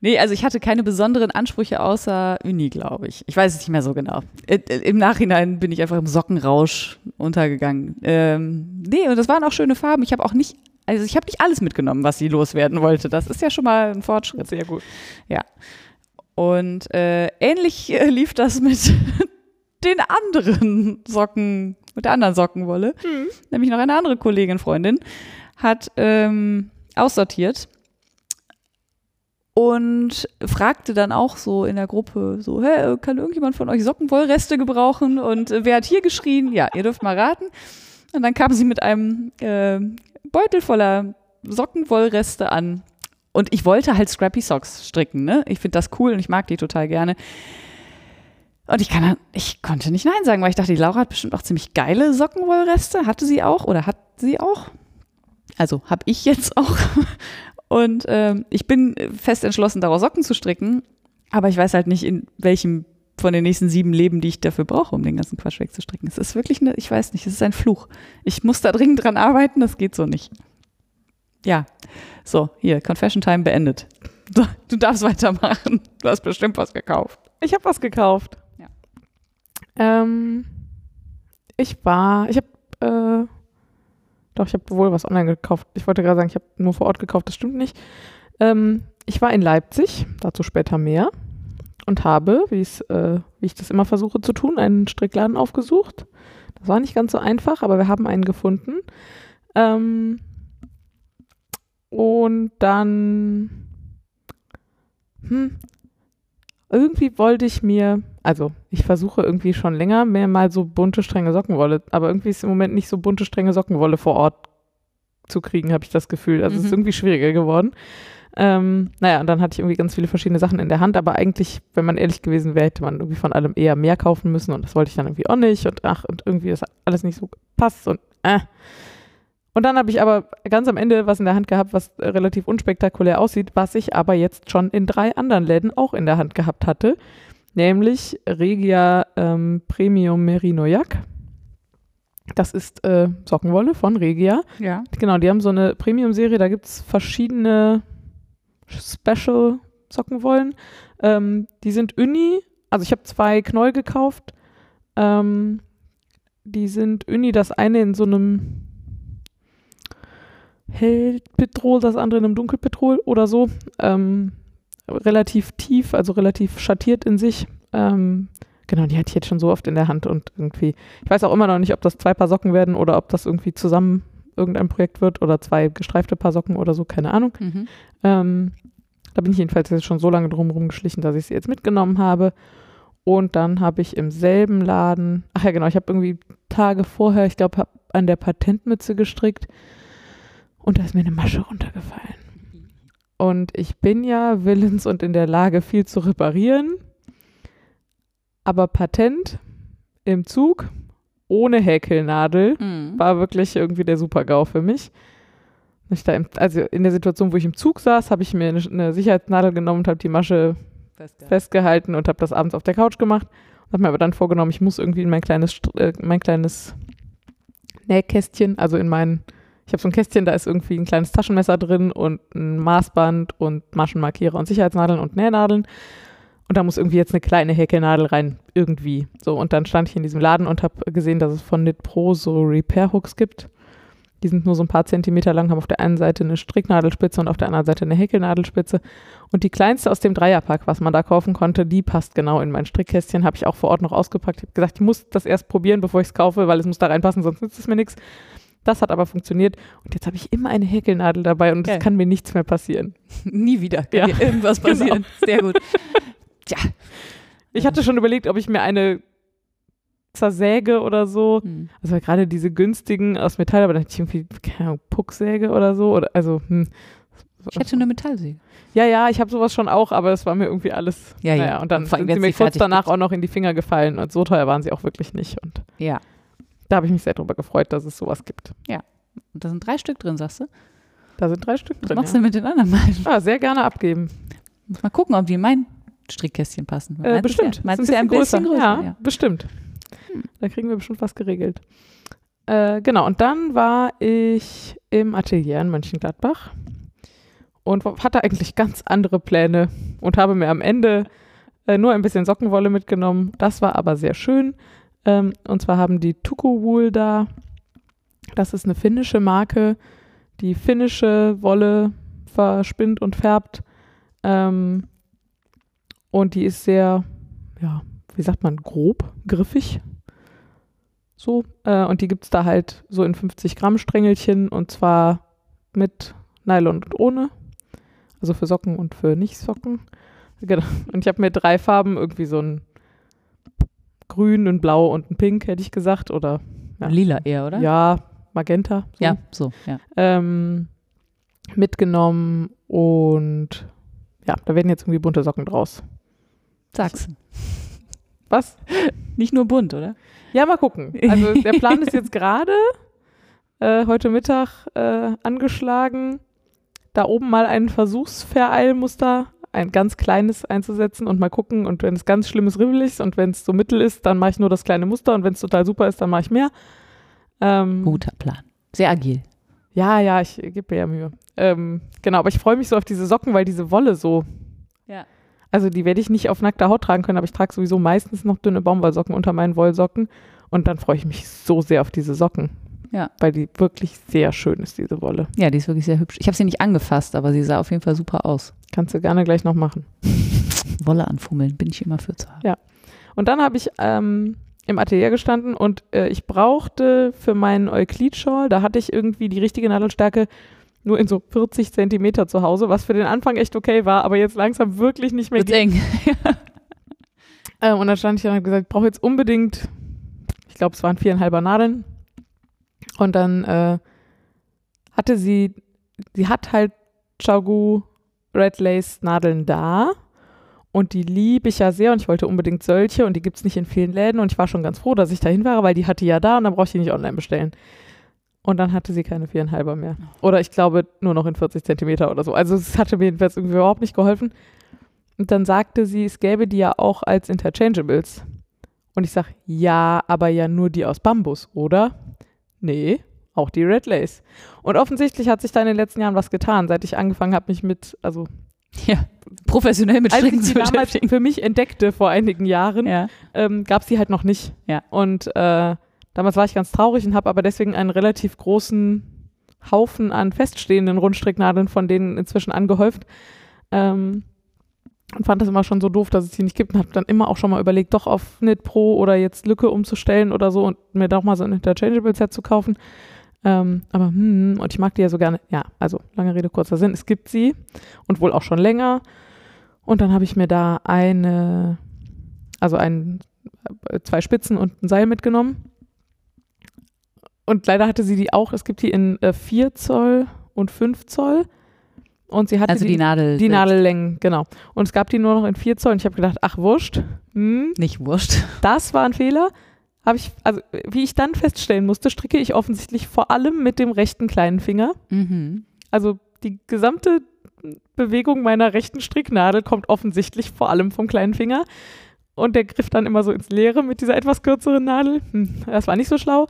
Nee, also ich hatte keine besonderen Ansprüche außer Uni, glaube ich. Ich weiß es nicht mehr so genau. Äh, äh, Im Nachhinein bin ich einfach im Sockenrausch untergegangen. Ähm, nee, und das waren auch schöne Farben. Ich habe auch nicht, also ich habe nicht alles mitgenommen, was sie loswerden wollte. Das ist ja schon mal ein Fortschritt. Sehr gut. Und äh, ähnlich äh, lief das mit [laughs] den anderen Socken, mit der anderen Sockenwolle. Nämlich noch eine andere Kollegin, Freundin, hat ähm, aussortiert und fragte dann auch so in der Gruppe so, hä, kann irgendjemand von euch Sockenwollreste gebrauchen? Und äh, wer hat hier geschrien? Ja, ihr dürft mal raten. Und dann kam sie mit einem äh, Beutel voller Sockenwollreste an. Und ich wollte halt Scrappy Socks stricken, ne? Ich finde das cool und ich mag die total gerne. Und ich kann ich konnte nicht Nein sagen, weil ich dachte, die Laura hat bestimmt auch ziemlich geile Sockenwollreste. Hatte sie auch oder hat sie auch? Also habe ich jetzt auch. [laughs] Und ähm, ich bin fest entschlossen, daraus Socken zu stricken. Aber ich weiß halt nicht, in welchem von den nächsten sieben Leben, die ich dafür brauche, um den ganzen Quatsch wegzustricken. Es ist wirklich eine, ich weiß nicht, es ist ein Fluch. Ich muss da dringend dran arbeiten, das geht so nicht. Ja, so, hier, Confession Time beendet. Du, du darfst weitermachen. Du hast bestimmt was gekauft. Ich habe was gekauft. Ja. Ähm, ich war, ich habe, äh, doch, ich habe wohl was online gekauft. Ich wollte gerade sagen, ich habe nur vor Ort gekauft, das stimmt nicht. Ähm, ich war in Leipzig, dazu später mehr, und habe, wie äh, wie ich das immer versuche zu tun, einen Strickladen aufgesucht. Das war nicht ganz so einfach, aber wir haben einen gefunden. Ähm, und dann, hm, irgendwie wollte ich mir, also ich versuche irgendwie schon länger mehr mal so bunte, strenge Sockenwolle, aber irgendwie ist im Moment nicht so bunte, strenge Sockenwolle vor Ort zu kriegen, habe ich das Gefühl. Also es ist Mhm. irgendwie schwieriger geworden. Ähm, naja, und dann hatte ich irgendwie ganz viele verschiedene Sachen in der Hand, aber eigentlich, wenn man ehrlich gewesen wäre, hätte man irgendwie von allem eher mehr kaufen müssen und das wollte ich dann irgendwie auch nicht und ach, und irgendwie ist alles nicht so passt und äh. Und dann habe ich aber ganz am Ende was in der Hand gehabt, was relativ unspektakulär aussieht, was ich aber jetzt schon in drei anderen Läden auch in der Hand gehabt hatte. nämlich Regia ähm, Premium Merino Yak. Das ist äh, Sockenwolle von Regia. Ja. Genau, die haben so eine Premium-Serie, da gibt es verschiedene Special-Sockenwollen. Ähm, die sind Uni, also ich habe zwei Knäuel gekauft. Ähm, die sind Uni, das eine in so einem Hellpetrol, das andere in einem Dunkelpetrol oder so. Ähm, relativ tief, also relativ schattiert in sich. Ähm, genau, die hatte ich jetzt schon so oft in der Hand und irgendwie, ich weiß auch immer noch nicht, ob das zwei Paar Socken werden oder ob das irgendwie zusammen irgendein Projekt wird oder zwei gestreifte Paar Socken oder so, keine Ahnung. Mhm. Ähm, da bin ich jedenfalls jetzt schon so lange drum geschlichen, dass ich sie jetzt mitgenommen habe. Und dann habe ich im selben Laden, ach ja genau, ich habe irgendwie Tage vorher, ich glaube, an der Patentmütze gestrickt und da ist mir eine Masche runtergefallen. Und ich bin ja willens und in der Lage, viel zu reparieren. Aber Patent im Zug ohne Häkelnadel Mhm. war wirklich irgendwie der Super-GAU für mich. Im, also in der Situation, wo ich im Zug saß, habe ich mir eine, eine Sicherheitsnadel genommen und habe die Masche festgehalten und habe das abends auf der Couch gemacht. Habe mir aber dann vorgenommen, ich muss irgendwie in mein kleines, äh, mein kleines Nähkästchen, also in mein, ich habe so ein Kästchen, da ist irgendwie ein kleines Taschenmesser drin und ein Maßband und Maschenmarkierer und Sicherheitsnadeln und Nähnadeln. Und da muss irgendwie jetzt eine kleine Häkelnadel rein, irgendwie. So, und dann stand ich in diesem Laden und habe gesehen, dass es von Knit Pro so Repair-Hooks gibt. Die sind nur so ein paar Zentimeter lang, haben auf der einen Seite eine Stricknadelspitze und auf der anderen Seite eine Häkelnadelspitze. Und die kleinste aus dem Dreierpack, was man da kaufen konnte, die passt genau in mein Strickkästchen. Habe ich auch vor Ort noch ausgepackt. Ich habe gesagt, ich muss das erst probieren, bevor ich es kaufe, weil es muss da reinpassen, sonst nützt es mir nichts. Das hat aber funktioniert. Und jetzt habe ich immer eine Häkelnadel dabei und es Geil. kann mir nichts mehr passieren. [laughs] Nie wieder kann Ja. irgendwas [laughs] Genau. passieren. Sehr gut. Tja. Ich hatte schon überlegt, ob ich mir eine zersäge oder so. Hm. Also gerade diese günstigen aus Metall, aber dann hätte ich irgendwie, keine Ahnung, Pucksäge oder so. Oder, also, hm. Ich hätte eine Metallsäge. Ja, ja, ich habe sowas schon auch, aber es war mir irgendwie alles. Ja, ja. Naja, und dann allem, sind sie mir kurz danach gibt. auch noch in die Finger gefallen und so teuer waren sie auch wirklich nicht. Und Ja. da habe ich mich sehr drüber gefreut, dass es sowas gibt. Und da sind drei Stück drin, sagst du? Da sind drei Stück Was drin. machst Ja. du mit den anderen beiden? Ah, sehr gerne abgeben. Muss mal gucken, ob die in mein Strickkästchen passen. Äh, bestimmt. Ist ja, meins Ist ist ja ein bisschen größer. Ja, ja. bestimmt. Da kriegen wir bestimmt was geregelt. Äh, genau, und dann war ich im Atelier in Mönchengladbach und hatte eigentlich ganz andere Pläne und habe mir am Ende äh, nur ein bisschen Sockenwolle mitgenommen. Das war aber sehr schön. Ähm, und zwar haben die Tuku da, das ist eine finnische Marke, die finnische Wolle verspinnt und färbt. Ähm, und die ist sehr, ja, wie sagt man, grob, griffig. So. Äh, und die gibt es da halt so in 50 Gramm Strängelchen und zwar mit Nylon und ohne. Also für Socken und für Nicht-Socken. Genau. Und ich habe mir drei Farben, irgendwie so ein Grün, ein Blau und ein Pink, hätte ich gesagt. Oder Ja. Lila eher, oder? ja, Magenta. So Ja, so, ja. ähm, mitgenommen und ja, da werden jetzt irgendwie bunte Socken draus. Sag's. [laughs] Was? Nicht nur bunt, oder? Ja, mal gucken. Also der Plan ist jetzt [laughs] gerade äh, heute Mittag äh, angeschlagen, da oben mal ein Versuchsvereilmuster, ein ganz kleines einzusetzen und mal gucken. Und wenn es ganz schlimm ist, ribbelig ist und wenn es so mittel ist, dann mache ich nur das kleine Muster und wenn es total super ist, dann mache ich mehr. Ähm, Guter Plan. Sehr agil. Ja, ja, ich gebe mir ja Mühe. Ähm, genau, aber ich freue mich so auf diese Socken, weil diese Wolle so. Ja. Also die werde ich nicht auf nackter Haut tragen können, aber ich trage sowieso meistens noch dünne Baumwollsocken unter meinen Wollsocken. Und dann freue ich mich so sehr auf diese Socken. Ja. Weil die wirklich sehr schön ist, diese Wolle. Ja, die ist wirklich sehr hübsch. Ich habe sie nicht angefasst, aber sie sah auf jeden Fall super aus. Kannst du gerne gleich noch machen. [laughs] Wolle anfummeln, bin ich immer für zu haben. Und dann habe ich ähm, im Atelier gestanden und äh, ich brauchte für meinen Euklid-Shawl, da hatte ich irgendwie die richtige Nadelstärke nur in so 40 Zentimeter zu Hause, was für den Anfang echt okay war, aber jetzt langsam wirklich nicht mehr Wird eng. [laughs] Äh, und dann stand ich da und habe gesagt, ich brauche jetzt unbedingt, ich glaube, es waren viereinhalber Nadeln. Und dann äh, hatte sie, sie hat halt Chagu Red Lace Nadeln da. Und die liebe ich ja sehr und ich wollte unbedingt solche und die gibt es nicht in vielen Läden und ich war schon ganz froh, dass ich dahin war, weil die hatte ja da und dann brauche ich die nicht online bestellen. Und dann hatte sie keine viereinhalber mehr. Oder ich glaube nur noch in 40 Zentimeter oder so. Also es hatte mir jedenfalls irgendwie überhaupt nicht geholfen. Und dann sagte sie, es gäbe die ja auch als Interchangeables. Und ich sage, ja, aber ja nur die aus Bambus, oder? Nee, auch die Red Lace. Und offensichtlich hat sich da in den letzten Jahren was getan, seit ich angefangen habe, mich mit, also Ja, professionell mit Stricken sie zu damals beschäftigen. für mich entdeckte vor einigen Jahren, Ja. ähm, gab es die halt noch nicht. Ja. Und äh, damals war ich ganz traurig und habe aber deswegen einen relativ großen Haufen an feststehenden Rundstricknadeln von denen inzwischen angehäuft. Ähm, und fand das immer schon so doof, dass es die nicht gibt und habe dann immer auch schon mal überlegt, doch auf Knit Pro oder jetzt Lücke umzustellen oder so und mir doch mal so ein Interchangeable Set zu kaufen. Ähm, aber hm, und ich mag die ja so gerne. Ja, also lange Rede, kurzer Sinn. Es gibt sie und wohl auch schon länger. Und dann habe ich mir da eine, also ein, äh, zwei Spitzen und ein Seil mitgenommen. Und leider hatte sie die auch, es gibt die in äh, 4 Zoll und 5 Zoll. Und sie hatte Also die, die, Nadel. die. Nadellängen, genau. Und es gab die nur noch in 4 Zoll und ich habe gedacht, ach wurscht, hm, Nicht wurscht. [laughs] das war ein Fehler. Habe ich, also wie ich dann feststellen musste, stricke ich offensichtlich vor allem mit dem rechten kleinen Finger. Mhm. Also die gesamte Bewegung meiner rechten Stricknadel kommt offensichtlich vor allem vom kleinen Finger. Und der griff dann immer so ins Leere mit dieser etwas kürzeren Nadel. Hm, das war nicht so schlau.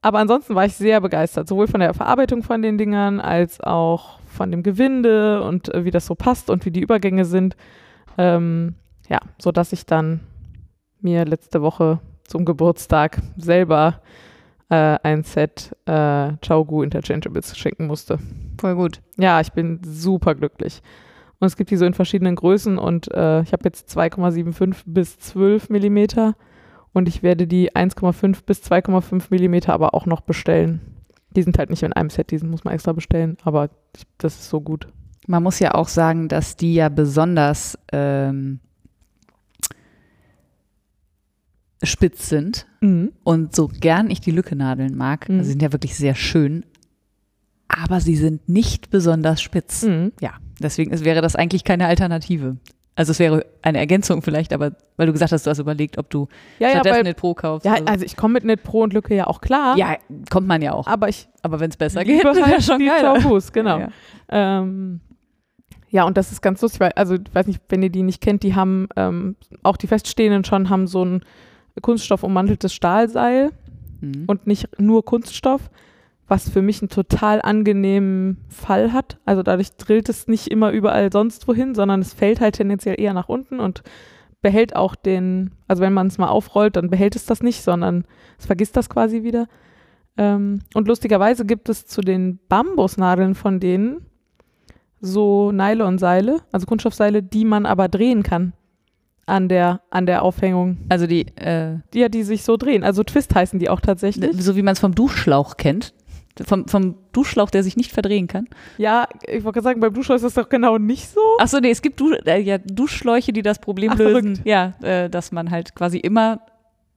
Aber ansonsten war ich sehr begeistert, sowohl von der Verarbeitung von den Dingern als auch von dem Gewinde und äh, wie das so passt und wie die Übergänge sind. Ähm, ja, so dass ich dann mir letzte Woche zum Geburtstag selber äh, ein Set äh, Chaugu Interchangeables schenken musste. Voll gut. Ja, ich bin super glücklich. Und es gibt die so in verschiedenen Größen und äh, ich habe jetzt 2,75 bis 12 Millimeter und ich werde die 1,5 bis 2,5 Millimeter aber auch noch bestellen. Die sind halt nicht in einem Set, die muss man extra bestellen, aber das ist so gut. Man muss ja auch sagen, dass die ja besonders ähm, spitz sind. Mhm. Und so gern ich die Lückenadeln mag, Mhm. sie sind ja wirklich sehr schön, aber sie sind nicht besonders spitz. Mhm. Ja, deswegen ist, wäre das eigentlich keine Alternative. Also es wäre eine Ergänzung vielleicht, aber weil du gesagt hast, du hast überlegt, ob du Ja, ja, stattdessen weil, Knit Pro kaufst. ja, also, also ich komme mit Net Pro und Lücke ja auch klar. ja, kommt man ja auch. aber ich Aber wenn es besser geht, [laughs] wäre halt schon die geil. Chaubus, [laughs] genau. Ja. Ähm, ja, und das ist ganz lustig, weil, also ich weiß nicht, wenn ihr die nicht kennt, die haben, ähm, auch die Feststehenden schon, haben so ein kunststoffummanteltes Stahlseil Mhm. und nicht nur Kunststoff, was für mich einen total angenehmen Fall hat. Also dadurch drillt es nicht immer überall sonst wohin, sondern es fällt halt tendenziell eher nach unten und behält auch den, also wenn man es mal aufrollt, dann behält es das nicht, sondern es vergisst das quasi wieder. Ähm, und lustigerweise gibt es zu den Bambusnadeln von denen so Nylonseile, also Kunststoffseile, die man aber drehen kann an der, an der Aufhängung. Also die, äh, Die, ja, die sich so drehen. Also Twist heißen die auch tatsächlich. so wie man es vom Duschschlauch kennt. Vom, vom Duschschlauch, der sich nicht verdrehen kann. Ja, ich wollte gerade sagen, beim Duschschlauch ist das doch genau nicht so. Achso, nee, es gibt du äh, ja, Duschschläuche, die das Problem Ach, lösen. verrückt. Ja, äh, dass man halt quasi immer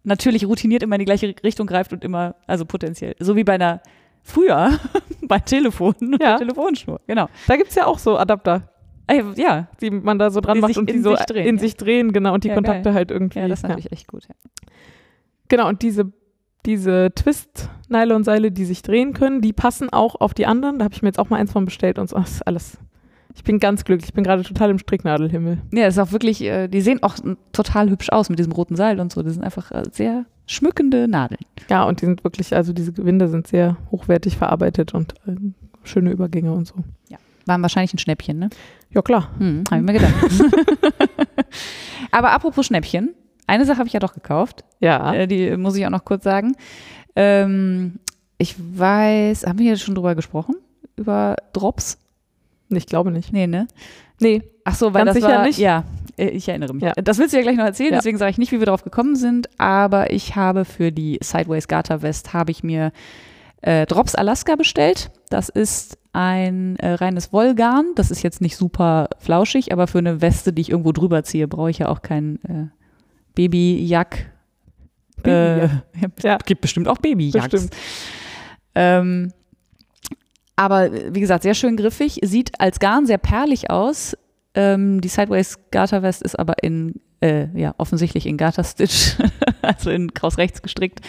natürlich routiniert immer in die gleiche Richtung greift und immer, also potenziell. So wie bei einer, früher, [laughs] bei Telefon und Ja. [laughs] Telefonschnur. Genau. Da gibt es ja auch so Adapter, Äh, ja, die man da so dran Die macht und die so sich drehen, in ja. sich drehen, genau, und die Ja, Kontakte halt irgendwie. ja, das ist natürlich echt gut. Ja. Genau, und diese, diese Twist-Nylon-Seile, die sich drehen können, die passen auch auf die anderen. Da habe ich mir jetzt auch mal eins von bestellt und so. Das ist alles. Ich bin ganz glücklich. Ich bin gerade total im Stricknadelhimmel. Ja, das ist auch wirklich, äh, die sehen auch total hübsch aus mit diesem roten Seil und so. Das sind einfach äh, sehr schmückende Nadeln. Ja, und die sind wirklich, also diese Gewinde sind sehr hochwertig verarbeitet und äh, schöne Übergänge und so. Waren wahrscheinlich ein Schnäppchen, ne? Ja, klar. Hm, habe ich mir gedacht. [laughs] [laughs] Aber apropos Schnäppchen, eine Sache habe ich ja doch gekauft. Ja. Äh, die muss ich auch noch kurz sagen. Ähm, ich weiß, haben wir hier schon drüber gesprochen? Über Drops? ich glaube nicht. Nee, ne? Nee. Ach so, weil Ganz das sicher war, nicht? Ja, äh, ich erinnere mich. Ja. Das willst du ja gleich noch erzählen, Ja. deswegen sage ich nicht, wie wir drauf gekommen sind, aber ich habe für die Sideways Garter West habe ich mir äh, Drops Alaska bestellt. Das ist ein äh, reines Wollgarn. Das ist jetzt nicht super flauschig, aber für eine Weste, die ich irgendwo drüber ziehe, brauche ich ja auch kein äh, Babyjack. Äh, Babyjack. [laughs] Ja. Gibt bestimmt auch Babyjacks. Ähm, aber äh, wie gesagt, sehr schön griffig. Sieht als Garn sehr perlig aus. Ähm, die Sideways Garter West ist aber in, äh, ja, offensichtlich in Garter Stitch, [laughs] also in Kraus rechts gestrickt.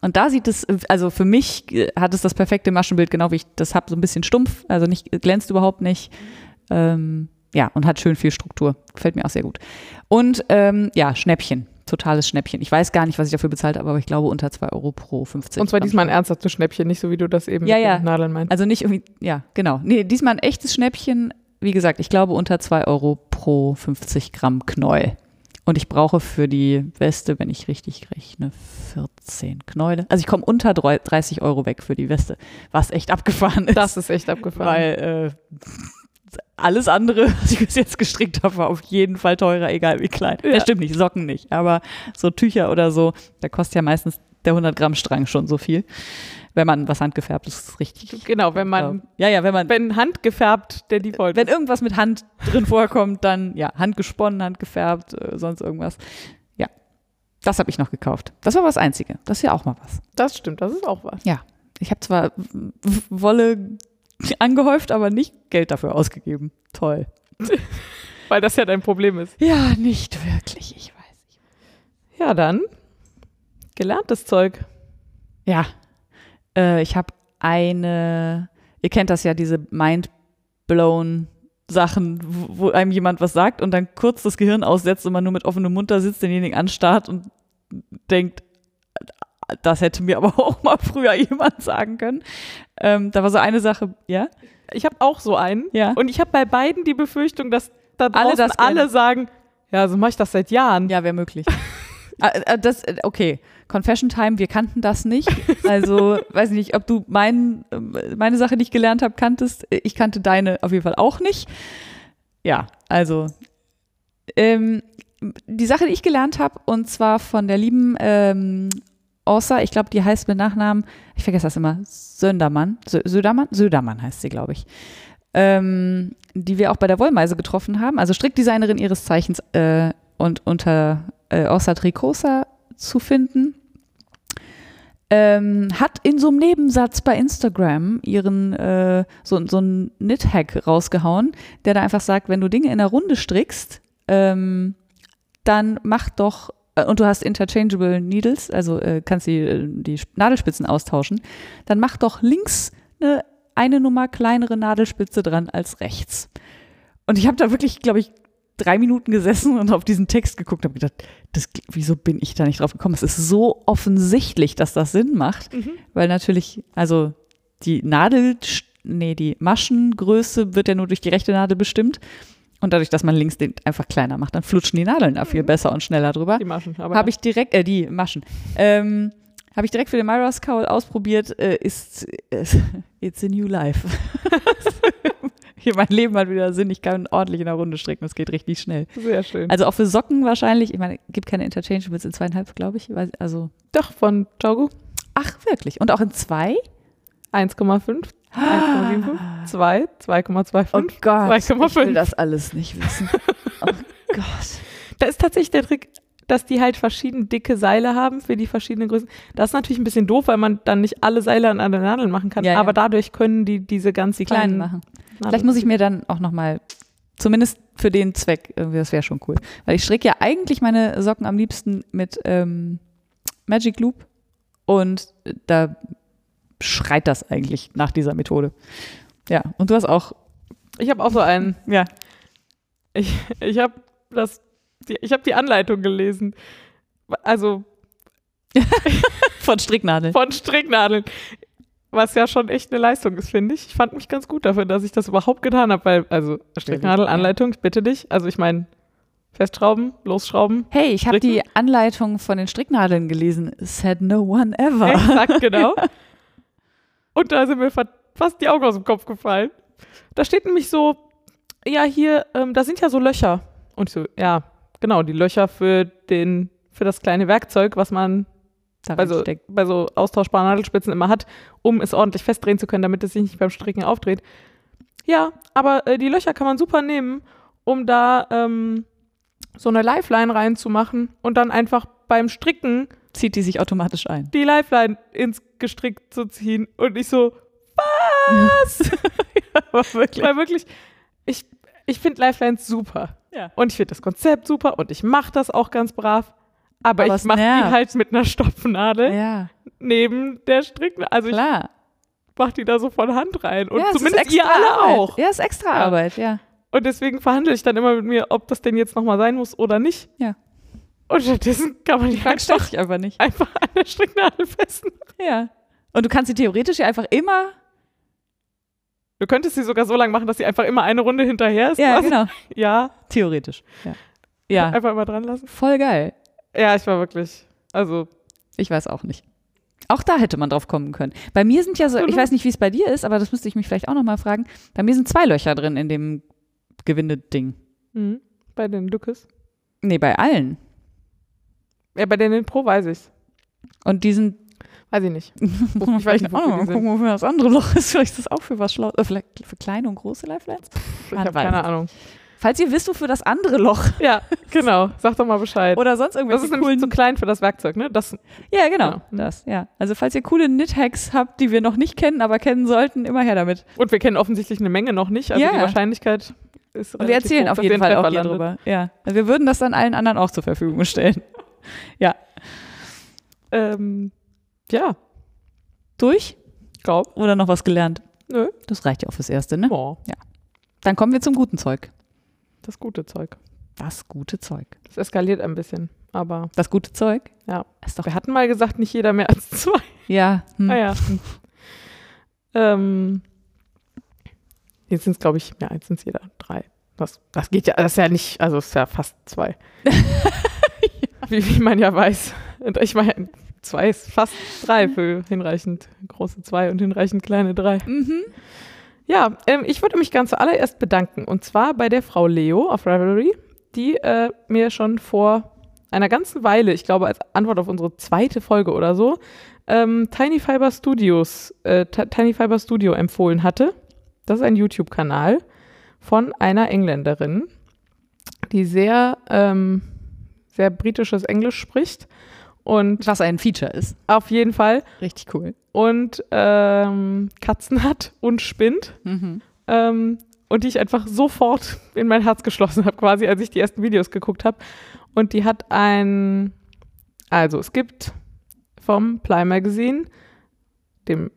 Und da sieht es, also für mich äh, hat es das perfekte Maschenbild, genau wie ich das habe, so ein bisschen stumpf, also nicht glänzt überhaupt nicht. Ähm, ja, und hat schön viel Struktur. Gefällt mir auch sehr gut. Und ähm, ja, Schnäppchen. Totales Schnäppchen. Ich weiß gar nicht, was ich dafür bezahlt habe, aber ich glaube unter 2 Euro pro 50. Und zwar diesmal ein ernsthaftes Schnäppchen, nicht so wie du das eben Ja, mit ja. Nadeln meinst. Also nicht irgendwie, ja, genau. Nee, diesmal ein echtes Schnäppchen. Wie gesagt, ich glaube unter 2 Euro pro 50 Gramm Knäuel. Und ich brauche für die Weste, wenn ich richtig rechne, 14 Knäule. Also ich komme unter drei- 30 Euro weg für die Weste, was echt abgefahren ist. Das ist echt abgefahren. Weil äh, alles andere, [laughs] was ich bis jetzt gestrickt habe, war auf jeden Fall teurer, egal wie klein. Ja. Das stimmt nicht, Socken nicht. Aber so Tücher oder so, da kostet ja meistens der 100 Gramm Strang schon so viel. Wenn man was handgefärbtes ist, richtig. genau, wenn man, ja, ja, wenn man wenn handgefärbt der Default wenn irgendwas mit Hand drin vorkommt, dann ja, handgesponnen, handgefärbt, äh, sonst irgendwas. Ja, das habe ich noch gekauft. Das war das Einzige. Das ist ja auch mal was. Das stimmt, das ist auch was. Ich habe zwar Wolle [laughs] angehäuft, aber nicht Geld dafür ausgegeben. Toll. [laughs] Weil das ja dein Problem ist. Ja, nicht wirklich, ich weiß. Ja, dann gelerntes Zeug. Ja, äh, ich habe eine, ihr kennt das ja, diese mind-blown Sachen, wo wo einem jemand was sagt und dann kurz das Gehirn aussetzt und man nur mit offenem Mund da sitzt, denjenigen anstarrt und denkt, das hätte mir aber [laughs] auch mal früher jemand sagen können. Ähm, da war so eine Sache, ja? Ich habe auch so einen. Ja. Und ich habe bei beiden die Befürchtung, dass da Alle das alle, sagen, ja, so mache ich das seit Jahren. Ja, wäre möglich. Äh, [laughs] äh, das, äh, okay, Confession Time, wir kannten das nicht. Also, [laughs] weiß nicht, ob du mein, äh, meine Sache, die ich gelernt habe, kanntest. Ich kannte deine auf jeden Fall auch nicht. Ja, also, ähm, die Sache, die ich gelernt habe, und zwar von der lieben ähm, Orsa, ich glaube, die heißt mit Nachnamen, ich vergesse das immer, Söndermann, Sö Södermann? Södermann heißt sie, glaube ich. Ähm, die wir auch bei der Wollmeise getroffen haben, also Strickdesignerin ihres Zeichens äh, und unter äh, Orsa Tricosa zu finden. Ähm, hat in so einem Nebensatz bei Instagram ihren äh, so, so einen Knit-Hack rausgehauen, der da einfach sagt, wenn du Dinge in der Runde strickst, ähm, dann mach doch, und du hast interchangeable Needles, also äh, kannst die, äh, die Nadelspitzen austauschen, dann mach doch links eine, eine Nummer kleinere Nadelspitze dran als rechts. Und ich habe da wirklich, glaube ich, drei Minuten gesessen und auf diesen Text geguckt und habe gedacht, das, wieso bin ich da nicht drauf gekommen? Es ist so offensichtlich, dass das Sinn macht, Mhm. weil natürlich, also die Nadel, nee, die Maschengröße wird ja nur durch die rechte Nadel bestimmt. Und dadurch, dass man links den einfach kleiner macht, dann flutschen die Nadeln da viel besser und schneller drüber. Die Maschen. Aber Habe ich direkt, äh, die Maschen, ähm, habe ich direkt für den Myra's Cowl ausprobiert, äh, ist, äh, [laughs] it's a new life. [laughs] Hier mein Leben hat wieder Sinn, ich kann ordentlich in der Runde stricken, das geht richtig schnell. sehr schön. Also auch für Socken wahrscheinlich, ich meine, gibt keine Interchangeables in zweieinhalb, glaube ich. Also, Doch, von Jogo ach, wirklich? Und auch in zwei? 1,5, 1,75, 2, 2,25. Oh Gott, 2,5. ich will das alles nicht wissen. Oh Gott. Da ist tatsächlich der Trick, dass die halt verschieden dicke Seile haben für die verschiedenen Größen. Das ist natürlich ein bisschen doof, weil man dann nicht alle Seile an einer Nadel machen kann. Ja, ja. aber dadurch können die diese ganz Die kleinen machen. Nadeln- Vielleicht muss ich mir dann auch nochmal, zumindest für den Zweck, irgendwie, das wäre schon cool. Weil ich stricke ja eigentlich meine Socken am liebsten mit ähm, Magic Loop und da schreit das eigentlich nach dieser Methode. Ja, und du hast auch, Ich habe auch so einen. ja, Ich, ich habe das, die, ich habe die Anleitung gelesen. Also [laughs] von Stricknadeln. von Stricknadeln. Was ja schon echt eine Leistung ist, finde ich. Ich fand mich ganz gut dafür, dass ich das überhaupt getan habe, weil, also Stricknadelanleitung, ich bitte dich. Also ich meine, festschrauben, losschrauben. Hey, ich habe die Anleitung von den Stricknadeln gelesen. Said no one ever. Exakt, genau. [laughs] Und da sind mir fa- fast die Augen aus dem Kopf gefallen. Da steht nämlich so, ja, hier, ähm, da sind ja so Löcher. Und ich so, ja, genau, die Löcher für den, für das kleine Werkzeug, was man bei so, bei so austauschbaren Nadelspitzen immer hat, um es ordentlich festdrehen zu können, damit es sich nicht beim Stricken aufdreht. Ja, aber äh, die Löcher kann man super nehmen, um da ähm, so eine Lifeline reinzumachen und dann einfach beim Stricken Zieht die sich automatisch ein. die Lifeline ins Gestrick zu ziehen. Und ich so, was? [laughs] Aber wirklich. Weil wirklich, ich, ich finde Lifelines super. Ja. Und ich finde das Konzept super und ich mache das auch ganz brav. Aber, Aber ich mache die halt mit einer Stopfnadel Ja, neben der Stricknadel. Also ich klar. mache die da so von Hand rein. Und ja, zumindest ihr alle Arbeit. auch. Ja, ist extra Ja. Arbeit, ja. Und deswegen verhandle ich dann immer mit mir, ob das denn jetzt nochmal sein muss oder nicht. Ja. Und stattdessen kann man die einfach, ich einfach nicht. einfach an der Stricknadel festmachen. Ja. Und du kannst sie theoretisch ja einfach immer. Du könntest sie sogar so lang machen, dass sie einfach immer eine Runde hinterher ist. Ja, quasi. genau. [laughs] Ja, Theoretisch. Ja. Ja. einfach immer dran lassen. Voll geil. Ja, ich war wirklich, also, Ich weiß auch nicht. Auch da hätte man drauf kommen können. Bei mir sind ja so, ich weiß nicht, wie es bei dir ist, aber das müsste ich mich vielleicht auch nochmal fragen. Bei mir sind zwei Löcher drin in dem Gewindeding. mhm. bei den Lückes. Nee, bei allen. Ja, bei den Pro weiß ich's. Und die sind. Weiß ich nicht. Muss [laughs] man Ich weiß vielleicht nicht, auch wofür noch mal die sind. gucken, wofür das andere Loch ist. Vielleicht ist das auch für was schlau. Äh, vielleicht für kleine und große Lifelines? Ich habe keine. Ahnung. Falls ihr wisst, wofür das andere Loch [laughs] Ja, genau. Sag doch mal Bescheid. oder sonst das irgendwelche ist nämlich zu klein für das Werkzeug, ne? Das, ja, genau. Mhm. Das, ja. Also, falls ihr coole Knit-Hacks habt, die wir noch nicht kennen, aber kennen sollten, immer her damit. und wir kennen offensichtlich eine Menge noch nicht. Also Ja. die Wahrscheinlichkeit ist Und wir erzählen hoch, auf jeden Fall auch hier drüber. Ja. Also wir würden das dann allen anderen auch zur Verfügung stellen. [laughs] Ähm, ja, Durch? glaub. Oder noch was gelernt? Nö. Das reicht ja auch fürs Erste, ne? Oh, Dann kommen wir zum guten Zeug. das gute Zeug. Das gute Zeug. Das eskaliert ein bisschen. Aber Das gute Zeug? Ja. Ist doch. wir hatten mal gesagt, nicht jeder mehr als zwei. Ja. Hm. Naja. ähm, jetzt sind es, glaube ich, mehr als sind es jeder drei. Das, das geht ja, das ist ja nicht, also es ist ja fast zwei. [laughs] wie, wie man ja weiß. Und ich meine, zwei ist fast drei für hinreichend große zwei und hinreichend kleine drei. Mhm. Ja, ähm, ich würde mich ganz zuallererst bedanken. Und zwar bei der Frau Leo auf Ravelry, die äh, mir schon vor einer ganzen Weile, ich glaube als Antwort auf unsere zweite Folge oder so, ähm, Tiny Fiber Studios, äh, Ti- Tiny Fiber Studio empfohlen hatte. Das ist ein YouTube-Kanal von einer Engländerin, die sehr, ähm, sehr britisches Englisch spricht. Und Was ein Feature ist. auf jeden Fall. Richtig cool. Und ähm, Katzen hat und spinnt Mhm. ähm, und die ich einfach sofort in mein Herz geschlossen habe, quasi, als ich die ersten Videos geguckt habe. Und die hat ein, also es gibt vom Ply Magazine, dem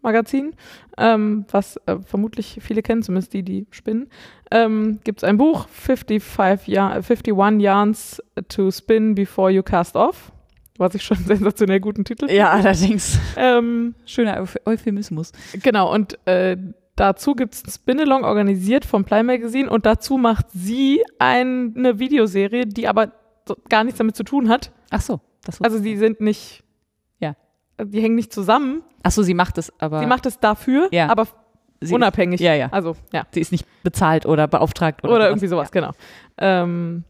Spinnenmagazin, ähm, was äh, vermutlich viele kennen, zumindest die, die spinnen, ähm, gibt es ein Buch, 55 Yar 51 Yarns to Spin Before You Cast Off, was ich schon einen [laughs] sensationell guten Titel Ja, allerdings. ähm, Schöner Euph- Euphemismus. Genau, und äh, dazu gibt es ein Spin-Along organisiert vom Ply Magazine und dazu macht sie ein, eine Videoserie, die aber gar nichts damit zu tun hat. Ach so. Das Also die sind nicht. Die hängen nicht zusammen. Ach so, sie macht es, aber Sie macht es dafür, Ja. aber sie unabhängig. Ist, ja, ja. Also, ja. Sie ist nicht bezahlt oder beauftragt oder, Oder, irgendwie sowas, genau. Ähm,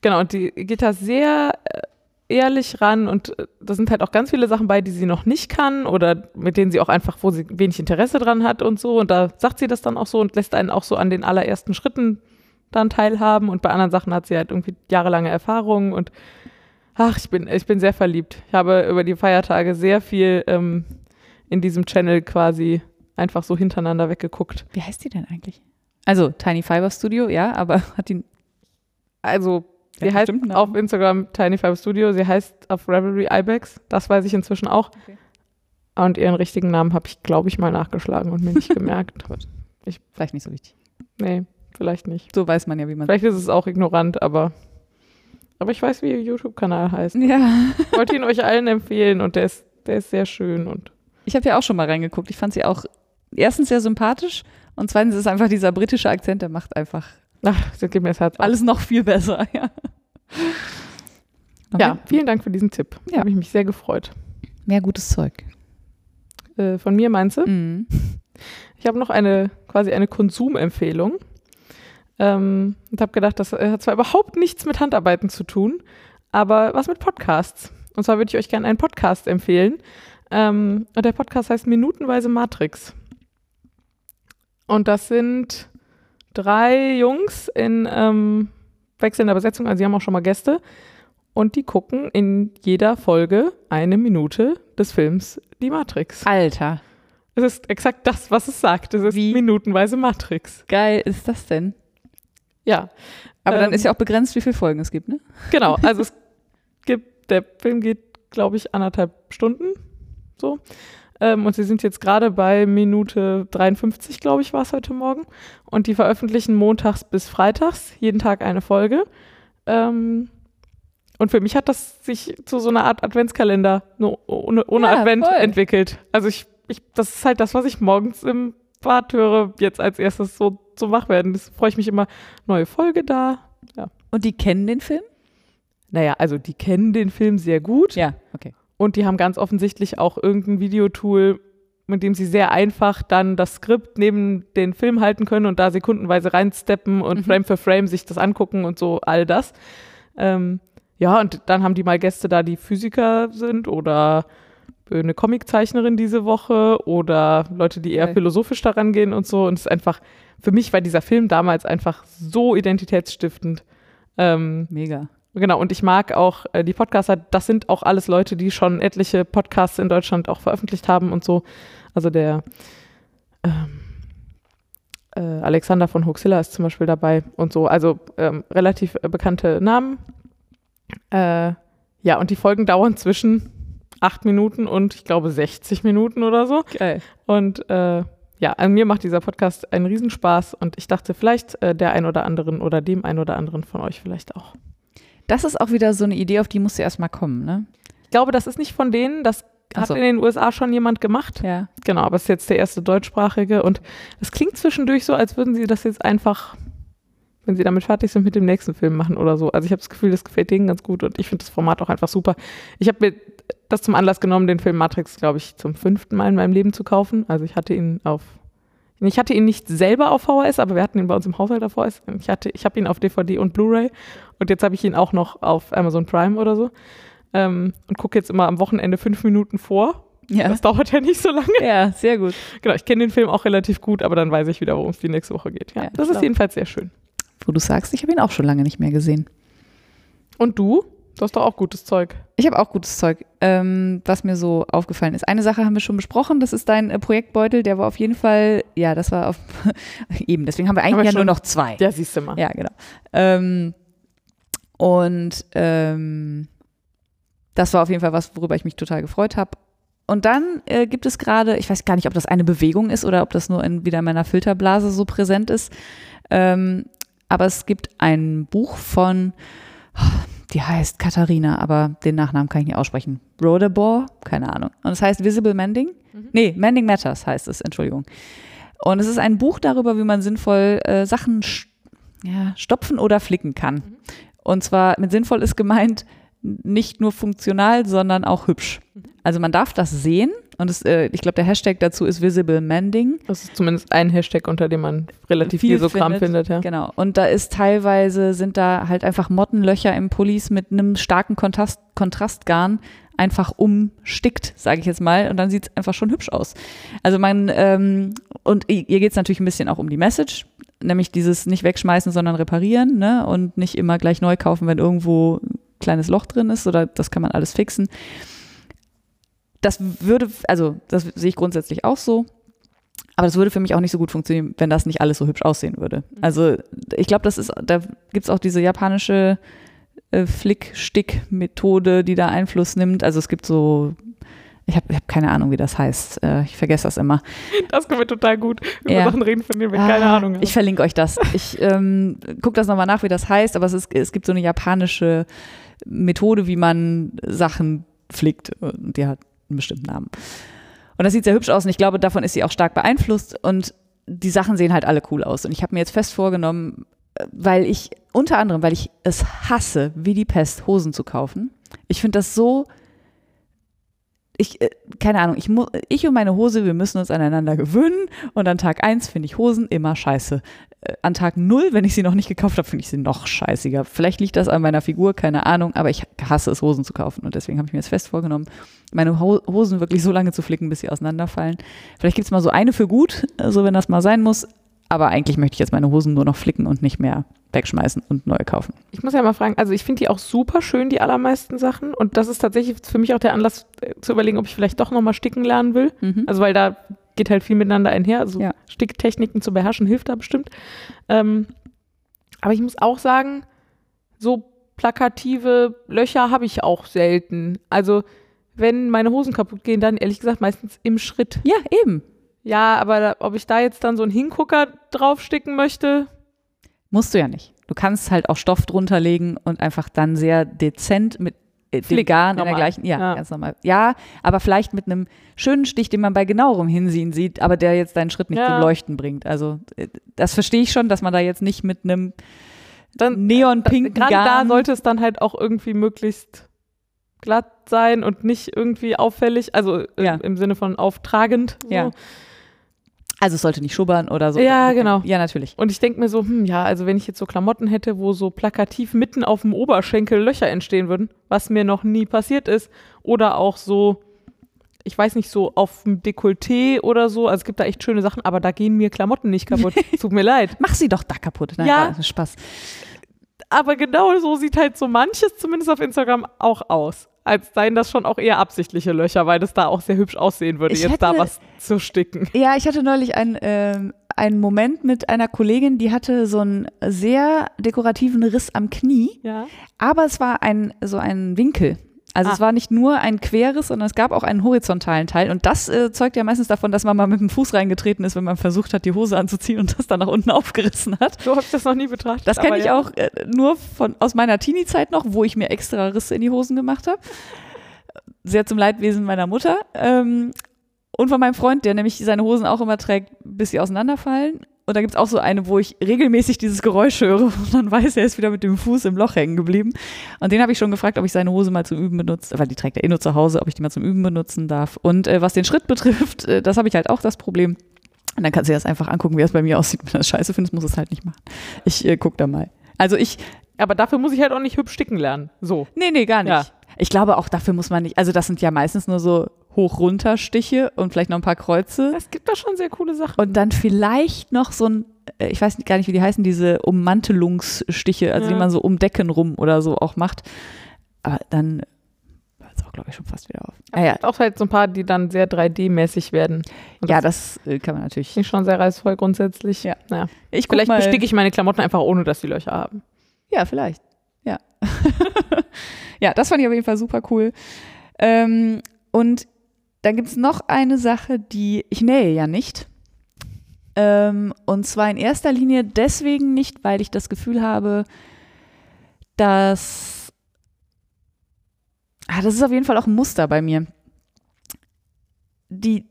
genau, und die geht da sehr äh, ehrlich ran und äh, da sind halt auch ganz viele Sachen bei, die sie noch nicht kann oder mit denen sie auch einfach, wo sie wenig Interesse dran hat und so. Und da sagt sie das dann auch so und lässt einen auch so an den allerersten Schritten dann teilhaben. Und bei anderen Sachen hat sie halt irgendwie jahrelange Erfahrung und ach, ich bin, ich bin sehr verliebt. Ich habe über die Feiertage sehr viel ähm, in diesem Channel quasi einfach so hintereinander weggeguckt. Wie heißt die denn eigentlich? Also Tiny Fiber Studio, ja, aber [laughs] hat die Also, sie Ja, heißt auf. Instagram Tiny Five Studio, sie heißt auf Ravelry Ibex, das weiß ich inzwischen auch. Okay. Und ihren richtigen Namen habe ich, glaube ich, mal nachgeschlagen und mir nicht [laughs] gemerkt. vielleicht nicht so wichtig. Nee, vielleicht nicht. So weiß man ja, wie man. Vielleicht ist es auch ignorant, aber, aber ich weiß, wie ihr YouTube-Kanal heißt. Ja. Ich wollte ihn euch allen empfehlen und der ist, der ist sehr schön und Ich habe ja auch schon mal reingeguckt. Ich fand sie auch erstens sehr sympathisch und zweitens ist einfach dieser britische Akzent, der macht einfach ach, das gibt mir das Herz auf. alles noch viel besser. [laughs] Ja, Ja, vielen Dank für diesen Tipp. Ja. Habe ich mich sehr gefreut. Mehr gutes Zeug. Äh, von mir meinst du? Mhm. Ich habe noch eine quasi eine Konsumempfehlung ähm, und habe gedacht, das äh, hat zwar überhaupt nichts mit Handarbeiten zu tun, aber was mit Podcasts. Und zwar würde ich euch gerne einen Podcast empfehlen. Ähm, und der Podcast heißt Minutenweise Matrix. Und das sind drei Jungs in ähm, wechselnder Besetzung, also sie haben auch schon mal Gäste. Und die gucken in jeder Folge eine Minute des Films Die Matrix. Alter, Es ist exakt das, was es sagt. Es ist Wie? minutenweise Matrix. geil ist das denn? Ja, Aber dann Ähm, ist ja auch begrenzt, wie viele Folgen es gibt, ne? genau. [laughs] Also es gibt, der Film geht, glaube ich, anderthalb Stunden. So. Ähm, und sie sind jetzt gerade bei Minute 53, glaube ich, war es heute Morgen. Und die veröffentlichen montags bis freitags, jeden Tag eine Folge. Ähm, und für mich hat das sich zu so einer Art Adventskalender ohne, ohne Ja, Advent voll. entwickelt. Also ich, ich, das ist halt das, was ich morgens im Bad höre, jetzt als erstes so zum Wachwerden. Das freue ich mich immer. Neue Folge da. Und die kennen den Film? Naja, also die kennen den Film sehr gut. Ja, okay. Und die haben ganz offensichtlich auch irgendein Videotool, mit dem sie sehr einfach dann das Skript neben den Film halten können und da sekundenweise reinsteppen und Mhm. Frame für Frame sich das angucken und so all das. Ähm, ja, und dann haben die mal Gäste da, die Physiker sind oder eine Comiczeichnerin diese Woche oder Leute, die eher Geil. philosophisch daran gehen und so. Und es ist einfach, für mich war dieser Film damals einfach so identitätsstiftend. Ähm, Mega. Genau, und ich mag auch äh, die Podcaster, das sind auch alles Leute, die schon etliche Podcasts in Deutschland auch veröffentlicht haben und so. Also der ähm, äh, Alexander von Hoaxilla ist zum Beispiel dabei und so. Also ähm, relativ äh, bekannte Namen. Äh, ja, und die Folgen dauern zwischen acht Minuten und ich glaube 60 Minuten oder so. Geil. Und äh, ja, an mir macht dieser Podcast einen Riesenspaß und ich dachte vielleicht äh, der ein oder anderen oder dem ein oder anderen von euch vielleicht auch. Das ist auch wieder so eine Idee, auf die musst du erstmal kommen, ne? Ich glaube, das ist nicht von denen, das hat so. in den USA schon jemand gemacht. Ja. Genau, aber es ist jetzt der erste deutschsprachige und es klingt zwischendurch so, als würden sie das jetzt einfach, wenn sie damit fertig sind, mit dem nächsten Film machen oder so. Also ich habe das Gefühl, das gefällt denen ganz gut und ich finde das Format auch einfach super. Ich habe mir das zum Anlass genommen, den Film Matrix, glaube ich, zum fünften Mal in meinem Leben zu kaufen. Also ich hatte ihn auf ich hatte ihn nicht selber auf VHS, aber wir hatten ihn bei uns im Haushalt auf VHS. Ich, hatte, ich habe ihn auf DVD und Blu-ray und jetzt habe ich ihn auch noch auf Amazon Prime oder so. Ähm, und gucke jetzt immer am Wochenende fünf Minuten vor. Ja. Das dauert ja nicht so lange. ja, sehr gut. Genau, ich kenne den Film auch relativ gut, aber dann weiß ich wieder, worum es die nächste Woche geht. Ja, Ja, das ist jedenfalls sehr schön. Wo du sagst, ich habe ihn auch schon lange nicht mehr gesehen. Und du? Du hast doch auch gutes Zeug. Ich habe auch gutes Zeug, ähm, was mir so aufgefallen ist. Eine Sache haben wir schon besprochen, das ist dein äh, Projektbeutel, der war auf jeden Fall, ja, das war auf, [laughs] eben, deswegen haben wir eigentlich ja nur noch zwei. Ja, siehst du mal. Ja, genau. Ähm, und ähm, das war auf jeden Fall was, worüber ich mich total gefreut habe. Und dann äh, gibt es gerade, ich weiß gar nicht, ob das eine Bewegung ist oder ob das nur in, wieder in meiner Filterblase so präsent ist. Ähm, aber es gibt ein Buch von, die heißt Katharina, aber den Nachnamen kann ich nicht aussprechen. Rodebor, keine Ahnung. Und es heißt Visible Mending. Nee, Mending Matters heißt es, Entschuldigung. Und es ist ein Buch darüber, wie man sinnvoll äh, Sachen ja, stopfen oder flicken kann. Und zwar mit sinnvoll ist gemeint nicht nur funktional, sondern auch hübsch. Also man darf das sehen und es, äh, ich glaube, der Hashtag dazu ist Visible Mending. Das ist zumindest ein Hashtag, unter dem man relativ viel, so Kram findet, ja. Genau. Und da ist teilweise, sind da halt einfach Mottenlöcher im Pullis mit einem starken Kontrast, Kontrastgarn einfach umstickt, sage ich jetzt mal. Und dann sieht es einfach schon hübsch aus. Also man, ähm, und ihr geht es natürlich ein bisschen auch um die Message, nämlich dieses nicht wegschmeißen, sondern reparieren, ne? Und nicht immer gleich neu kaufen, wenn irgendwo ein kleines Loch drin ist, oder das kann man alles fixen. Das würde, also das sehe ich grundsätzlich auch so. Aber das würde für mich auch nicht so gut funktionieren, wenn das nicht alles so hübsch aussehen würde. Also ich glaube, das ist, da gibt es auch diese japanische äh, Flick-Stick-Methode, die da Einfluss nimmt. Also es gibt so, ich habe hab keine Ahnung, wie das heißt. Äh, ich vergesse das immer. Das können wir total gut über Ja. Sachen reden, von denen wir keine Ah, Ahnung haben. Ich verlinke euch das. Ich ähm, gucke das nochmal nach, wie das heißt, aber es, ist, es gibt so eine japanische Methode, wie man Sachen flickt. Und die hat einen bestimmten Namen. Und das sieht sehr hübsch aus und ich glaube, davon ist sie auch stark beeinflusst und die Sachen sehen halt alle cool aus. Und ich habe mir jetzt fest vorgenommen, äh, weil ich, unter anderem, weil ich es hasse, wie die Pest, Hosen zu kaufen. Ich finde das so, ich, äh, keine Ahnung, ich, ich und meine Hose, wir müssen uns aneinander gewöhnen und an Tag 1 finde ich Hosen immer scheiße. Äh, An Tag 0, wenn ich sie noch nicht gekauft habe, finde ich sie noch scheißiger. Vielleicht liegt das an meiner Figur, keine Ahnung, aber ich hasse es, Hosen zu kaufen und deswegen habe ich mir jetzt fest vorgenommen, meine Ho Hosen wirklich so lange zu flicken, bis sie auseinanderfallen. Vielleicht gibt es mal so eine für gut, äh, so wenn das mal sein muss, aber eigentlich möchte ich jetzt meine Hosen nur noch flicken und nicht mehr wegschmeißen und neue kaufen. Ich muss ja mal fragen, also ich finde die auch super schön, die allermeisten Sachen. Und das ist tatsächlich für mich auch der Anlass äh, zu überlegen, ob ich vielleicht doch nochmal sticken lernen will. Mhm. Also weil da geht halt viel miteinander einher. Also Ja. Sticktechniken zu beherrschen hilft da bestimmt. Ähm, aber ich muss auch sagen, so plakative Löcher habe ich auch selten. Also wenn meine Hosen kaputt gehen, dann ehrlich gesagt meistens im Schritt. Ja, eben. Ja, aber da, ob ich da jetzt dann so einen Hingucker draufsticken möchte, Musst du ja nicht. Du kannst halt auch Stoff drunter legen und einfach dann sehr dezent mit äh, Filigan in der gleichen, ja, Ja. ganz normal. Ja, aber vielleicht mit einem schönen Stich, den man bei genauerem Hinsehen sieht, aber der jetzt deinen Schritt nicht Ja. zum Leuchten bringt. Also äh, das verstehe ich schon, dass man da jetzt nicht mit einem dann neonpinken gerade da Garn sollte es dann halt auch irgendwie möglichst glatt sein und nicht irgendwie auffällig, also äh, Ja. im Sinne von auftragend. So. Ja. Also es sollte nicht schubbern oder so. Ja, genau. Ja, natürlich. Und ich denke mir so, hm, ja, also wenn ich jetzt so Klamotten hätte, wo so plakativ mitten auf dem Oberschenkel Löcher entstehen würden, was mir noch nie passiert ist, oder auch so, ich weiß nicht, so auf dem Dekolleté oder so, also es gibt da echt schöne Sachen, aber da gehen mir Klamotten nicht kaputt. [laughs] Tut mir leid. Mach sie doch da kaputt. Nein, Ja. das ist Spaß. Aber genau so sieht halt so manches zumindest auf Instagram auch aus. Als seien das schon auch eher absichtliche Löcher, weil das da auch sehr hübsch aussehen würde, Ich jetzt da hätte- was zu sticken. Ja, ich hatte neulich ein, ähm, einen Moment mit einer Kollegin, die hatte so einen sehr dekorativen Riss am Knie, Ja. aber es war ein so ein Winkel. Also Ah. es war nicht nur ein Querriss, sondern es gab auch einen horizontalen Teil. Und das äh, zeugt ja meistens davon, dass man mal mit dem Fuß reingetreten ist, wenn man versucht hat, die Hose anzuziehen und das dann nach unten [laughs] aufgerissen hat. So habe ich das noch nie betrachtet. Das kenne ich ja. auch äh, nur von, aus meiner Teenie-Zeit noch, wo ich mir extra Risse in die Hosen gemacht habe. Sehr zum Leidwesen meiner Mutter. Ähm, und von meinem Freund, der nämlich seine Hosen auch immer trägt, bis sie auseinanderfallen. Und da gibt es auch so eine, wo ich regelmäßig dieses Geräusch höre [laughs] und dann weiß, er ist wieder mit dem Fuß im Loch hängen geblieben. Und den habe ich schon gefragt, ob ich seine Hose mal zum Üben benutze, weil die trägt er eh nur zu Hause, ob ich die mal zum Üben benutzen darf. Und äh, was den Schritt betrifft, äh, das habe ich halt auch das Problem. Und dann kannst du dir das einfach angucken, wie das bei mir aussieht. Wenn du das scheiße findest, muss es halt nicht machen. Ich äh, guck da mal. Also ich, Aber dafür muss ich halt auch nicht hübsch sticken lernen. So. nee, nee, gar nicht. Ja. Ich glaube, auch dafür muss man nicht, also das sind ja meistens nur so Hoch-Runter-Stiche und vielleicht noch ein paar Kreuze. Es gibt da schon sehr coole Sachen. Und dann vielleicht noch so ein, äh, ich weiß gar nicht, wie die heißen, diese Ummantelungsstiche, also Ja. die man so um Decken rum oder so auch macht. Aber dann hört es auch, glaube ich, schon fast wieder auf. Ah, ja. Auch halt so ein paar, die dann sehr 3D-mäßig werden. Und ja, das das äh, kann man natürlich. ich schon sehr reizvoll grundsätzlich. Ja. Naja. Ich Vielleicht mal, besticke ich meine Klamotten einfach, ohne dass die Löcher haben. Ja, vielleicht. Ja. [laughs] ja, das fand ich auf jeden Fall super cool. Ähm, und dann gibt es noch eine Sache, die ich nähe ja nicht. Ähm, und zwar in erster Linie deswegen nicht, weil ich das Gefühl habe, dass. Ah, das ist auf jeden Fall auch ein Muster bei mir. Die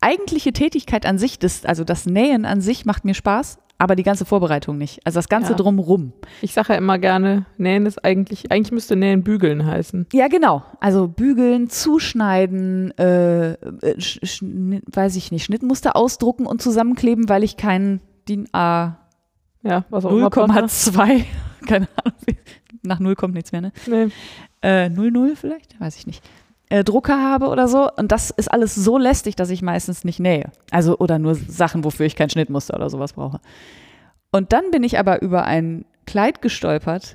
eigentliche Tätigkeit an sich, das, also das Nähen an sich macht mir Spaß, aber die ganze Vorbereitung nicht. Also das Ganze Ja. drumrum. Ich sage ja immer gerne, nähen ist eigentlich, eigentlich müsste nähen bügeln heißen. Ja, genau. Also bügeln, zuschneiden, äh, äh, weiß ich nicht, Schnittmuster ausdrucken und zusammenkleben, weil ich keinen DIN A Ja, was auch immer. 0,2, [laughs] keine Ahnung, [laughs] nach 0 kommt nichts mehr, ne? Nee. Äh, 00 vielleicht? Weiß ich nicht. Äh, Drucker habe oder so. Und das ist alles so lästig, dass ich meistens nicht nähe. Also, oder nur Sachen, wofür ich kein Schnittmuster oder sowas brauche. Und dann bin ich aber über ein Kleid gestolpert,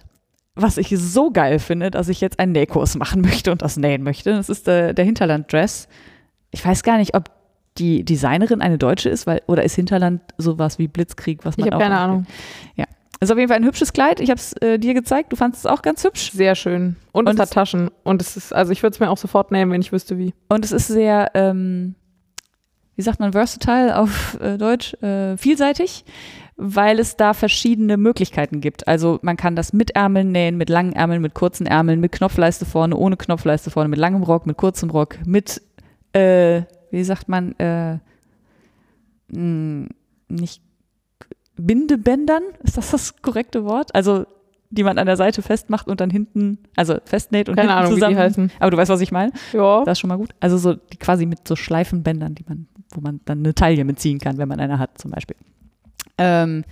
was ich so geil finde, dass ich jetzt einen Nähkurs machen möchte und das nähen möchte. Das ist der, der Hinterland-Dress. Ich weiß gar nicht, ob die Designerin eine Deutsche ist, weil, oder ist Hinterland sowas wie Blitzkrieg, was man Ich habe auch keine anspielt. Ahnung. Ist auf jeden Fall ein hübsches Kleid. Ich habe es äh, dir gezeigt. Du fandest es auch ganz hübsch. Sehr schön. Und, Und es hat Taschen. Und es ist, also ich würde es mir auch sofort nehmen, wenn ich wüsste wie. Und es ist sehr, ähm, wie sagt man, versatile auf äh, Deutsch, äh, vielseitig, weil es da verschiedene Möglichkeiten gibt. Also man kann das mit Ärmeln nähen, mit langen Ärmeln, mit kurzen Ärmeln, mit Knopfleiste vorne, ohne Knopfleiste vorne, mit langem Rock, mit kurzem Rock, mit, äh, wie sagt man, äh, mh, nicht Bindebändern, ist das das korrekte Wort? Also die man an der Seite festmacht und dann hinten, also festnäht und Keine hinten Ahnung, wie zusammen. die heißen. Aber du weißt, was ich meine? Ja. Das ist schon mal gut. Also so die quasi mit so Schleifenbändern, die man, wo man dann eine Taille mitziehen kann, wenn man eine hat, zum Beispiel. Ähm,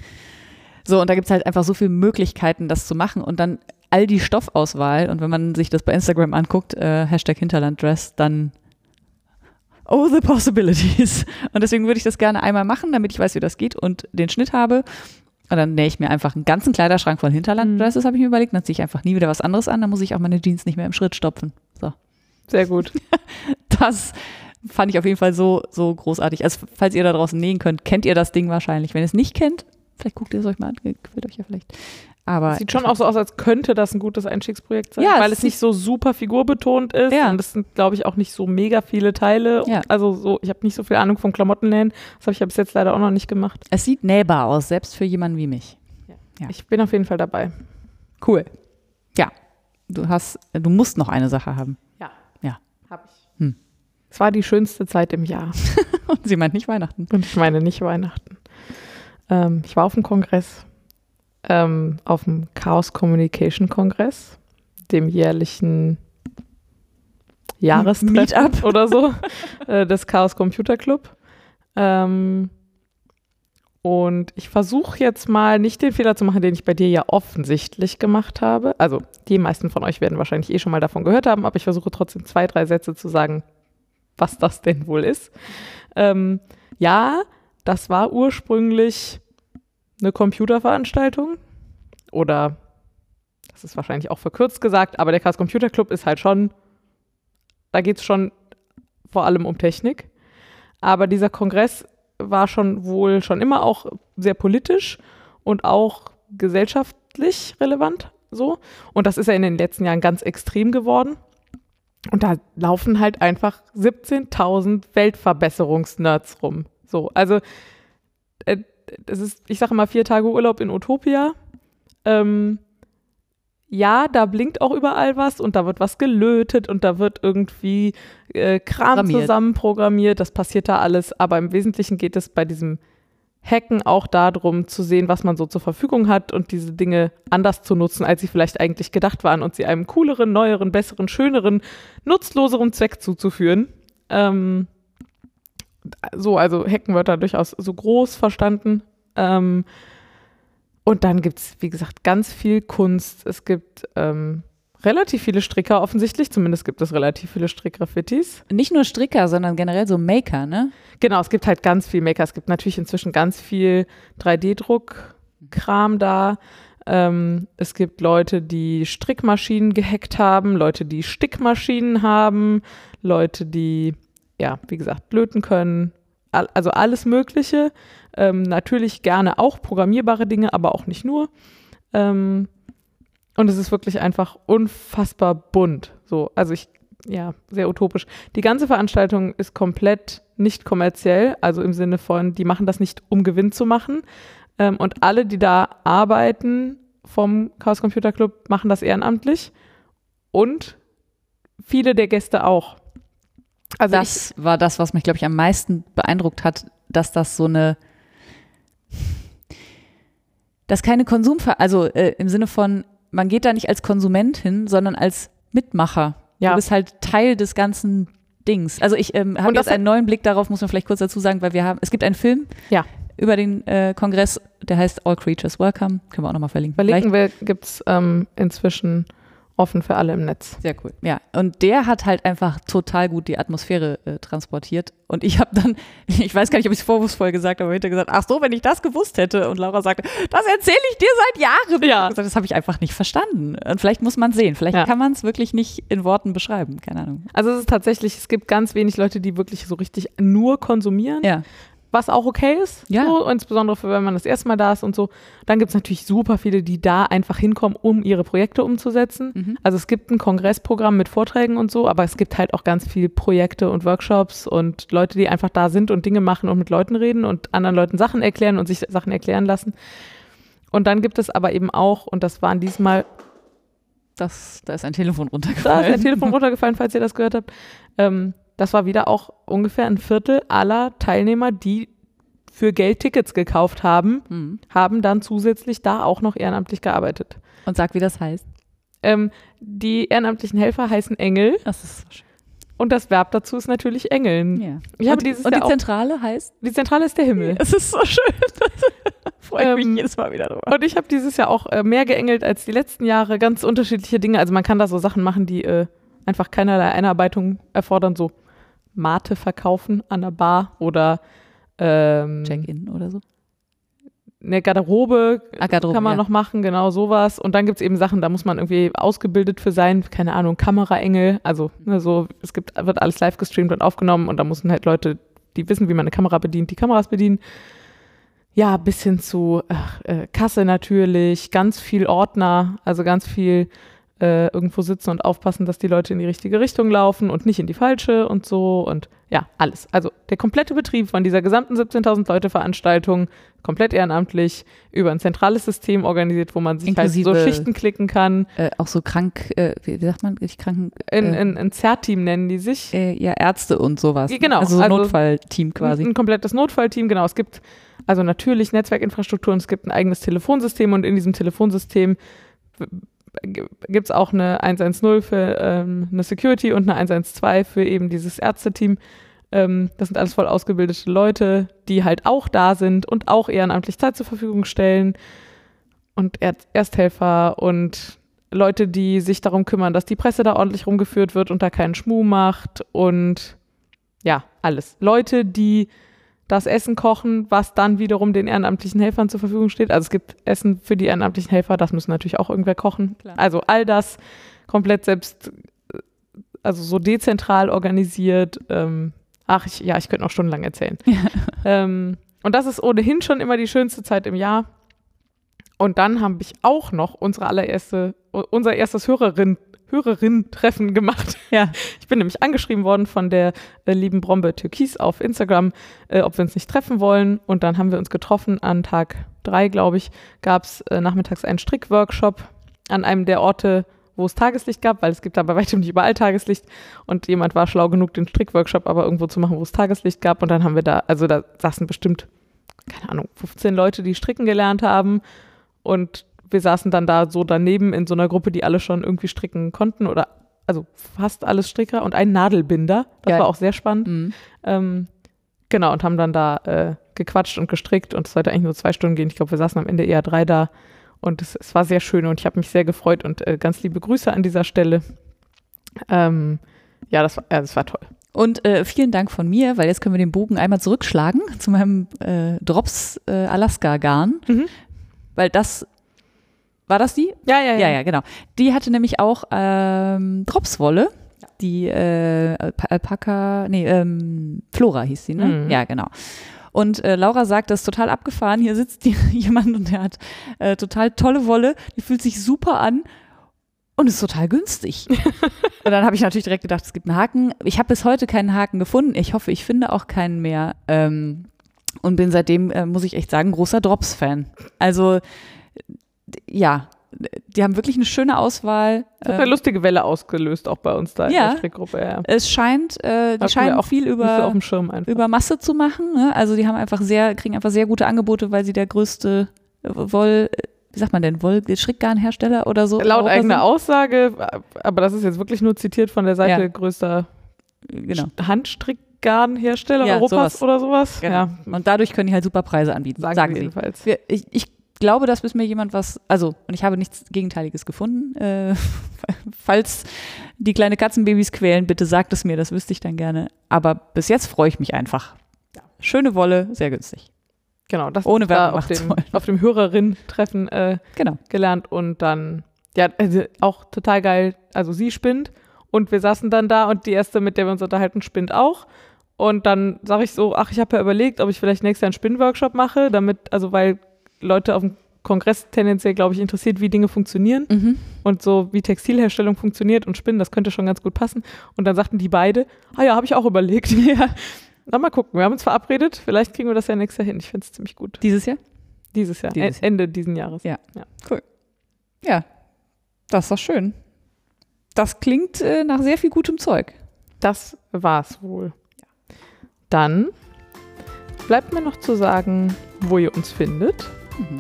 so, und da gibt es halt einfach so viele Möglichkeiten, das zu machen. Und dann all die Stoffauswahl, und wenn man sich das bei Instagram anguckt, äh, Hashtag Hinterlanddress, dann Oh, the possibilities. Und deswegen würde ich das gerne einmal machen, damit ich weiß, wie das geht und den Schnitt habe. Und dann nähe ich mir einfach einen ganzen Kleiderschrank von Hinterlanddresses, habe ich mir überlegt. Dann ziehe ich einfach nie wieder was anderes an. Dann muss ich auch meine Jeans nicht mehr im Schritt stopfen. So. Sehr gut. [laughs] Das fand ich auf jeden Fall so, so großartig. Also, falls ihr da draußen nähen könnt, kennt ihr das Ding wahrscheinlich. Wenn ihr es nicht kennt, Vielleicht guckt ihr es euch mal an, gefällt euch ja vielleicht. Aber Sieht schon auch so aus, als könnte das ein gutes Einstiegsprojekt sein, Ja, weil es es nicht so super figurbetont ist Ja. und es sind, glaube ich, auch nicht so mega viele Teile. Ja. Also so, ich habe nicht so viel Ahnung vom Klamottenläden. Das habe ich ja bis jetzt leider auch noch nicht gemacht. es sieht nähbar aus, selbst für jemanden wie mich. Ja. Ich bin auf jeden Fall dabei. Cool. Ja, du hast, du musst noch eine Sache haben. Ja. Ja. Habe ich. Hm. Es war die schönste Zeit im Jahr. [laughs] Und sie meint nicht Weihnachten. Und ich meine nicht Weihnachten. Ähm, ich war auf dem Kongress, ähm, auf dem Chaos Communication Kongress, dem jährlichen Jahrestreffen Meetup. oder so [laughs] äh, des Chaos Computer Club. Ähm, und ich versuche jetzt mal nicht den Fehler zu machen, den ich bei dir ja offensichtlich gemacht habe. Also die meisten von euch werden wahrscheinlich eh schon mal davon gehört haben, aber ich versuche trotzdem zwei, drei Sätze zu sagen, was das denn wohl ist. Ähm, ja, das war ursprünglich eine Computerveranstaltung oder das ist wahrscheinlich auch verkürzt gesagt, aber der Chaos Computer Club ist halt schon, da geht es schon vor allem um Technik. Aber dieser Kongress war schon wohl schon immer auch sehr politisch und auch gesellschaftlich relevant so. Und das ist ja in den letzten Jahren ganz extrem geworden. Und da laufen halt einfach 17.000 Weltverbesserungsnerds rum. So, also äh, das ist, ich sage mal, vier Tage Urlaub in Utopia. Ähm, ja, da blinkt auch überall was und da wird was gelötet und da wird irgendwie äh, Kram Programmiert. zusammenprogrammiert. Das passiert da alles. Aber im Wesentlichen geht es bei diesem Hacken auch darum, zu sehen, was man so zur Verfügung hat und diese Dinge anders zu nutzen, als sie vielleicht eigentlich gedacht waren und sie einem cooleren, neueren, besseren, schöneren, nutzloseren Zweck zuzuführen. Ähm, so, also da durchaus so groß verstanden. Ähm, und dann gibt es, wie gesagt, ganz viel Kunst. Es gibt ähm, relativ viele Stricker offensichtlich, zumindest gibt es relativ viele Strickgraffitis. Nicht nur Stricker, sondern generell so Maker, ne? Genau, es gibt halt ganz viel Maker. Es gibt natürlich inzwischen ganz viel 3D-Druck-Kram da. Ähm, es gibt Leute, die Strickmaschinen gehackt haben, Leute, die Stickmaschinen haben, Leute, die, ja, wie gesagt, löten können. Al also alles Mögliche. Ähm, natürlich gerne auch programmierbare Dinge, aber auch nicht nur. Ähm, und es ist wirklich einfach unfassbar bunt. So, also ich, ja, sehr utopisch. Die ganze Veranstaltung ist komplett nicht kommerziell, also im Sinne von, die machen das nicht, um Gewinn zu machen. Ähm, und alle, die da arbeiten vom Chaos Computer Club, machen das ehrenamtlich. Und viele der Gäste auch. Also das war das, was mich, glaube ich, am meisten beeindruckt hat, dass das so eine, dass keine Konsumver, also äh, im Sinne von, man geht da nicht als Konsument hin, sondern als Mitmacher. Ja. Du bist halt Teil des ganzen Dings. Also ich ähm, habe jetzt einen neuen Blick darauf, muss man vielleicht kurz dazu sagen, weil wir haben, es gibt einen Film Ja. über den äh, Kongress, der heißt All Creatures Welcome. Können wir auch nochmal verlinken. Verlinken wir, gibt es ähm, inzwischen offen für alle im Netz. Sehr cool. Ja, und der hat halt einfach total gut die Atmosphäre äh, transportiert. Und ich habe dann, [laughs] ich weiß gar nicht, ob ich es vorwurfsvoll gesagt habe, aber hinterher gesagt, ach so, wenn ich das gewusst hätte. Und Laura sagte, das erzähle ich dir seit Jahren. Ja. Gesagt, das habe ich einfach nicht verstanden. Und vielleicht muss man es sehen. Vielleicht Ja. kann man es wirklich nicht in Worten beschreiben. Keine Ahnung. Also es ist tatsächlich, es gibt ganz wenig Leute, die wirklich so richtig nur konsumieren. Ja. Was auch okay ist. Ja. So, insbesondere für wenn man das erste Mal da ist und so. Dann gibt es natürlich super viele, die da einfach hinkommen, um ihre Projekte umzusetzen. Mhm. Also es gibt ein Kongressprogramm mit Vorträgen und so, aber es gibt halt auch ganz viele Projekte und Workshops und Leute, die einfach da sind und Dinge machen und mit Leuten reden und anderen Leuten Sachen erklären und sich Sachen erklären lassen. Und dann gibt es aber eben auch, und das waren diesmal Das, da ist ein Telefon da ist runtergefallen. der Telefon runtergefallen, falls ihr das gehört habt. Ähm, das war wieder auch ungefähr ein Viertel aller Teilnehmer, die für Geld Tickets gekauft haben, Mhm. haben dann zusätzlich da auch noch ehrenamtlich gearbeitet. Und sag, wie das heißt. Ähm, die ehrenamtlichen Helfer heißen Engel Das ist so schön. und das Verb dazu ist natürlich Engeln. Ja. Ich habe und dieses und Jahr die auch, Zentrale heißt? die Zentrale ist der Himmel. Es ist so schön. [laughs] Freue mich Ähm, jedes Mal wieder drüber. Und ich habe dieses Jahr auch äh, mehr geengelt als die letzten Jahre. Ganz unterschiedliche Dinge. Also man kann da so Sachen machen, die äh, einfach keinerlei Einarbeitung erfordern. So Mate verkaufen an der Bar oder ähm, Check-in oder so. eine Garderobe Ah, Garderobe, kann man ja. noch machen, genau sowas. Und dann gibt es eben Sachen, da muss man irgendwie ausgebildet für sein, keine Ahnung, Kameraengel. Also ne, so, es gibt, wird alles live gestreamt und aufgenommen und da müssen halt Leute, die wissen, wie man eine Kamera bedient, die Kameras bedienen. ja, bis hin zu ach, äh, Kasse natürlich, ganz viel Ordner, also ganz viel äh, irgendwo sitzen und aufpassen, dass die Leute in die richtige Richtung laufen und nicht in die falsche und so und ja, alles. Also der komplette Betrieb von dieser gesamten 17.000 Leute Veranstaltung, komplett ehrenamtlich, über ein zentrales System organisiert, wo man sich Inklusive- halt so Schichten klicken kann. Äh, auch so krank, äh, wie, sagt man, nicht kranken, Ein, äh, ein, ein Zerr-Team nennen die sich. äh, ja, Ärzte und sowas. Genau, Also so also- Notfallteam quasi. Ein, ein komplettes Notfallteam, genau. Es gibt also natürlich Netzwerkinfrastruktur und es gibt ein eigenes Telefonsystem und in diesem Telefonsystem gibt es auch eine 110 für ähm, eine Security und eine 112 für eben dieses Ärzteteam. Ähm, das sind alles voll ausgebildete Leute, die halt auch da sind und auch ehrenamtlich Zeit zur Verfügung stellen und Erd Ersthelfer und Leute, die sich darum kümmern, dass die Presse da ordentlich rumgeführt wird und da keinen Schmuh macht und ja, alles. Leute, die das Essen kochen, was dann wiederum den ehrenamtlichen Helfern zur Verfügung steht. Also es gibt Essen für die ehrenamtlichen Helfer, das müssen natürlich auch irgendwer kochen. Klar. Also all das komplett selbst, äh, also so dezentral organisiert. Ähm, ach, ich, ja, ich könnte noch stundenlang erzählen. [laughs] Ähm, und das ist ohnehin schon immer die schönste Zeit im Jahr. Und dann habe ich auch noch unsere allererste, unser erstes Hörerin, Hörerin-Treffen gemacht. [laughs] Ja. Ich bin nämlich angeschrieben worden von der äh, lieben Brombe Türkis auf Instagram, äh, ob wir uns nicht treffen wollen. Und dann haben wir uns getroffen. An Tag drei, glaube ich, gab es äh, nachmittags einen Strickworkshop an einem der Orte, wo es Tageslicht gab, weil es gibt da bei weitem nicht überall Tageslicht. Und jemand war schlau genug, den Strickworkshop aber irgendwo zu machen, wo es Tageslicht gab. Und dann haben wir da, also da saßen bestimmt, keine Ahnung, 15 Leute, die stricken gelernt haben. Und wir saßen dann da so daneben in so einer Gruppe, die alle schon irgendwie stricken konnten oder also fast alles Stricker und ein Nadelbinder. Das Geil. war auch sehr spannend. Mhm. Ähm, genau, und haben dann da äh, gequatscht und gestrickt und es sollte eigentlich nur zwei Stunden gehen. Ich glaube, wir saßen am Ende eher drei da und es, es war sehr schön und ich habe mich sehr gefreut und äh, ganz liebe Grüße an dieser Stelle. Ähm, ja, das war, ja, das war toll. Und äh, vielen Dank von mir, weil jetzt können wir den Bogen einmal zurückschlagen zu meinem äh, Drops äh, Alaska Garn, Mhm. weil das war das die? Ja, ja, Ja, ja, genau. Die hatte nämlich auch ähm, Dropswolle, die äh, Alpa- Alpaka, nee, ähm, Flora hieß sie, ne? Mhm. Ja, genau. Und äh, Laura sagt, das ist total abgefahren. Hier sitzt die, [laughs] jemand und der hat äh, total tolle Wolle, die fühlt sich super an und ist total günstig. [laughs] und dann habe ich natürlich direkt gedacht, es gibt einen Haken. Ich habe bis heute keinen Haken gefunden. Ich hoffe, ich finde auch keinen mehr. Ähm, und bin seitdem, äh, muss ich echt sagen, großer Drops-Fan. Also ja, die haben wirklich eine schöne Auswahl. Das hat Ähm, eine lustige Welle ausgelöst, auch bei uns da in Ja. der Strickgruppe. Ja. es scheint, äh, die scheinen auch viel über, über Masse zu machen. Ne? Also die haben einfach sehr, kriegen einfach sehr gute Angebote, weil sie der größte äh, Woll, äh, wie sagt man denn, Woll, Strickgarnhersteller oder so. Laut eigener sind. Aussage, aber das ist jetzt wirklich nur zitiert von der Seite Ja. größter Genau. Handstrickgarnhersteller Ja, Europas sowas. oder sowas. genau. Ja, Und dadurch können die halt super Preise anbieten, sagen, sagen, sie sie. jedenfalls. Wir, ich, ich glaube, dass bis mir jemand was, also, und ich habe nichts Gegenteiliges gefunden. Äh, [laughs] falls die kleine Katzenbabys quälen, bitte sagt es mir, das wüsste ich dann gerne. Aber bis jetzt freue ich mich einfach. Schöne Wolle, sehr günstig. Genau, das Ohne Werbung auf dem, auf dem Hörerin-Treffen äh, Genau. gelernt und dann, ja, also auch total geil. Also sie spinnt und wir saßen dann da und die erste, mit der wir uns unterhalten, spinnt auch. Und dann sage ich so, ach, ich habe ja überlegt, ob ich vielleicht nächstes Jahr einen Spinnworkshop mache, damit, also weil Leute auf dem Kongress tendenziell, glaube ich, interessiert, wie Dinge funktionieren Mhm. und so wie Textilherstellung funktioniert und Spinnen, das könnte schon ganz gut passen. Und dann sagten die beide, ah ja, habe ich auch überlegt. [laughs] Ja. Na, mal gucken, wir haben uns verabredet, vielleicht kriegen wir das ja nächstes Jahr hin. Ich finde es ziemlich gut. Dieses Jahr? Dieses Jahr, Dieses E- Ende diesen Jahres. Ja. Ja, das ist doch schön. Das klingt äh, nach sehr viel gutem Zeug. Das war's wohl. Dann bleibt mir noch zu sagen, wo ihr uns findet.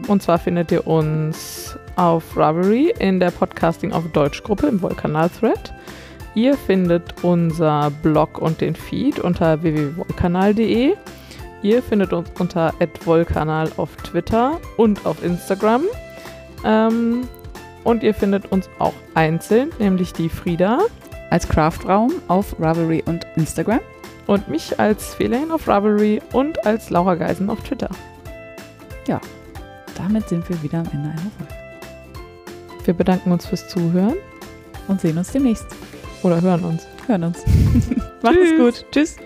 Und zwar findet ihr uns auf Ravelry in der Podcasting auf Deutsch Gruppe im Wollkanal-Thread. Ihr findet unser Blog und den Feed unter www.wollkanal.de. Ihr findet uns unter @wollkanal auf Twitter und auf Instagram. Ähm, und ihr findet uns auch einzeln, nämlich die Frieda Als Craftraum auf Ravelry und Instagram. und mich als Feline auf Ravelry und als Laura Geisen auf Twitter. Damit sind wir wieder am Ende einer Folge. Wir bedanken uns fürs Zuhören Und sehen uns demnächst. oder hören uns. Hören uns. [laughs] Macht es gut. Tschüss.